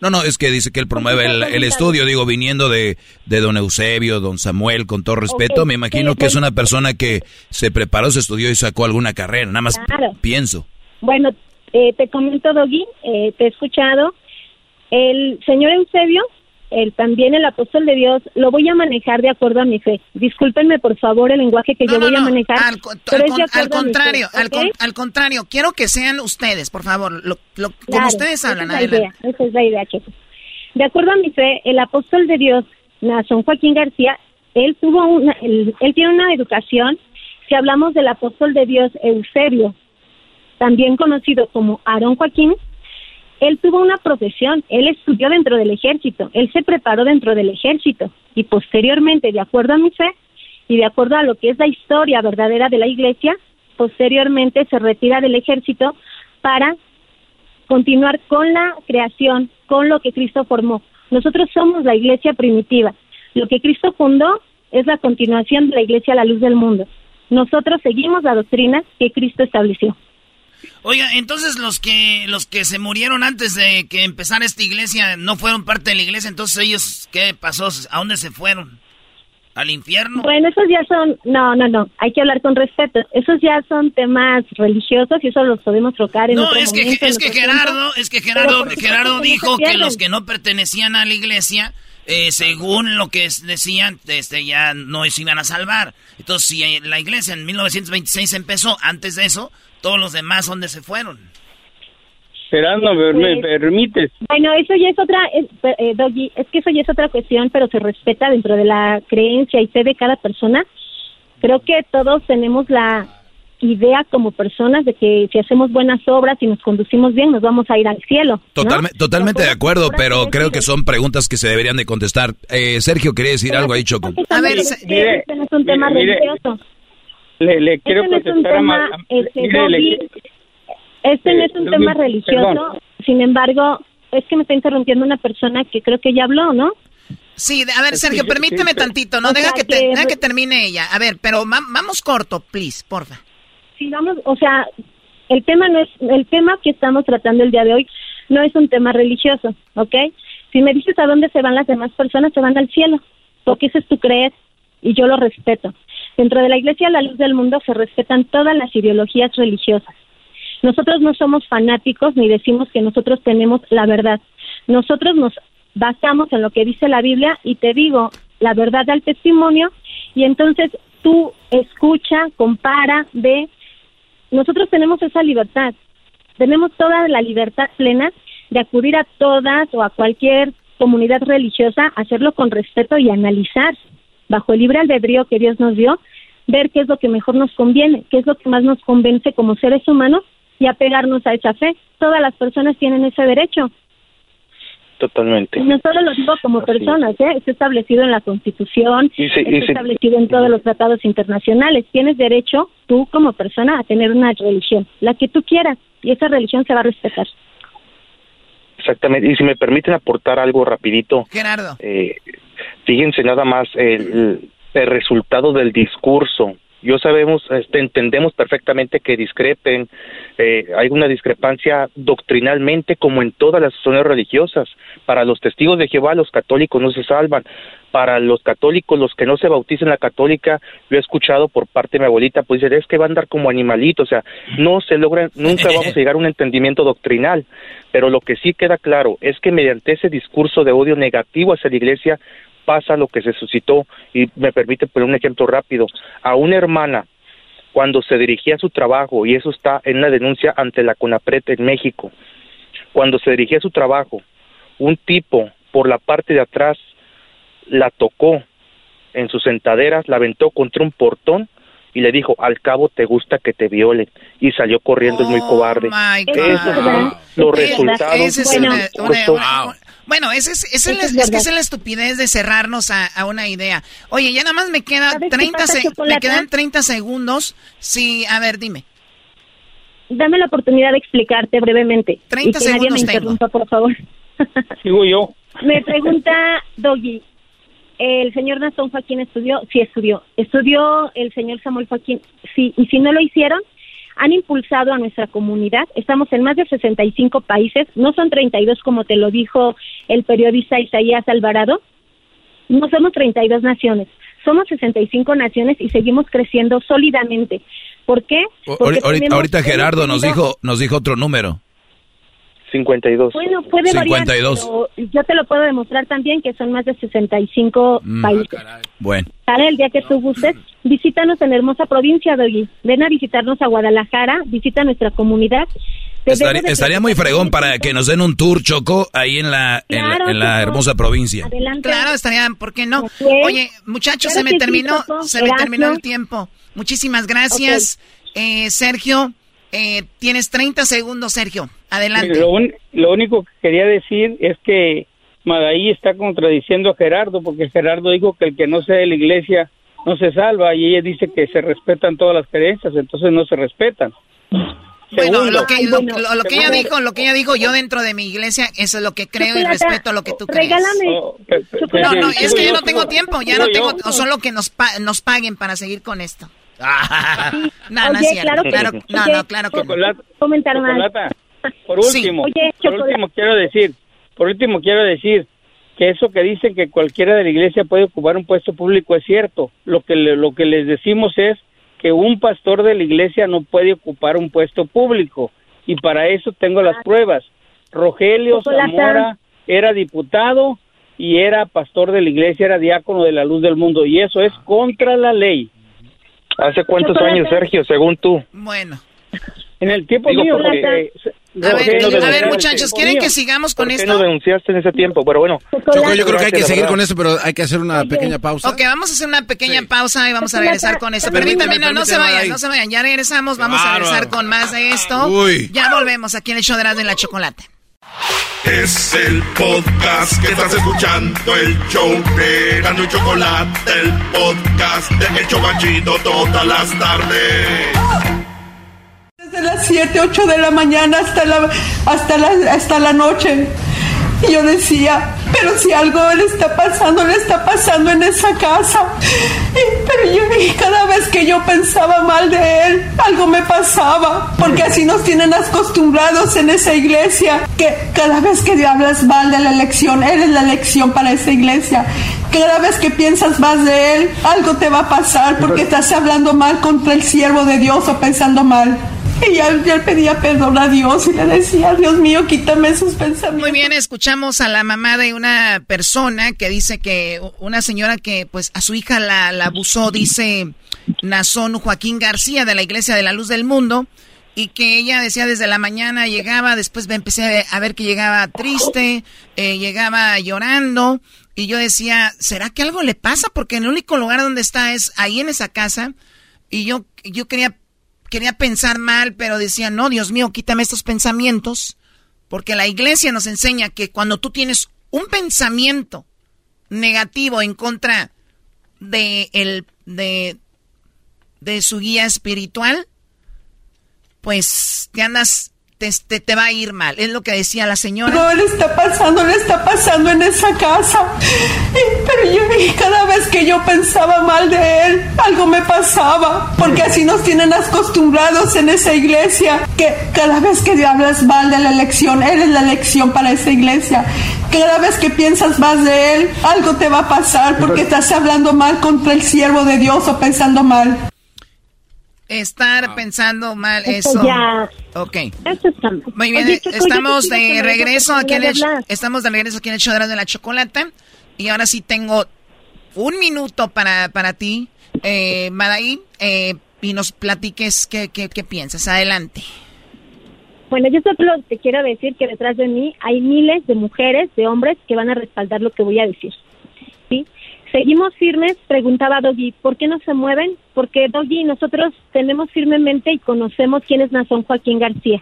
No, no, es que dice que él promueve el, estudio, digo, viniendo de, de, don Eusebio, don Samuel, con todo respeto, me imagino que es una persona que se preparó, se estudió y sacó alguna carrera, nada más pienso. Bueno, eh, te comento, Doggy, eh, te he escuchado. El señor Eusebio el, también el apóstol de Dios, lo voy a manejar de acuerdo a mi fe. Discúlpenme, por favor, el lenguaje que yo voy a manejar. Al, contrario, al, contrario, quiero que sean ustedes, por favor, lo, como ustedes hablan. Esa es la idea, esa es la idea, De acuerdo a mi fe, el apóstol de Dios, Nazón Joaquín García, él tuvo una, él, él tiene una educación, si hablamos del apóstol de Dios Eusebio, también conocido como Aarón Joaquín, él tuvo una profesión, él estudió dentro del ejército, él se preparó dentro del ejército y posteriormente, de acuerdo a mi fe y de acuerdo a lo que es la historia verdadera de la iglesia, posteriormente se retira del ejército para continuar con la creación, con lo que Cristo formó. Nosotros somos la iglesia primitiva. Lo que Cristo fundó es la continuación de la iglesia a la luz del mundo. Nosotros seguimos la doctrina que Cristo estableció. Oiga, entonces los que los que se murieron antes de que empezara esta iglesia no fueron parte de la iglesia, entonces ellos ¿qué pasó? ¿A dónde se fueron? ¿Al infierno? Bueno, esos ya son, no, no, no, hay que hablar con respeto. Esos ya son temas religiosos y eso los podemos trocar en No, es que, es que Gerardo, es que Gerardo, Gerardo dijo que los que no pertenecían a la iglesia eh, según lo que decían, este, ya no se iban a salvar. Entonces, si la iglesia en 1926 empezó, antes de eso, todos los demás, ¿dónde se fueron? Gerardo, ¿me permites? Bueno, eso ya es otra, eh, Doggy, es que eso ya es otra cuestión, pero se respeta dentro de la creencia y fe de cada persona. Creo que todos tenemos la idea como personas de que si hacemos buenas obras y nos conducimos bien, nos vamos a ir al cielo. totalmente de acuerdo, pero creo que son preguntas que se deberían de contestar. Eh, Sergio, ¿quería decir algo ahí, Choco? A ver, este no es un tema religioso. Le, le quiero este contestar no a, este, este no es un tema religioso, sin embargo, es que me está interrumpiendo una persona que creo que ya habló, ¿no? Sí, a ver, Sergio, permíteme tantito, ¿no? Deja que, deja que termine ella. A ver, pero vamos corto, please, porfa sí, vamos, o sea, el tema no es, el tema que estamos tratando el día de hoy no es un tema religioso, ¿ok? Si me dices a dónde se van las demás personas, se van al cielo, porque ese es tu creer y yo lo respeto. Dentro de la Iglesia La Luz del Mundo se respetan todas las ideologías religiosas. Nosotros no somos fanáticos ni decimos que nosotros tenemos la verdad. Nosotros nos basamos en lo que dice la Biblia y te digo la verdad al testimonio y entonces tú escucha, compara, ve nosotros tenemos esa libertad, tenemos toda la libertad plena de acudir a todas o a cualquier comunidad religiosa, hacerlo con respeto y analizar bajo el libre albedrío que Dios nos dio, ver qué es lo que mejor nos conviene, qué es lo que más nos convence como seres humanos y apegarnos a esa fe. Todas las personas tienen ese derecho. Totalmente. no solo lo digo como personas, ¿eh? está establecido en la Constitución, está establecido en todos los tratados internacionales. Tienes derecho, tú como persona, a tener una religión, la que tú quieras, y esa religión se va a respetar. Exactamente. Y si me permiten aportar algo rapidito. Gerardo. Eh, fíjense nada más el, el resultado del discurso yo sabemos, este, entendemos perfectamente que discrepen, eh, hay una discrepancia doctrinalmente como en todas las zonas religiosas. Para los testigos de Jehová, los católicos no se salvan. Para los católicos, los que no se bautizan la católica, yo he escuchado por parte de mi abuelita, pues dicen, es que van a andar como animalitos, o sea, no se logra, nunca vamos a llegar a un entendimiento doctrinal. Pero lo que sí queda claro es que mediante ese discurso de odio negativo hacia la iglesia, pasa lo que se suscitó, y me permite poner un ejemplo rápido, a una hermana cuando se dirigía a su trabajo, y eso está en una denuncia ante la CONAPRED en México, cuando se dirigía a su trabajo, un tipo por la parte de atrás la tocó en sus sentaderas, la aventó contra un portón y le dijo, al cabo te gusta que te violen. Y salió corriendo, es muy cobarde. Esos son los resultados. Ese es una- una- una- bueno, ese es, ese es, la, es que esa es la estupidez de cerrarnos a, a una idea. Oye, ya nada más me queda ¿Sabes qué 30 pasa, se- me quedan 30 segundos. Sí, a ver, dime. Dame la oportunidad de explicarte brevemente. 30 y que nadie segundos me tengo. interrumpa, por favor. Sigo yo. Me pregunta Doggy, ¿el señor Nastón Joaquín estudió? Sí, estudió. ¿Estudió el señor Samuel Joaquín? Sí. ¿Y si no lo hicieron? Han impulsado a nuestra comunidad. Estamos en más de 65 países. No son 32 como te lo dijo el periodista Isaías Alvarado. No somos 32 naciones. Somos 65 naciones y seguimos creciendo sólidamente. ¿Por qué? Porque ahorita, ahorita Gerardo nos dijo, nos dijo otro número. 52. Bueno, puede variar, 52. pero yo te lo puedo demostrar también que son más de 65 Mm. países. Bueno. Sale el día que tú gustes, visítanos en la hermosa provincia, Doggy. Ven a visitarnos a Guadalajara, visita nuestra comunidad. Estaría, estaría muy fregón para que nos den un tour, Choco, ahí en la, en la- Claro, en la Choco. hermosa provincia. Adelante. Claro, estaría, ¿por qué no? Oye, muchachos, Claro se me sí, terminó, se me terminó el tiempo. Muchísimas gracias, Eh, Sergio. Eh, tienes 30 segundos, Sergio. Adelante. Lo, un- lo único que quería decir es que Madaí está contradiciendo a Gerardo, porque Gerardo dijo que el que no sea de la iglesia no se salva, y ella dice que se respetan todas las creencias, entonces no se respetan. Bueno, Segundo. lo que, lo, lo- lo que ella dijo, lo que ella dijo, yo dentro de mi iglesia, eso es lo que creo y respeto lo que tú crees. regálame. Oh, No, no, es que yo no tengo tiempo, ya no tengo, o solo que nos, pa- nos paguen para seguir con esto. No, no Oye, es cierto. claro que- Claro, no, oye, no, claro que no. Comentar más. Por Sí. último, Oye, por último quiero decir, por último quiero decir que eso que dicen que cualquiera de la iglesia puede ocupar un puesto público es cierto. Lo que le- lo que les decimos es que un pastor de la iglesia no puede ocupar un puesto público y para eso tengo las pruebas. Rogelio Chocolata. Zamora era diputado y era pastor de la iglesia, era diácono de la luz del mundo y eso es contra la ley. ¿Hace cuántos años, Sergio, según tú? Bueno. En el tiempo Digo, mío, porque- porque, A ver, ¿por qué no a ver, muchachos, ¿quieren que sigamos con ¿Por qué esto? no denunciaste en ese tiempo? Pero bueno. Yo creo que hay que seguir con eso, pero hay que hacer una pequeña pausa. Ok, vamos a hacer una pequeña pausa y vamos a regresar con esto. Permítame, no, no se vayan, no se vayan. Ya regresamos, vamos a regresar con más de esto. Uy. Ya volvemos aquí en el show de y la Chocolate. Es el podcast que estás escuchando, el show de Erasmo y Chocolate, el podcast de El Chobachito todas las tardes. Desde las 7, 8 de la mañana hasta la, hasta la, hasta la noche. Y yo decía, pero si algo le está pasando, le está pasando en esa casa. Y- pero yo, y cada vez que yo pensaba mal de él, algo me pasaba. Porque así nos tienen acostumbrados en esa iglesia. Que cada vez que hablas mal de la elección, eres la elección para esa iglesia. Cada vez que piensas más de él, algo te va a pasar porque estás hablando mal contra el siervo de Dios o pensando mal. Y ya, pedía perdón a Dios y le decía, Dios mío, quítame esos pensamientos. Muy bien, escuchamos a la mamá de una persona que dice que una señora que pues a su hija la, la abusó, dice Nazón Joaquín García de la Iglesia de la Luz del Mundo, y que ella decía desde la mañana llegaba, después me empecé a ver, que llegaba triste, eh, llegaba llorando, y yo decía, ¿será que algo le pasa? Porque el único lugar donde está es ahí en esa casa, y yo, yo quería, quería pensar mal, pero decía, no, Dios mío, quítame estos pensamientos. Porque la iglesia nos enseña que cuando tú tienes un pensamiento negativo en contra de el de, de su guía espiritual, pues te andas, te, te, te va a ir mal. Es lo que decía la señora. No le está pasando, le está pasando en esa casa. Y- pero yo, y cada vez que yo pensaba mal de él, algo me pasaba. Porque así nos tienen acostumbrados en esa iglesia. Que cada vez que hablas mal de la elección, eres la elección para esa iglesia. Cada vez que piensas más de él, algo te va a pasar porque estás hablando mal contra el siervo de Dios o pensando mal. Estar pensando mal, Esto eso. ya- Ok. Eso está mal. Muy bien, Oye, estamos de regreso aquí en el, estamos de regreso aquí en el show de la chocolata y ahora sí tengo un minuto para, para ti, eh, Madaí, eh, y nos platiques qué, qué, qué piensas. Adelante. Bueno, yo solo te quiero decir que detrás de mí hay miles de mujeres, de hombres que van a respaldar lo que voy a decir. Seguimos firmes, preguntaba Doggy, ¿por qué no se mueven? Porque Doggy, nosotros tenemos firmemente y conocemos quién es Nazón Joaquín García.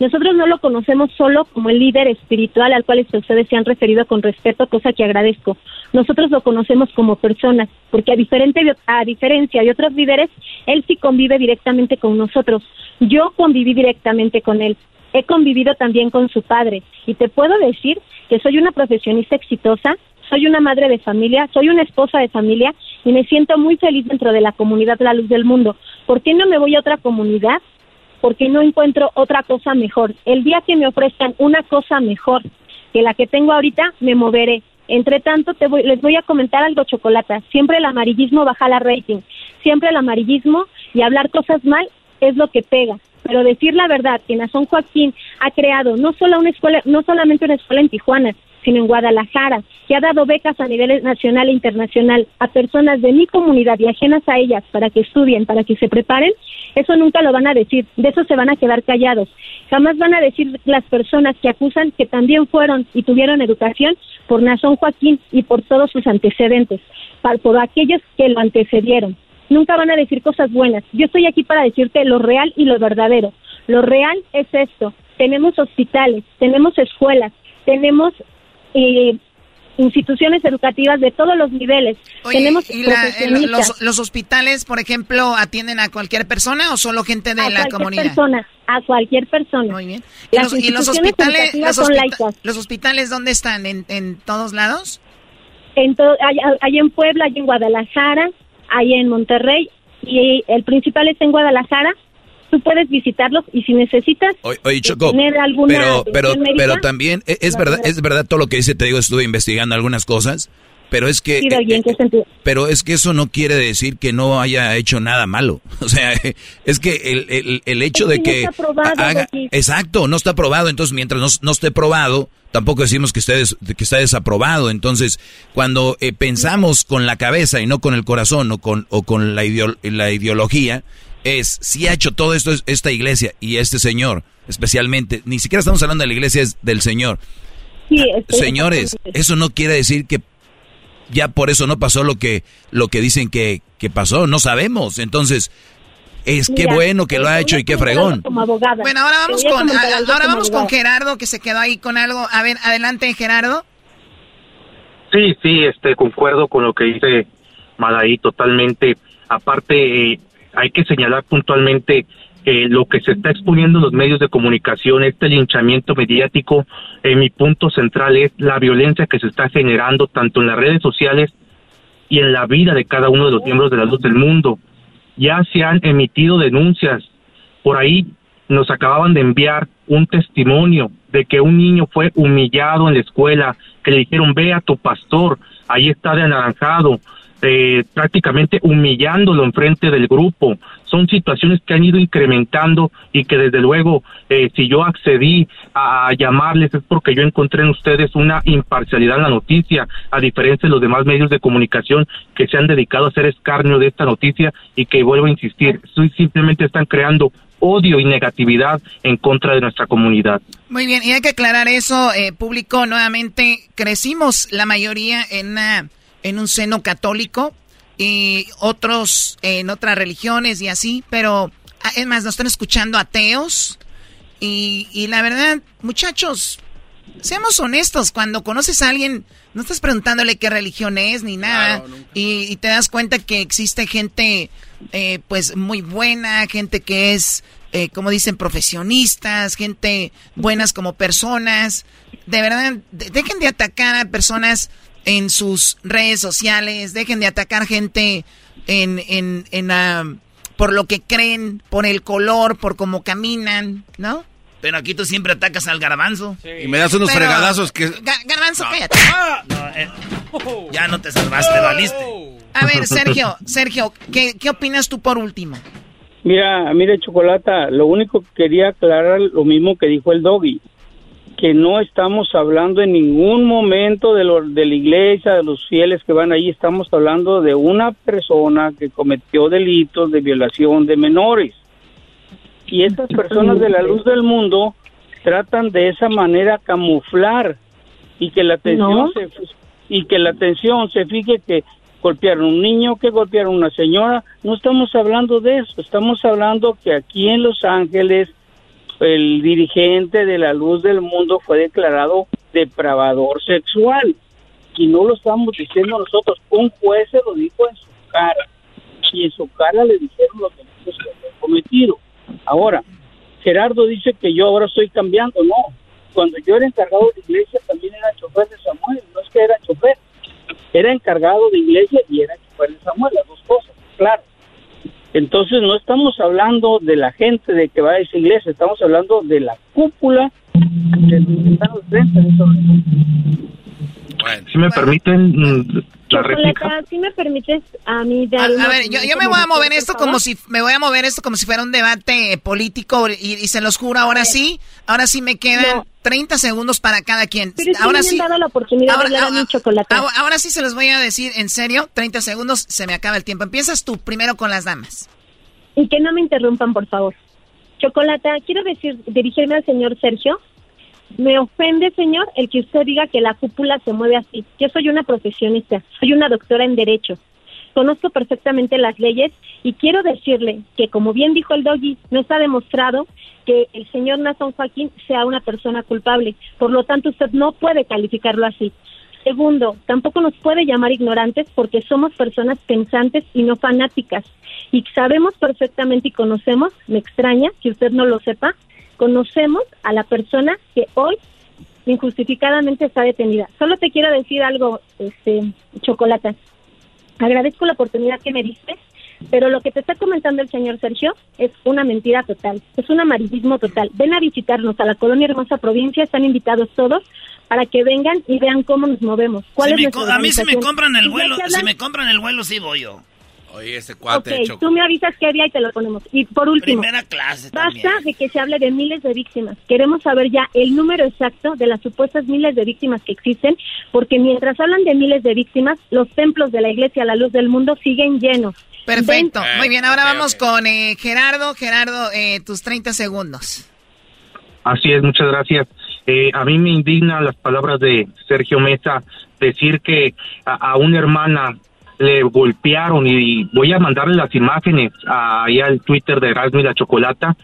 Nosotros no lo conocemos solo como el líder espiritual al cual ustedes se han referido con respeto, cosa que agradezco. Nosotros lo conocemos como persona, porque a, diferente, a diferencia de otros líderes, él sí convive directamente con nosotros. Yo conviví directamente con él. He convivido también con su padre y te puedo decir que soy una profesionista exitosa, soy una madre de familia, soy una esposa de familia y me siento muy feliz dentro de la comunidad La Luz del Mundo. ¿Por qué no me voy a otra comunidad porque no encuentro otra cosa mejor. El día que me ofrezcan una cosa mejor que la que tengo ahorita, me moveré. Entre tanto, te voy, les voy a comentar algo, Chocolata. Siempre el amarillismo baja la rating. Siempre el amarillismo y hablar cosas mal es lo que pega. Pero decir la verdad, que Nazón Joaquín ha creado no solo una escuela, no solamente una escuela en Tijuana, sino en Guadalajara, que ha dado becas a nivel nacional e internacional a personas de mi comunidad y ajenas a ellas para que estudien, para que se preparen, eso nunca lo van a decir, de eso se van a quedar callados. Jamás van a decir las personas que acusan que también fueron y tuvieron educación por Nazón Joaquín y por todos sus antecedentes, por aquellos que lo antecedieron. Nunca van a decir cosas buenas. Yo estoy aquí para decirte lo real y lo verdadero. Lo real es esto. Tenemos hospitales, tenemos escuelas, tenemos eh, instituciones educativas de todos los niveles. Tenemos ¿y los, hospitales, por ejemplo, atienden a cualquier persona o solo gente de la comunidad? Persona, a cualquier persona. Muy bien. ¿Y, los, hospitales, los, hospitales dónde están? ¿En, en todos lados? En hay, en Puebla, hay en Guadalajara, hay en Monterrey y el principal está en Guadalajara tú puedes visitarlos y si necesitas tener alguna pero pero pero también e, es verdad es verdad todo lo que dice te digo estuve investigando algunas cosas pero es que eh, pero es que eso no quiere decir que no haya hecho nada malo. O sea es que el, el, el hecho de que, haga, exacto no está probado entonces mientras no, no esté probado tampoco decimos que, esté que está desaprobado. Entonces, cuando eh, pensamos con la cabeza y no con el corazón o con, o con la, la ideología, es, si ha hecho todo esto esta iglesia y este señor, especialmente, ni siquiera estamos hablando de la iglesia, es del Señor. Señores, eso no quiere decir que ya por eso no pasó lo que, lo que dicen que, que pasó, no sabemos. Entonces, es que bueno que lo ha hecho y qué fregón. Bueno, ahora vamos con ahora vamos con Gerardo que se quedó ahí con algo. A ver, adelante Gerardo. Sí, sí, este concuerdo con lo que dice Malaí totalmente. Aparte eh, hay que señalar puntualmente eh, lo que se está exponiendo en los medios de comunicación, este linchamiento mediático, en mi punto central es la violencia que se está generando tanto en las redes sociales y en la vida de cada uno de los miembros de la luz del mundo. Ya se han emitido denuncias. Por ahí nos acababan de enviar un testimonio de que un niño fue humillado en la escuela, que le dijeron ve a tu pastor, ahí está de anaranjado, eh, prácticamente humillándolo enfrente del grupo. Son situaciones que han ido incrementando y que desde luego, eh, si yo accedí a, llamarles es porque yo encontré en ustedes una imparcialidad en la noticia, a diferencia de los demás medios de comunicación que se han dedicado a hacer escarnio de esta noticia y que vuelvo a insistir, simplemente están creando odio y negatividad en contra de nuestra comunidad. Muy bien, y hay que aclarar eso, eh, público, nuevamente, crecimos la mayoría en en un seno católico y otros en otras religiones y así, pero ah, es más, nos están escuchando ateos y, y la verdad, muchachos, seamos honestos, cuando conoces a alguien, no estás preguntándole qué religión es ni nada y, te das cuenta que existe gente eh, pues muy buena, gente que es, eh, como dicen, profesionistas, gente buenas como personas. De verdad, dejen de atacar a personas en sus redes sociales, dejen de atacar gente en, en, en ah, por lo que creen, por el color, por cómo caminan, ¿no? Pero aquí tú siempre atacas al garbanzo. Y me das unos fregadazos que... garbanzo, cállate. Eh, ya no te salvaste, valiste. A ver, Sergio, Sergio, ¿qué, ¿qué opinas tú por último? Mira, mire, Chocolata, lo único que quería aclarar lo mismo que dijo el Doggy que no estamos hablando en ningún momento de, lo, de la iglesia, de los fieles que van ahí, estamos hablando de una persona que cometió delitos de violación de menores. Y estas personas de la luz del mundo tratan de esa manera camuflar y que la atención se y que la atención se fije que golpearon a un niño, que golpearon a una señora, no estamos hablando de eso, estamos hablando que aquí en Los Ángeles el dirigente de la luz del mundo fue declarado depravador sexual. Y no lo estamos diciendo nosotros, un juez se lo dijo en su cara. Y en su cara le dijeron los delitos que había cometido. Ahora, Gerardo dice que yo ahora estoy cambiando. No, cuando yo era encargado de iglesia también era chofer de Samuel. No es que era chofer, era encargado de iglesia y era chofer de Samuel, las dos cosas, claro. Entonces no estamos hablando de la gente de que va a esa iglesia, estamos hablando de la cúpula de los Si me permiten mm, la réplica. Si me permites a mí dar a, a ver, yo, yo me voy a mover esto como si me voy a mover esto como si fuera un debate político y, y se los juro ahora sí, ahora sí me quedan 30 segundos para cada quien. Pero ahora sí sí. me han dado la oportunidad ahora, de hablar a mi chocolate. ahora, ahora sí se los voy a decir en serio, 30 segundos, se me acaba el tiempo. Empiezas tú primero con las damas. Y que no me interrumpan, por favor. Chocolata, quiero decir, dirigirme al señor Sergio. Me ofende, señor, el que usted diga que la cúpula se mueve así. Yo soy una profesionista, soy una doctora en Derecho. Conozco perfectamente las leyes y quiero decirle que, como bien dijo el doggy, no está demostrado que el señor Nazón Joaquín sea una persona culpable. Por lo tanto, usted no puede calificarlo así. Segundo, tampoco nos puede llamar ignorantes porque somos personas pensantes y no fanáticas. Y sabemos perfectamente y conocemos, me extraña que usted no lo sepa, conocemos a la persona que hoy injustificadamente está detenida. Solo te quiero decir algo, este, Chocolata. Agradezco la oportunidad que me diste, pero lo que te está comentando el señor Sergio es una mentira total, es un amarillismo total. Ven a visitarnos a la colonia Hermosa Provincia, están invitados todos para que vengan y vean cómo nos movemos. ¿Cuál Si es me a mí si me compran el vuelo, si me compran el vuelo sí voy yo. Oye, ese cuate, Choco. tú me avisas qué día y te lo ponemos. Y por último, Primera clase basta de que se hable de miles de víctimas. Queremos saber ya el número exacto de las supuestas miles de víctimas que existen, porque mientras hablan de miles de víctimas, los templos de la Iglesia a la luz del mundo siguen llenos. Perfecto. Ven- Muy bien, ahora vamos con eh, Gerardo. Gerardo, eh, tus 30 segundos. Así es, muchas gracias. Eh, a mí me indignan las palabras de Sergio Mesa, decir que a, a una hermana le golpearon y voy a mandarle las imágenes ahí al Twitter de Erasmo y la Chocolata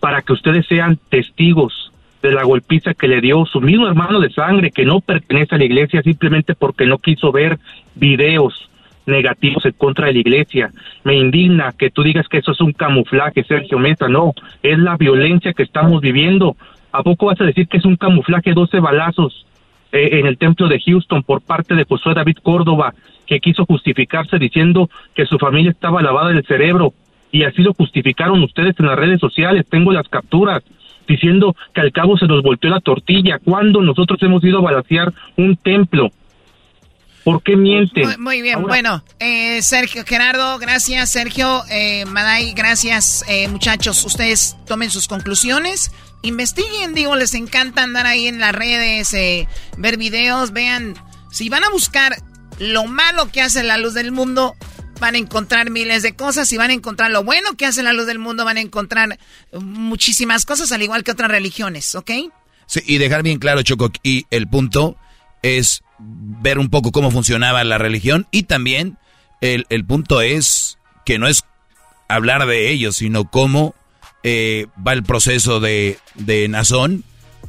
para que ustedes sean testigos de la golpiza que le dio su mismo hermano de sangre que no pertenece a la iglesia simplemente porque no quiso ver videos negativos en contra de la iglesia. Me indigna que tú digas que eso es un camuflaje, Sergio Mesa. No, es la violencia que estamos viviendo. ¿A poco vas a decir que es un camuflaje 12 balazos eh, en el templo de Houston por parte de Josué David Córdoba, que quiso justificarse diciendo que su familia estaba lavada del cerebro? Y así lo justificaron ustedes en las redes sociales. Tengo las capturas diciendo que al cabo se nos volteó la tortilla. cuando nosotros hemos ido a balasear un templo? ¿Por qué mienten? Muy, muy bien, Ahora- bueno, eh, Sergio, Gerardo, gracias, Sergio, eh, Maday, gracias, eh, muchachos, ustedes tomen sus conclusiones, investiguen, digo, les encanta andar ahí en las redes, eh, ver videos, vean, si van a buscar lo malo que hace la luz del mundo, van a encontrar miles de cosas, si van a encontrar lo bueno que hace la luz del mundo, van a encontrar muchísimas cosas, al igual que otras religiones, ¿ok? Sí, y dejar bien claro, Choco, y el punto es ver un poco cómo funcionaba la religión y también el, el punto es que no es hablar de ellos, sino cómo eh, va el proceso de, de Nazón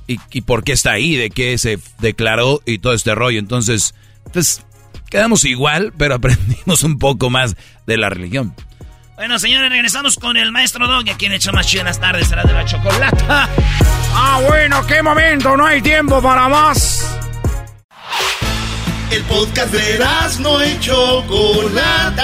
y, y por qué está ahí, de qué se declaró y todo este rollo. Entonces, pues quedamos igual, pero aprendimos un poco más de la religión. Bueno, señores, regresamos con el maestro Doggy, aquí en Hecho Más Chido en las tardes, será de la chocolata. Ah, bueno, qué momento, no hay tiempo para más. El podcast de no y Chocolata.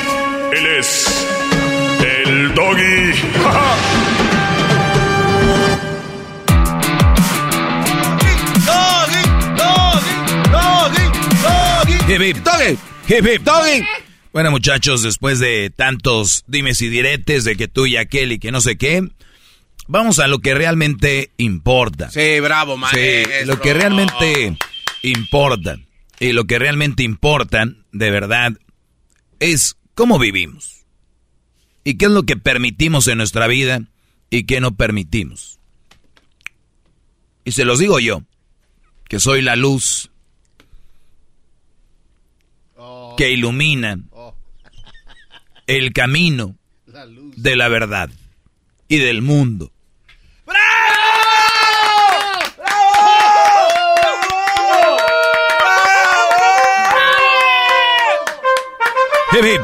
Él es el doggy. Hip, hip, doggy. Hip, hip, doggy. Bueno, muchachos, después de tantos dimes y diretes de que tú y aquel y que no sé qué, vamos a lo que realmente importa. Sí, bravo, maestro. Sí, lo que realmente importa. Y lo que realmente importa, de verdad, es cómo vivimos. Y qué es lo que permitimos en nuestra vida y qué no permitimos. Y se los digo yo, que soy la luz que ilumina el camino de la verdad y del mundo. Hip, hip.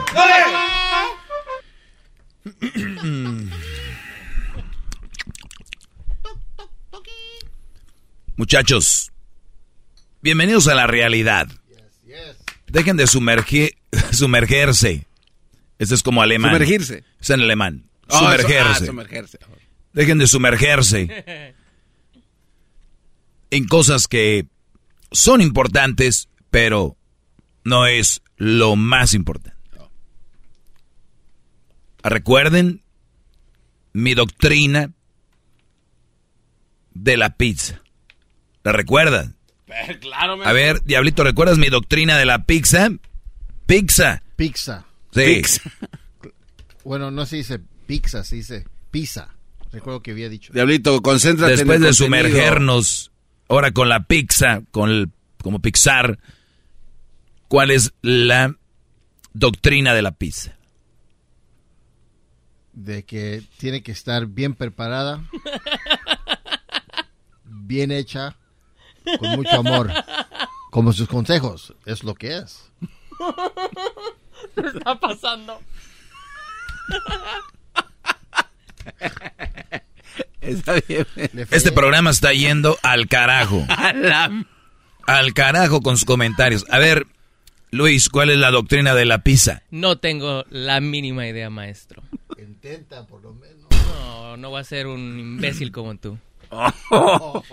Muchachos, bienvenidos a la realidad. Dejen de sumergir, sumergerse. Este es como alemán. Sumergirse. Es en alemán. Oh, sumergerse. eso- ah, sumergerse. Dejen de sumergerse en cosas que son importantes, pero no es lo más importante. Recuerden mi doctrina de la pizza. ¿La recuerdan? Claro, A ver, Diablito, ¿recuerdas mi doctrina de la pizza? Pizza. Pizza. Sí. Bueno, no se dice pizza, se dice pizza. Recuerdo que había dicho. Diablito, concéntrate en Después el de contenido. sumergernos ahora con la pizza, con el, como Pixar, ¿cuál es la doctrina de la pizza? De que tiene que estar bien preparada, bien hecha, con mucho amor. Como sus consejos, es lo que es. ¿Qué está pasando? Está bien. Este programa está yendo al carajo. Al carajo con sus comentarios. A ver, Luis, ¿cuál es la doctrina de la pizza? No tengo la mínima idea, maestro. Intenta, por lo menos. No, no voy a ser un imbécil como tú.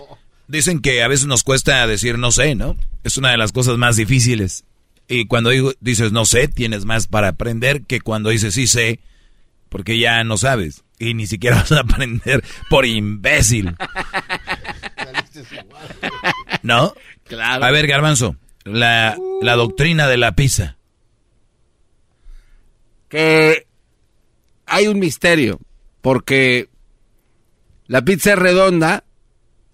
Dicen que a veces nos cuesta decir no sé, ¿no? Es una de las cosas más difíciles. Y cuando digo- dices no sé, tienes más para aprender que cuando dices sí sé, porque ya no sabes. Y ni siquiera vas a aprender por imbécil. ¿No? Claro. A ver, Garbanzo, la, la doctrina de la pizza. que hay un misterio, porque la pizza es redonda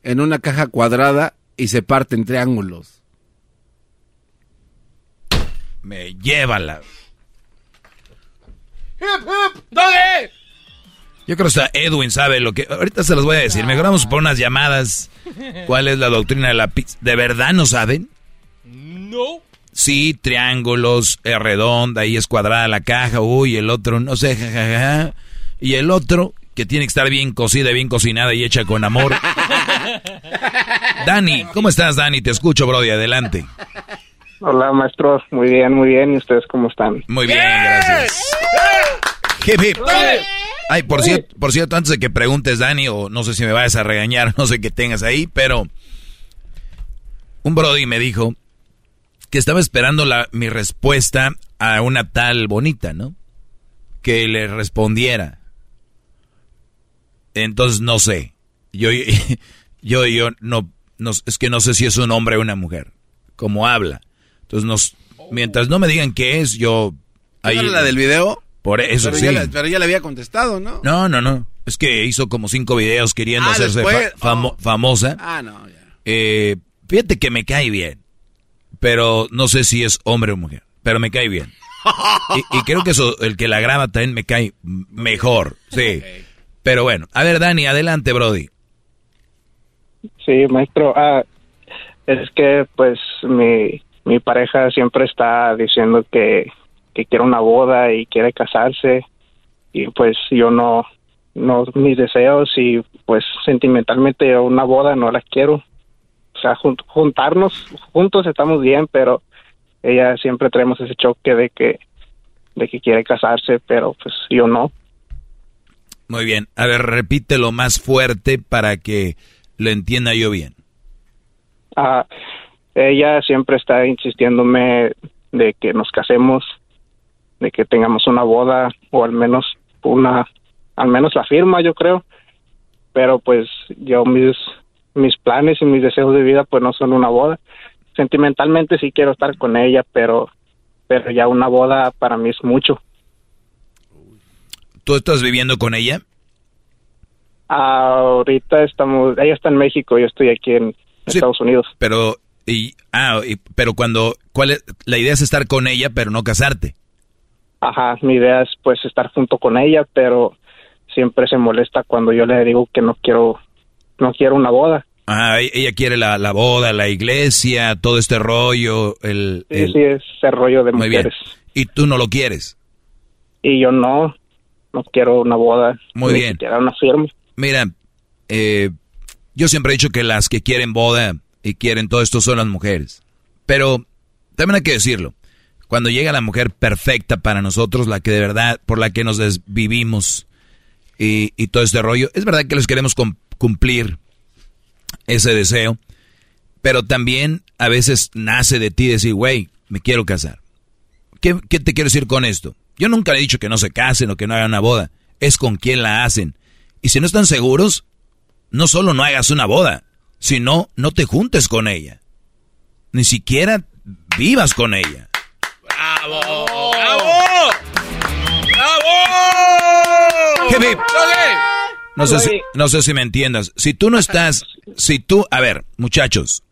en una caja cuadrada y se parte en triángulos. Me llévala. ¡Hip, hip! ¡Doggy! Yo creo que hasta Edwin sabe lo que... Ahorita se los voy a decir. Mejor vamos por unas llamadas. ¿Cuál es la doctrina de la pizza? ¿De verdad no saben? No. Sí, triángulos, es redonda, ahí es cuadrada la caja, uy, el otro, no sé, jajaja. Y el otro, que tiene que estar bien cocida, bien cocinada y hecha con amor. Dani, ¿cómo estás, Dani? Te escucho, Brody, adelante. Hola, maestro. Muy bien, muy bien. ¿Y ustedes cómo están? Muy bien, gracias. Hip, hip. Ay, por cierto, por cierto, antes de que preguntes, Dani, o no sé si me vayas a regañar, no sé qué tengas ahí, pero un Brody me dijo que estaba esperando la, mi respuesta a una tal bonita, ¿no? Que le respondiera. Entonces no sé. Yo, yo, yo no, no, es que no sé si es un hombre o una mujer. Como habla. Entonces nos, mientras no me digan qué es, yo. ¿No era la del video? Por eso pero sí. Ya la- pero ya le había contestado, ¿no? No, no, no. Es que hizo como cinco videos queriendo Ah, hacerse después. fa- famo- famosa. Ah, no, ya. Eh, fíjate que me cae bien. Pero no sé si es hombre o mujer. Pero me cae bien. Y, y creo que eso, el que la graba también me cae mejor. Sí. Pero bueno. A ver, Dani, adelante, Brody. Sí, maestro. Ah, es que, pues, mi, mi pareja siempre está diciendo que, que quiere una boda y quiere casarse. Y pues yo no, no, mis deseos y pues sentimentalmente una boda no la quiero. O sea, jun- juntarnos juntos estamos bien, pero ella siempre tenemos ese choque de que de que quiere casarse, pero pues yo no. Muy bien. A ver, repítelo más fuerte para que lo entienda yo bien. Ah, ella siempre está insistiéndome de que nos casemos, de que tengamos una boda o al menos una, al menos la firma, yo creo. Pero pues yo mis mis planes y mis deseos de vida pues no son una boda. Sentimentalmente sí quiero estar con ella, pero pero ya una boda para mí es mucho. ¿Tú estás viviendo con ella? ahorita estamos, ella está en México, yo estoy aquí en Estados Unidos. Pero, y, ah, y- pero cuando, ¿cuál es? La idea es estar con ella, pero no casarte. Ajá, mi idea es pues estar junto con ella, pero siempre se molesta cuando yo le digo que no quiero, no quiero una boda. Ah, e- ella quiere la, la boda, la iglesia, todo este rollo, el... Sí, el- sí, ese rollo de Muy bien. Y tú no lo quieres. Y yo no, no quiero una boda. Muy ni bien. siquiera una firma. Mira, eh, yo siempre he dicho que las que quieren boda y quieren todo esto son las mujeres. Pero también hay que decirlo. Cuando llega la mujer perfecta para nosotros, la que de verdad, por la que nos desvivimos y, y todo este rollo, es verdad que les queremos cum- cumplir ese deseo, pero también a veces nace de ti decir, güey, me quiero casar. ¿Qué, qué te quiero decir con esto? Yo nunca le he dicho que no se casen o que no hagan una boda, es con quién la hacen. Y si no están seguros, no solo no hagas una boda, sino no te juntes con ella. Ni siquiera vivas con ella. ¡Bravo! ¡Bravo! ¡Bravo! Hip, hip. No sé, si, no sé si me entiendas. Si tú no estás, si tú, a ver, muchachos,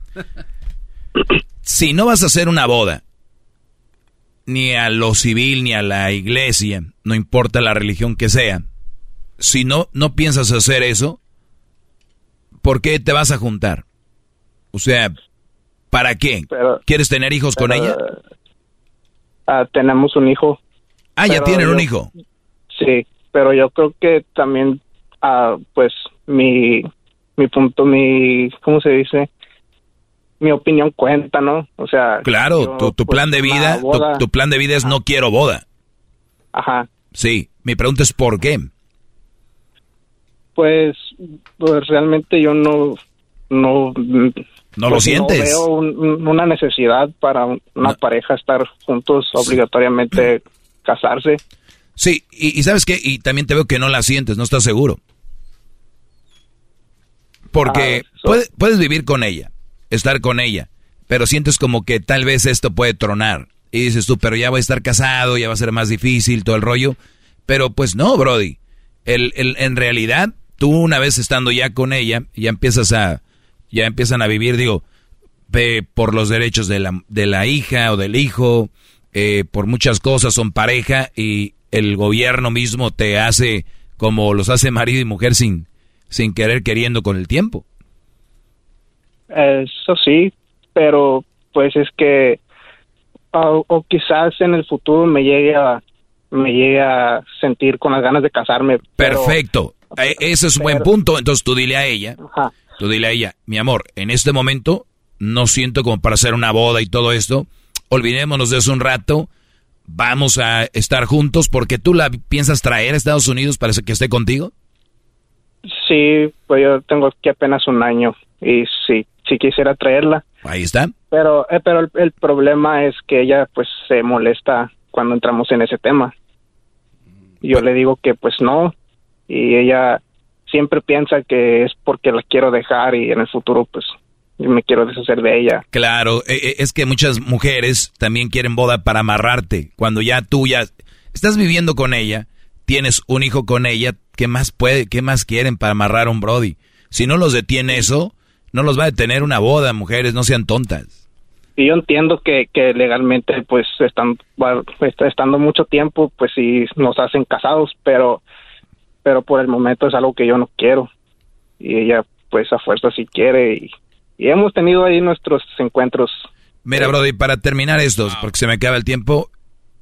si no vas a hacer una boda, ni a lo civil, ni a la iglesia, no importa la religión que sea, si no, no piensas hacer eso, ¿por qué te vas a juntar? O sea, ¿para qué? ¿Quieres tener hijos con ella? Ah, tenemos un hijo. Ah, ya tienen un hijo. Sí, pero yo creo que también, ah, pues, mi, mi punto, mi, ¿cómo se dice? Mi opinión cuenta, ¿no? O sea, Claro, yo, tu, tu pues, plan de vida, tu, plan de vida es no quiero boda. Ajá. Sí, mi pregunta es ¿por qué? Pues, pues realmente yo no, no, ¿No lo pues, sientes? No veo un- un- una necesidad para un- una pareja estar juntos obligatoriamente casarse. Sí, y, y ¿sabes qué? Y también te veo que no la sientes, no estás seguro. Porque puede- puedes vivir con ella, estar con ella, pero sientes como que tal vez esto puede tronar. Y dices tú, pero ya voy a estar casado, ya va a ser más difícil, todo el rollo. Pero pues no, Brody. El, el- en realidad, tú una vez estando ya con ella, ya empiezas a, ya empiezan a vivir, digo, por los derechos de la, de la hija o del hijo, eh, por muchas cosas son pareja y el gobierno mismo te hace como los hace marido y mujer sin, sin querer queriendo con el tiempo. Eso sí, pero pues es que o, o quizás en el futuro me llegue a me llegue a sentir con las ganas de casarme. pero- Perfecto. Eh, Ese es un buen punto. Entonces tú dile a ella, tú dile a ella, mi amor, en este momento no siento como para hacer una boda y todo esto. Olvidémonos de eso un rato. Vamos a estar juntos porque tú la piensas traer a Estados Unidos para que esté contigo. Sí, pues yo tengo aquí apenas un año y sí, sí quisiera traerla, Ahí está. pero eh, pero el, el problema es que ella pues se molesta cuando entramos en ese tema. Yo le digo que pues no y ella siempre piensa que es porque la quiero dejar y en el futuro pues me quiero deshacer de ella. Claro, eh, eh, es que muchas mujeres también quieren boda para amarrarte. Cuando ya tú ya estás viviendo con ella, tienes un hijo con ella, ¿qué más puede, qué más quieren para amarrar a un Brody? Si no los detiene eso, no los va a detener una boda, mujeres, no sean tontas. Y yo entiendo que, que legalmente, pues, están, est- estando mucho tiempo, pues sí nos hacen casados, pero, pero por el momento es algo que yo no quiero. Y ella, pues, a fuerza sí quiere. Y, y hemos tenido ahí nuestros encuentros. Mira, Brody, para terminar esto, porque se me acaba el tiempo,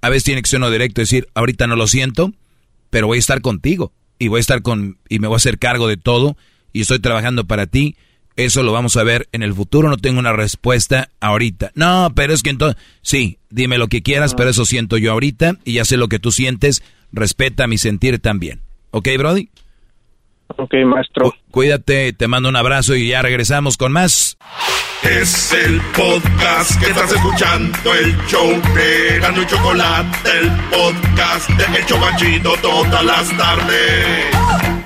a veces tiene que ser uno directo, decir, ahorita no lo siento, pero voy a estar contigo y voy a estar con y me voy a hacer cargo de todo y estoy trabajando para ti. Eso lo vamos a ver en el futuro. No tengo una respuesta ahorita. No, pero es que entonces, sí, dime lo que quieras, pero eso siento yo ahorita y ya sé lo que tú sientes. Respeta mi sentir también. ¿Ok, Brody? Ok, maestro. cuídate, te mando un abrazo y ya regresamos con más. Es el podcast que estás escuchando, el show de Gano y Chocolate, el podcast de El Chobachito todas las tardes.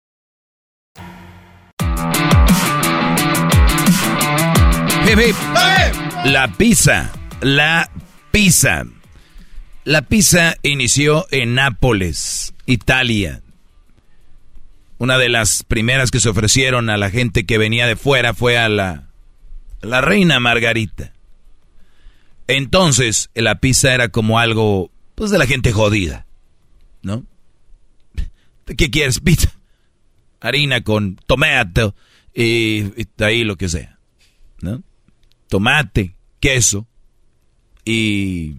La pizza, la pizza. La pizza inició en Nápoles, Italia. Una de las primeras que se ofrecieron a la gente que venía de fuera fue a la, a la reina Margarita. Entonces, la pizza era como algo, pues, de la gente jodida, ¿no? ¿Qué quieres? Pizza. Harina con tomate y, y ahí lo que sea, ¿no? Tomate, queso y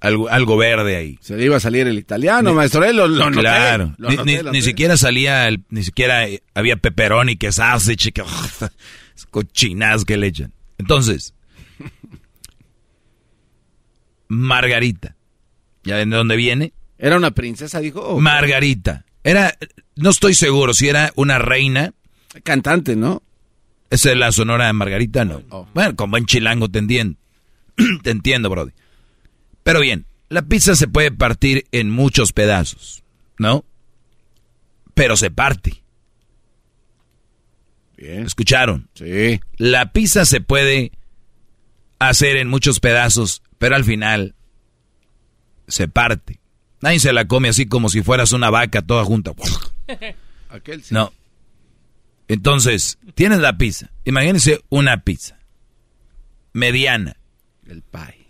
algo, algo verde ahí. Se le iba a salir el italiano, maestro. Él lo, lo noté, claro. lo Ni- noté, ni, siquiera salía, el- ni siquiera eh, había pepperoni, que sausage, que cochinas que le echan. Entonces, Margarita. ¿Ya de dónde viene? Era una princesa, dijo. Margarita. Era, no estoy seguro si era una reina. Cantante, ¿no? ¿Esa es la sonora de Margarita? No. Bueno, con buen chilango te entiendo. te entiendo, Brody. Pero bien, la pizza se puede partir en muchos pedazos, ¿no? Pero se parte. Bien. ¿Escucharon? Sí. La pizza se puede hacer en muchos pedazos, pero al final se parte. Nadie se la come así como si fueras una vaca toda junta. Aquel sí. No. Entonces, tienes la pizza. Imagínense una pizza. Mediana. El pie.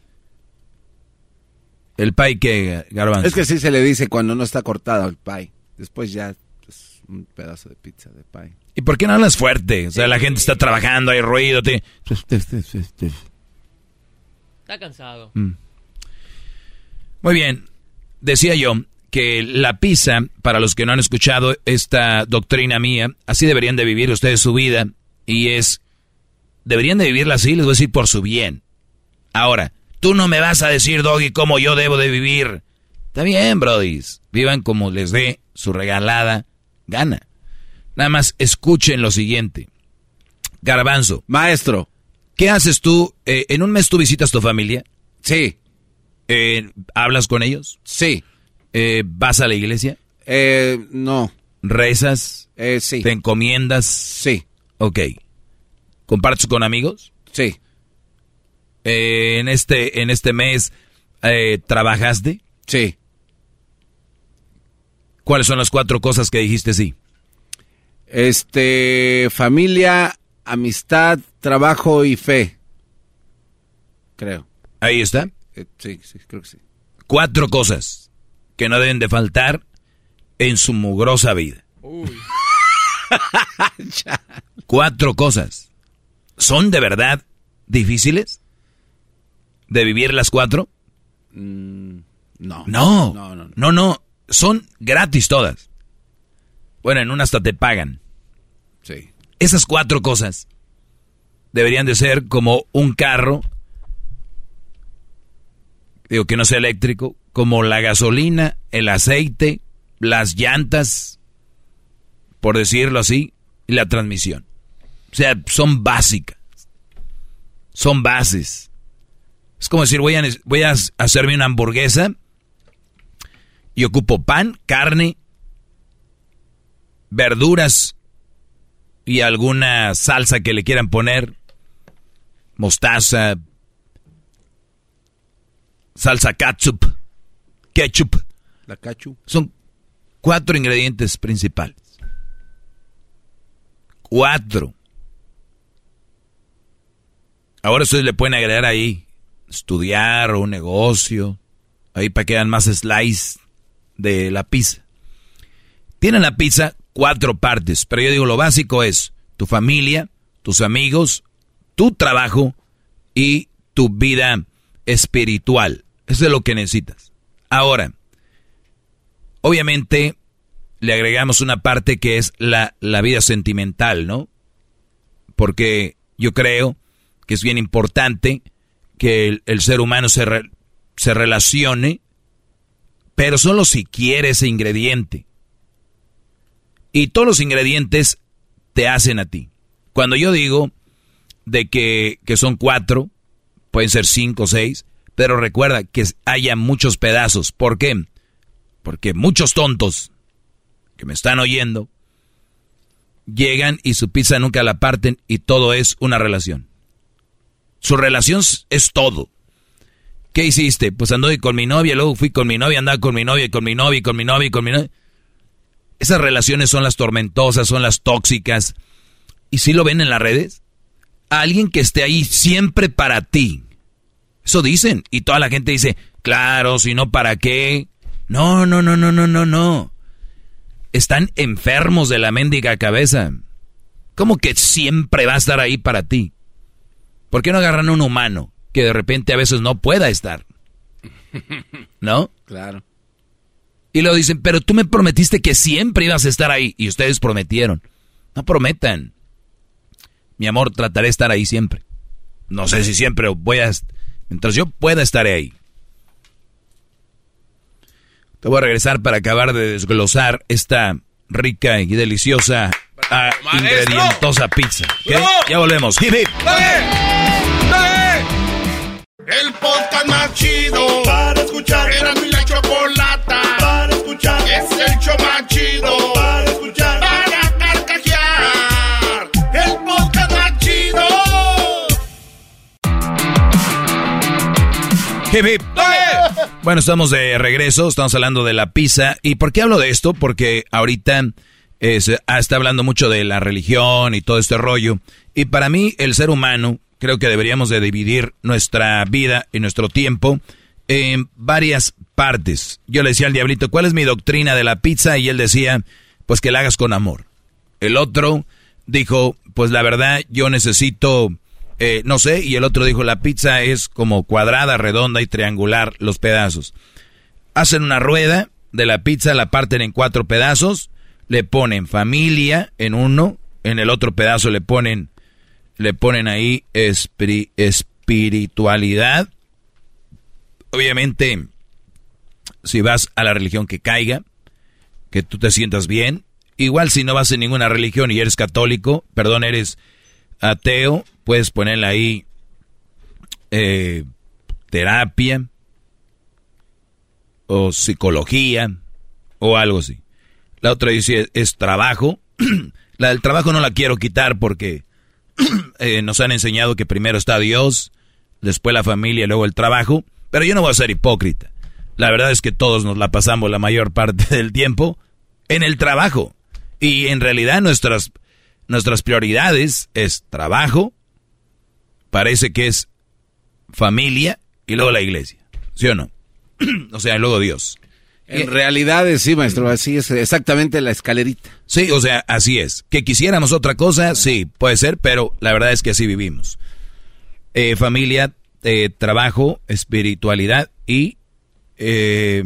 El pie que, garbanzo. Es que sí se le dice cuando no está cortado el pie. Después ya es un pedazo de pizza de pie. ¿Y por qué no hablas fuerte? O sea, la gente está trabajando, hay ruido. te- Está cansado. Mm. Muy bien. Decía yo que la pizza, para los que no han escuchado esta doctrina mía, así deberían de vivir ustedes su vida. Y es, deberían de vivirla así, les voy a decir, por su bien. Ahora, tú no me vas a decir, Doggy, cómo yo debo de vivir. Está bien, brodis. Vivan como les dé su regalada gana. Nada más escuchen lo siguiente. Garbanzo. Maestro. ¿Qué haces tú? Eh, ¿En un mes tú visitas tu familia? Sí. Eh, ¿Hablas con ellos? Sí. Eh, ¿Vas a la iglesia? Eh, no. ¿Rezas? Eh, sí. ¿Te encomiendas? Sí. Ok. ¿Compartes con amigos? Sí. Eh, en, este, en este mes, eh, ¿trabajaste? Sí. ¿Cuáles son las cuatro cosas que dijiste sí? Este, familia, amistad, trabajo y fe. Creo. Ahí está. Eh, sí, sí, creo que sí. Cuatro cosas que no deben de faltar en su mugrosa vida. Cuatro cosas. ¿Son de verdad difíciles? ¿De vivir las cuatro? Mm, no. No. No, no, no. No, no. Son gratis todas. Bueno, en una hasta te pagan. Sí. Esas cuatro cosas deberían de ser como un carro, digo que no sea eléctrico, como la gasolina, el aceite, las llantas, por decirlo así, y la transmisión. O sea, son básicas. Son bases. Es como decir, voy a, hacerme una hamburguesa y ocupo pan, carne, verduras y alguna salsa que le quieran poner, mostaza, salsa ketchup, ketchup. La cachu. Son cuatro ingredientes principales. Cuatro. Ahora ustedes le pueden agregar ahí estudiar o un negocio, ahí para que hagan más slice de la pizza. Tienen la pizza cuatro partes, pero yo digo lo básico es tu familia, tus amigos, tu trabajo y tu vida espiritual. Eso es lo que necesitas. Ahora, obviamente le agregamos una parte que es la, la vida sentimental, ¿no? Porque yo creo que es bien importante que el, ser humano se, se relacione, pero solo si quiere ese ingrediente. Y todos los ingredientes te hacen a ti. Cuando yo digo de que, que son cuatro, pueden ser cinco o seis, pero recuerda que haya muchos pedazos. ¿Por qué? Porque muchos tontos que me están oyendo llegan y su pizza nunca la parten y todo es una relación. Su relación es todo. ¿Qué hiciste? Pues anduve con mi novia, luego fui con mi novia, andaba con mi novia, con mi novia, con mi novia, con mi novia. Esas relaciones son las tormentosas, son las tóxicas. ¿Y si lo ven en las redes? Alguien que esté ahí siempre para ti. Eso dicen. Y toda la gente dice, claro, si no, ¿para qué? No, no, no, no, no, no, no. Están enfermos de la mendiga cabeza. ¿Cómo que siempre va a estar ahí para ti? ¿Por qué no agarran a un humano que de repente a veces no pueda estar? ¿No? Claro. Y lo dicen, pero tú me prometiste que siempre ibas a estar ahí. Y ustedes prometieron. No prometan. Mi amor, trataré de estar ahí siempre. No sé si siempre voy a... Mientras yo pueda estar ahí. Te voy a regresar para acabar de desglosar esta rica y deliciosa, ah, ingredientosa pizza. Ya volvemos. Hip, hip. El podcast más chido para escuchar. Era mi la chocolata para escuchar. Es el show Hip. Bueno, estamos de regreso, estamos hablando de la pizza. ¿Y por qué hablo de esto? Porque ahorita se ah, está hablando mucho de la religión y todo este rollo. Y para mí, el ser humano, creo que deberíamos de dividir nuestra vida y nuestro tiempo en varias partes. Yo le decía al diablito, ¿cuál es mi doctrina de la pizza? Y él decía, pues que la hagas con amor. El otro dijo, pues la verdad, yo necesito, eh, no sé, y el otro dijo, la pizza es como cuadrada, redonda y triangular, los pedazos. Hacen una rueda de la pizza, la parten en cuatro pedazos, le ponen familia en uno, en el otro pedazo le ponen le ponen ahí espiritualidad. Obviamente, si vas a la religión que caiga, que tú te sientas bien. Igual si no vas en ninguna religión y eres católico, perdón, eres ateo, puedes ponerle ahí eh, terapia o psicología o algo así. La otra dice es trabajo. la del trabajo no la quiero quitar porque Eh, nos han enseñado que primero está Dios, después la familia, luego el trabajo. Pero yo no voy a ser hipócrita. La verdad es que todos nos la pasamos la mayor parte del tiempo en el trabajo. Y en realidad nuestras, nuestras prioridades es trabajo, parece que es familia y luego la iglesia. ¿Sí o no? o sea, luego Dios. En realidad, sí, maestro, así es exactamente la escalerita. Sí, o sea, así es. Que quisiéramos otra cosa, sí, puede ser, pero la verdad es que así vivimos. Eh, familia, eh, trabajo, espiritualidad y... Eh,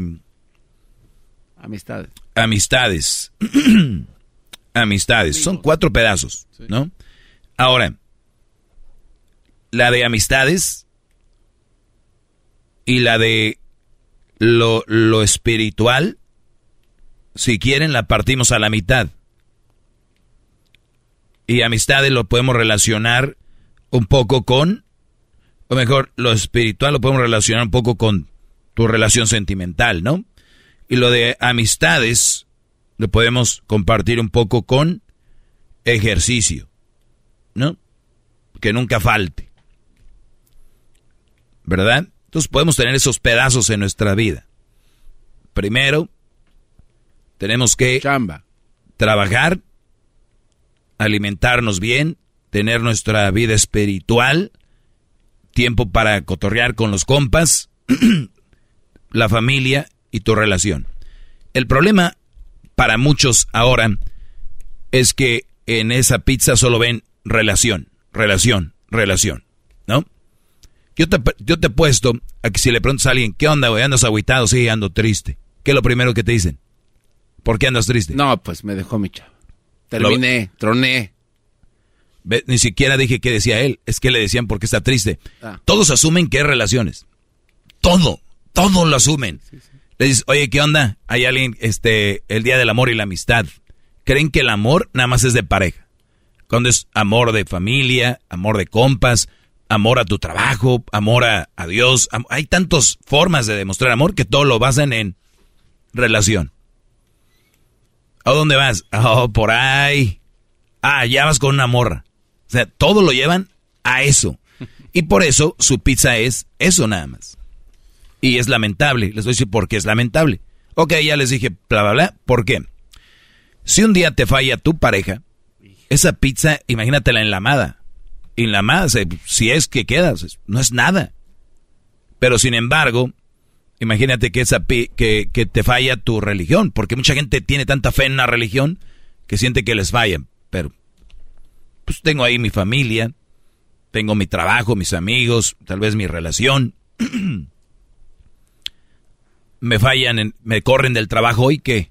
amistades. Amistades. amistades. Son cuatro pedazos, ¿no? Ahora, la de amistades y la de lo, lo espiritual, si quieren, la partimos a la mitad. Y amistades lo podemos relacionar un poco con, o mejor, lo espiritual lo podemos relacionar un poco con tu relación sentimental, ¿no? Y lo de amistades lo podemos compartir un poco con ejercicio, ¿no? Que nunca falte. ¿Verdad? Entonces podemos tener esos pedazos en nuestra vida. Primero, tenemos que trabajar, alimentarnos bien, tener nuestra vida espiritual, tiempo para cotorrear con los compas, la familia y tu relación. El problema para muchos ahora es que en esa pizza solo ven relación, relación, relación, ¿no? Yo te, yo te he puesto a que si le preguntas a alguien, ¿qué onda, güey? ¿Andas agüitado? Sí, ando triste. ¿Qué es lo primero que te dicen? ¿Por qué andas triste? No, pues me dejó mi chava. Terminé, troné. Ve, Ni siquiera dije qué decía él. Es que le decían porque está triste. Ah. Todos asumen que es relaciones. Todo, todo lo asumen. Le dices, oye, ¿qué onda? Hay alguien, este, el día del amor y la amistad. Creen que el amor nada más es de pareja. Cuando es amor de familia, amor de compas, amor a tu trabajo, amor a, a Dios. hay tantas formas de demostrar amor que todo lo basan en relación. ¿A dónde vas? Oh, por ahí. Ah, ya vas con una morra. O sea, todo lo llevan a eso. Y por eso su pizza es eso nada más. Y es lamentable. Les voy a decir por qué es lamentable. Ok, ya les dije, bla, bla, bla. ¿Por qué? Si un día te falla tu pareja, esa pizza, imagínate la. Enlamada, se- si es que quedas, no es nada. Pero sin embargo, imagínate que, esa que, que te falla tu religión, porque mucha gente tiene tanta fe en una religión que siente que les fallan. Pero, pues tengo ahí mi familia, tengo mi trabajo, mis amigos, tal vez mi relación. me fallan, en- me corren del trabajo y qué?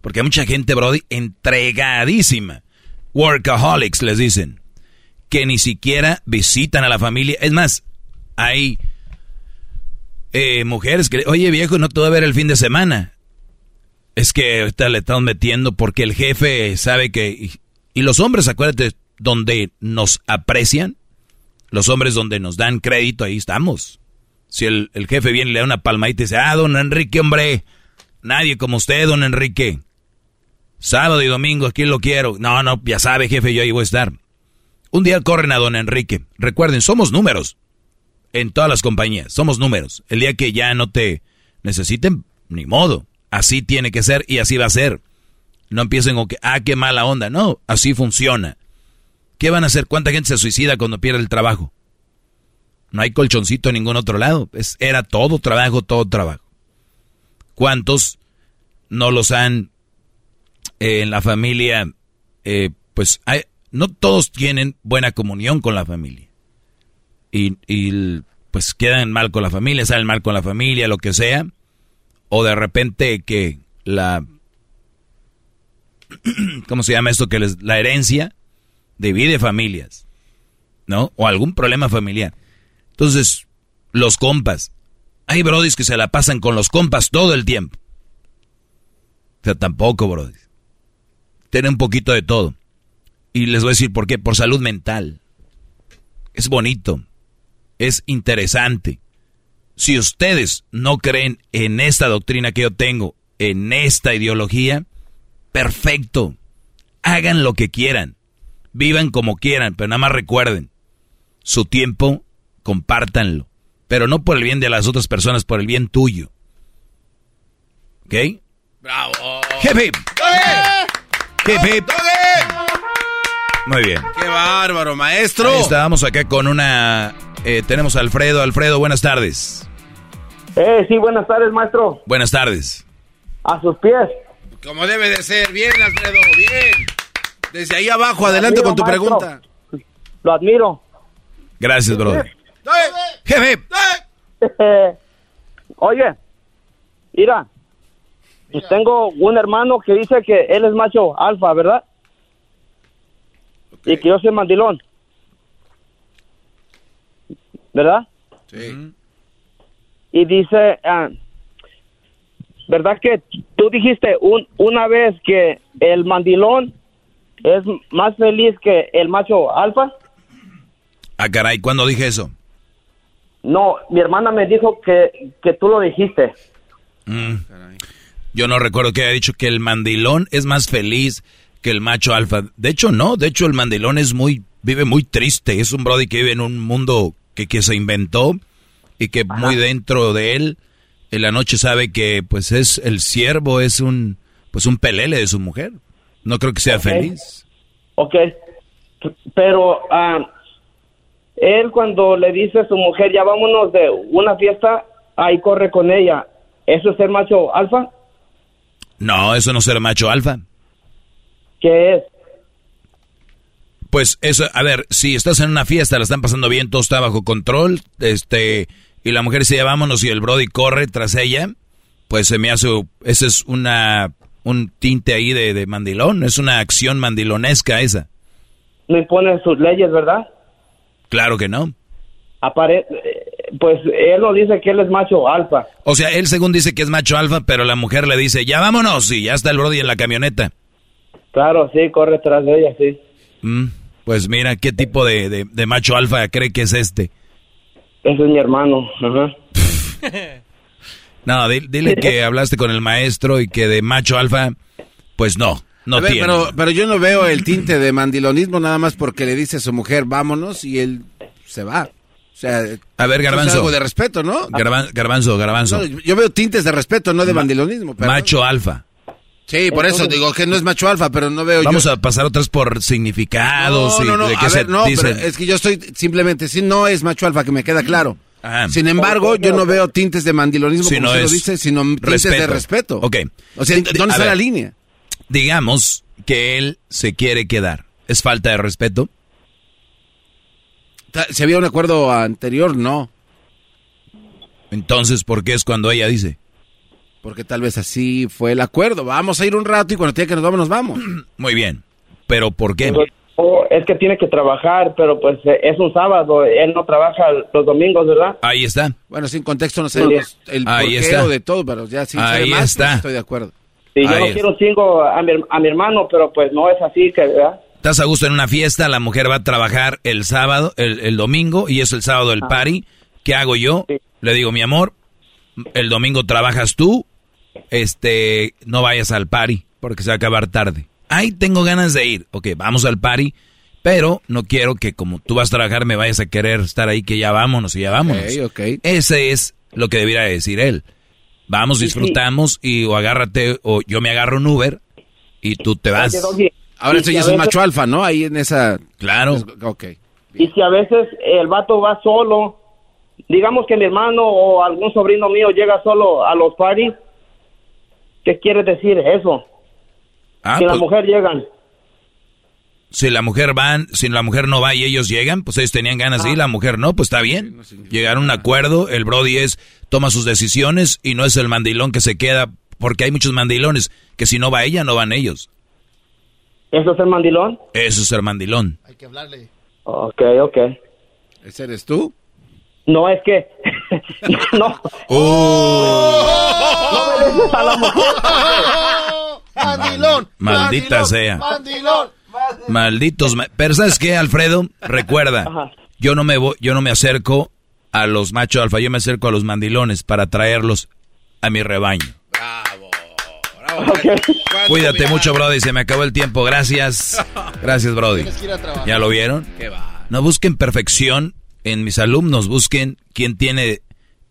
Porque hay mucha gente, Brody, entregadísima. Workaholics les dicen. Que ni siquiera visitan a la familia. Es más, hay eh, mujeres que, oye viejo, no te voy a ver el fin de semana. Es que ahorita le están metiendo porque el jefe sabe que... Y, y los hombres, acuérdate, donde nos aprecian, los hombres donde nos dan crédito, ahí estamos. Si el, el jefe viene y le da una palmadita y dice, ah, don Enrique, hombre, nadie como usted, don Enrique. Sábado y domingo, aquí lo quiero. No, no, ya sabe, jefe, yo ahí voy a estar. Un día corren a don Enrique. Recuerden, somos números. En todas las compañías, somos números. El día que ya no te necesiten, ni modo. Así tiene que ser y así va a ser. No empiecen con que, ah, qué mala onda. No, así funciona. ¿Qué van a hacer? ¿Cuánta gente se suicida cuando pierde el trabajo? No hay colchoncito en ningún otro lado. Es, era todo trabajo, todo trabajo. ¿Cuántos no los han eh, en la familia? eh, pues hay, no todos tienen buena comunión con la familia. Y, pues quedan mal con la familia, salen mal con la familia, lo que sea. O de repente que la... ¿Cómo se llama esto? Que les, la herencia divide familias. ¿No? O algún problema familiar. Entonces, los compas. Hay brodis que se la pasan con los compas todo el tiempo. O sea, tampoco, brodis. Tiene un poquito de todo. Y les voy a decir por qué. Por salud mental. Es bonito. Es interesante. Si ustedes no creen en esta doctrina que yo tengo, en esta ideología, perfecto. Hagan lo que quieran. Vivan como quieran, pero nada más recuerden. Su tiempo, compártanlo. Pero no por el bien de las otras personas, por el bien tuyo. ¿Ok? ¡Bravo! ¡Hip, hip! ¡Hip, hip! Muy bien. ¡Qué bárbaro, maestro! Ahí estábamos acá con una... eh, tenemos a Alfredo. Alfredo, buenas tardes. Eh, sí, buenas tardes, maestro. Buenas tardes. A sus pies. Como debe de ser. Bien, Alfredo, bien. Desde ahí abajo, adelante con tu pregunta. Lo admiro. Gracias, brother. Jefe. Oye, mira, pues tengo un hermano que dice que él es macho alfa, ¿verdad? Y que yo soy mandilón. ¿Verdad? Sí. Y dice, ah, ¿verdad que tú dijiste un, una vez que el mandilón es más feliz que el macho alfa? Ah, caray, ¿cuándo dije eso? No, mi hermana me dijo que, que tú lo dijiste. Mm. Yo no recuerdo que haya dicho que el mandilón es más feliz que el macho alfa. De hecho, no. De hecho, el mandilón es muy, vive muy triste. Es un brody que vive en un mundo que, que se inventó y que muy dentro de él, en la noche sabe que, pues, es el siervo, es un, pues, un pelele de su mujer. No creo que sea feliz. Ok, pero ah, él cuando le dice a su mujer, ya vámonos de una fiesta, ahí corre con ella. ¿Eso es ser macho alfa? No, eso no es ser macho alfa. ¿Qué es? Pues eso, a ver, si estás en una fiesta, la están pasando bien, todo está bajo control, este, y la mujer dice, vámonos, y el Brody corre tras ella, pues se me hace, ese es una, un tinte ahí de, de mandilón, es una acción mandilonesca esa. No impone sus leyes, ¿verdad? Claro que no. Apare pues él no dice que él es macho alfa. O sea, él según dice que es macho alfa, pero la mujer le dice, ya vámonos, y ya está el Brody en la camioneta. Claro, sí, corre tras de ella, sí. Mm, pues mira, ¿qué tipo de, de, de macho alfa cree que es este? Ese es mi hermano, ajá. No, di- dile que hablaste con el maestro y que de macho alfa, pues no, no A ver, tiene. pero, pero yo no veo el tinte de mandilonismo nada más porque le dice a su mujer, vámonos, y él se va. O sea, A ver, eso es Garbanzo. algo de respeto, ¿no? Garban- garbanzo, garbanzo. No, yo veo tintes de respeto, no de mandilonismo. perdón. Macho alfa. Sí, por eso digo que no es macho alfa, pero no veo Vamos yo... a pasar otras por significados no, y no, no, de qué se ver, no, dicen. pero es que yo estoy simplemente, si no es macho alfa, que me queda claro. Ajá. Sin embargo, yo no veo tintes de mandilonismo, Si como no usted lo dice, sino tintes de respeto. Ok. O sea, ¿dónde a está ver, la línea? Digamos que él se quiere quedar. ¿Es falta de respeto? Si había un acuerdo anterior, no. Entonces, ¿por qué es cuando ella dice? Porque tal vez así fue el acuerdo. Vamos a ir un rato y cuando tenga que nos vamos, nos vamos. Muy bien. ¿Pero por qué? Oh, es que tiene que trabajar, pero pues eh, es un sábado, él no trabaja los domingos, ¿verdad? Ahí está. Bueno, sin contexto no sabemos el Ahí porqué está. o de todo, pero ya sin saber Ahí más, pues, está. estoy de acuerdo. Y yo Ahí no es. quiero un chingo a mi, a mi hermano, pero pues no es así, que, ¿verdad? Estás a gusto en una fiesta, la mujer va a trabajar el sábado, el, el domingo, y es el sábado el party. ¿Qué hago yo? Le digo, mi amor, el domingo trabajas tú, este, no vayas al party, porque se va a acabar tarde. Ay, tengo ganas de ir. Ok, vamos al party, pero no quiero que como tú vas a trabajar me vayas a querer estar ahí, que ya vámonos y ya vámonos. Ok, ok. Ese es lo que debería decir él. Vamos, disfrutamos y o agárrate, o yo me agarro un Uber y tú te vas. Ahora eso ya es un macho alfa, ¿no? Ahí en esa... Claro. Ok. Y si a veces el vato va solo, digamos que mi hermano o algún sobrino mío llega solo a los parties, ¿qué quiere decir eso? Ah, si la pues- mujer llegan. si la mujer van, si la mujer no va y ellos llegan, pues ellos tenían ganas de ir, la mujer no, pues está bien. Llegaron a un acuerdo, el Brody es, toma sus decisiones y no es el mandilón que se queda, porque hay muchos mandilones, que si no va ella, no van ellos. ¿Eso es el mandilón? Eso es ser mandilón. Hay que hablarle. Ok, ok. ¿Ese eres tú? No, es que... no. No me dejes a la mujer. Mandilón. Maldita mandilón, sea. Mandilón. Malditos, ma- pero ¿sabes qué, Alfredo? Recuerda, yo no me voy, yo no me acerco a los machos alfa, yo me acerco a los mandilones para traerlos a mi rebaño. Cuídate mucho, Brody. Se me acabó el tiempo. Gracias. Gracias, Brody. ¿Ya lo vieron? No busquen perfección en mis alumnos. Busquen quién tiene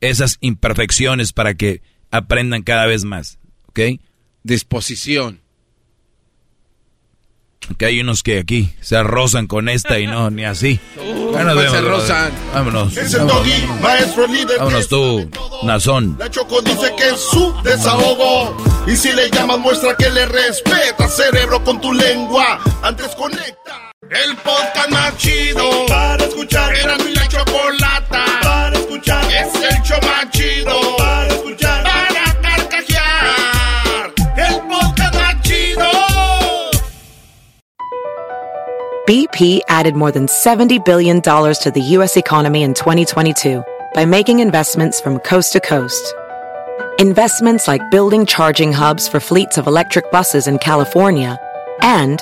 esas imperfecciones para que aprendan cada vez más. ¿Ok? Disposición. Que hay unos que aquí se rozan con esta y no, ni así. Ya nos pues vemos, se rozan. Vámonos. Es el vámonos, doggy, vámonos. maestro líder. Vámonos tú, Nazón. La Choco dice que es su desahogo. Y si le llamas, muestra que le respeta, cerebro, con tu lengua. Antes conecta. El podcast más chido para escuchar. Era mi la chocolata para escuchar. Es el show más chido para escuchar. Para carcajear. El podcast más chido. BP added more than $70 billion to the U.S. economy in 2022 by making investments from coast to coast. Investments like building charging hubs for fleets of electric buses in California and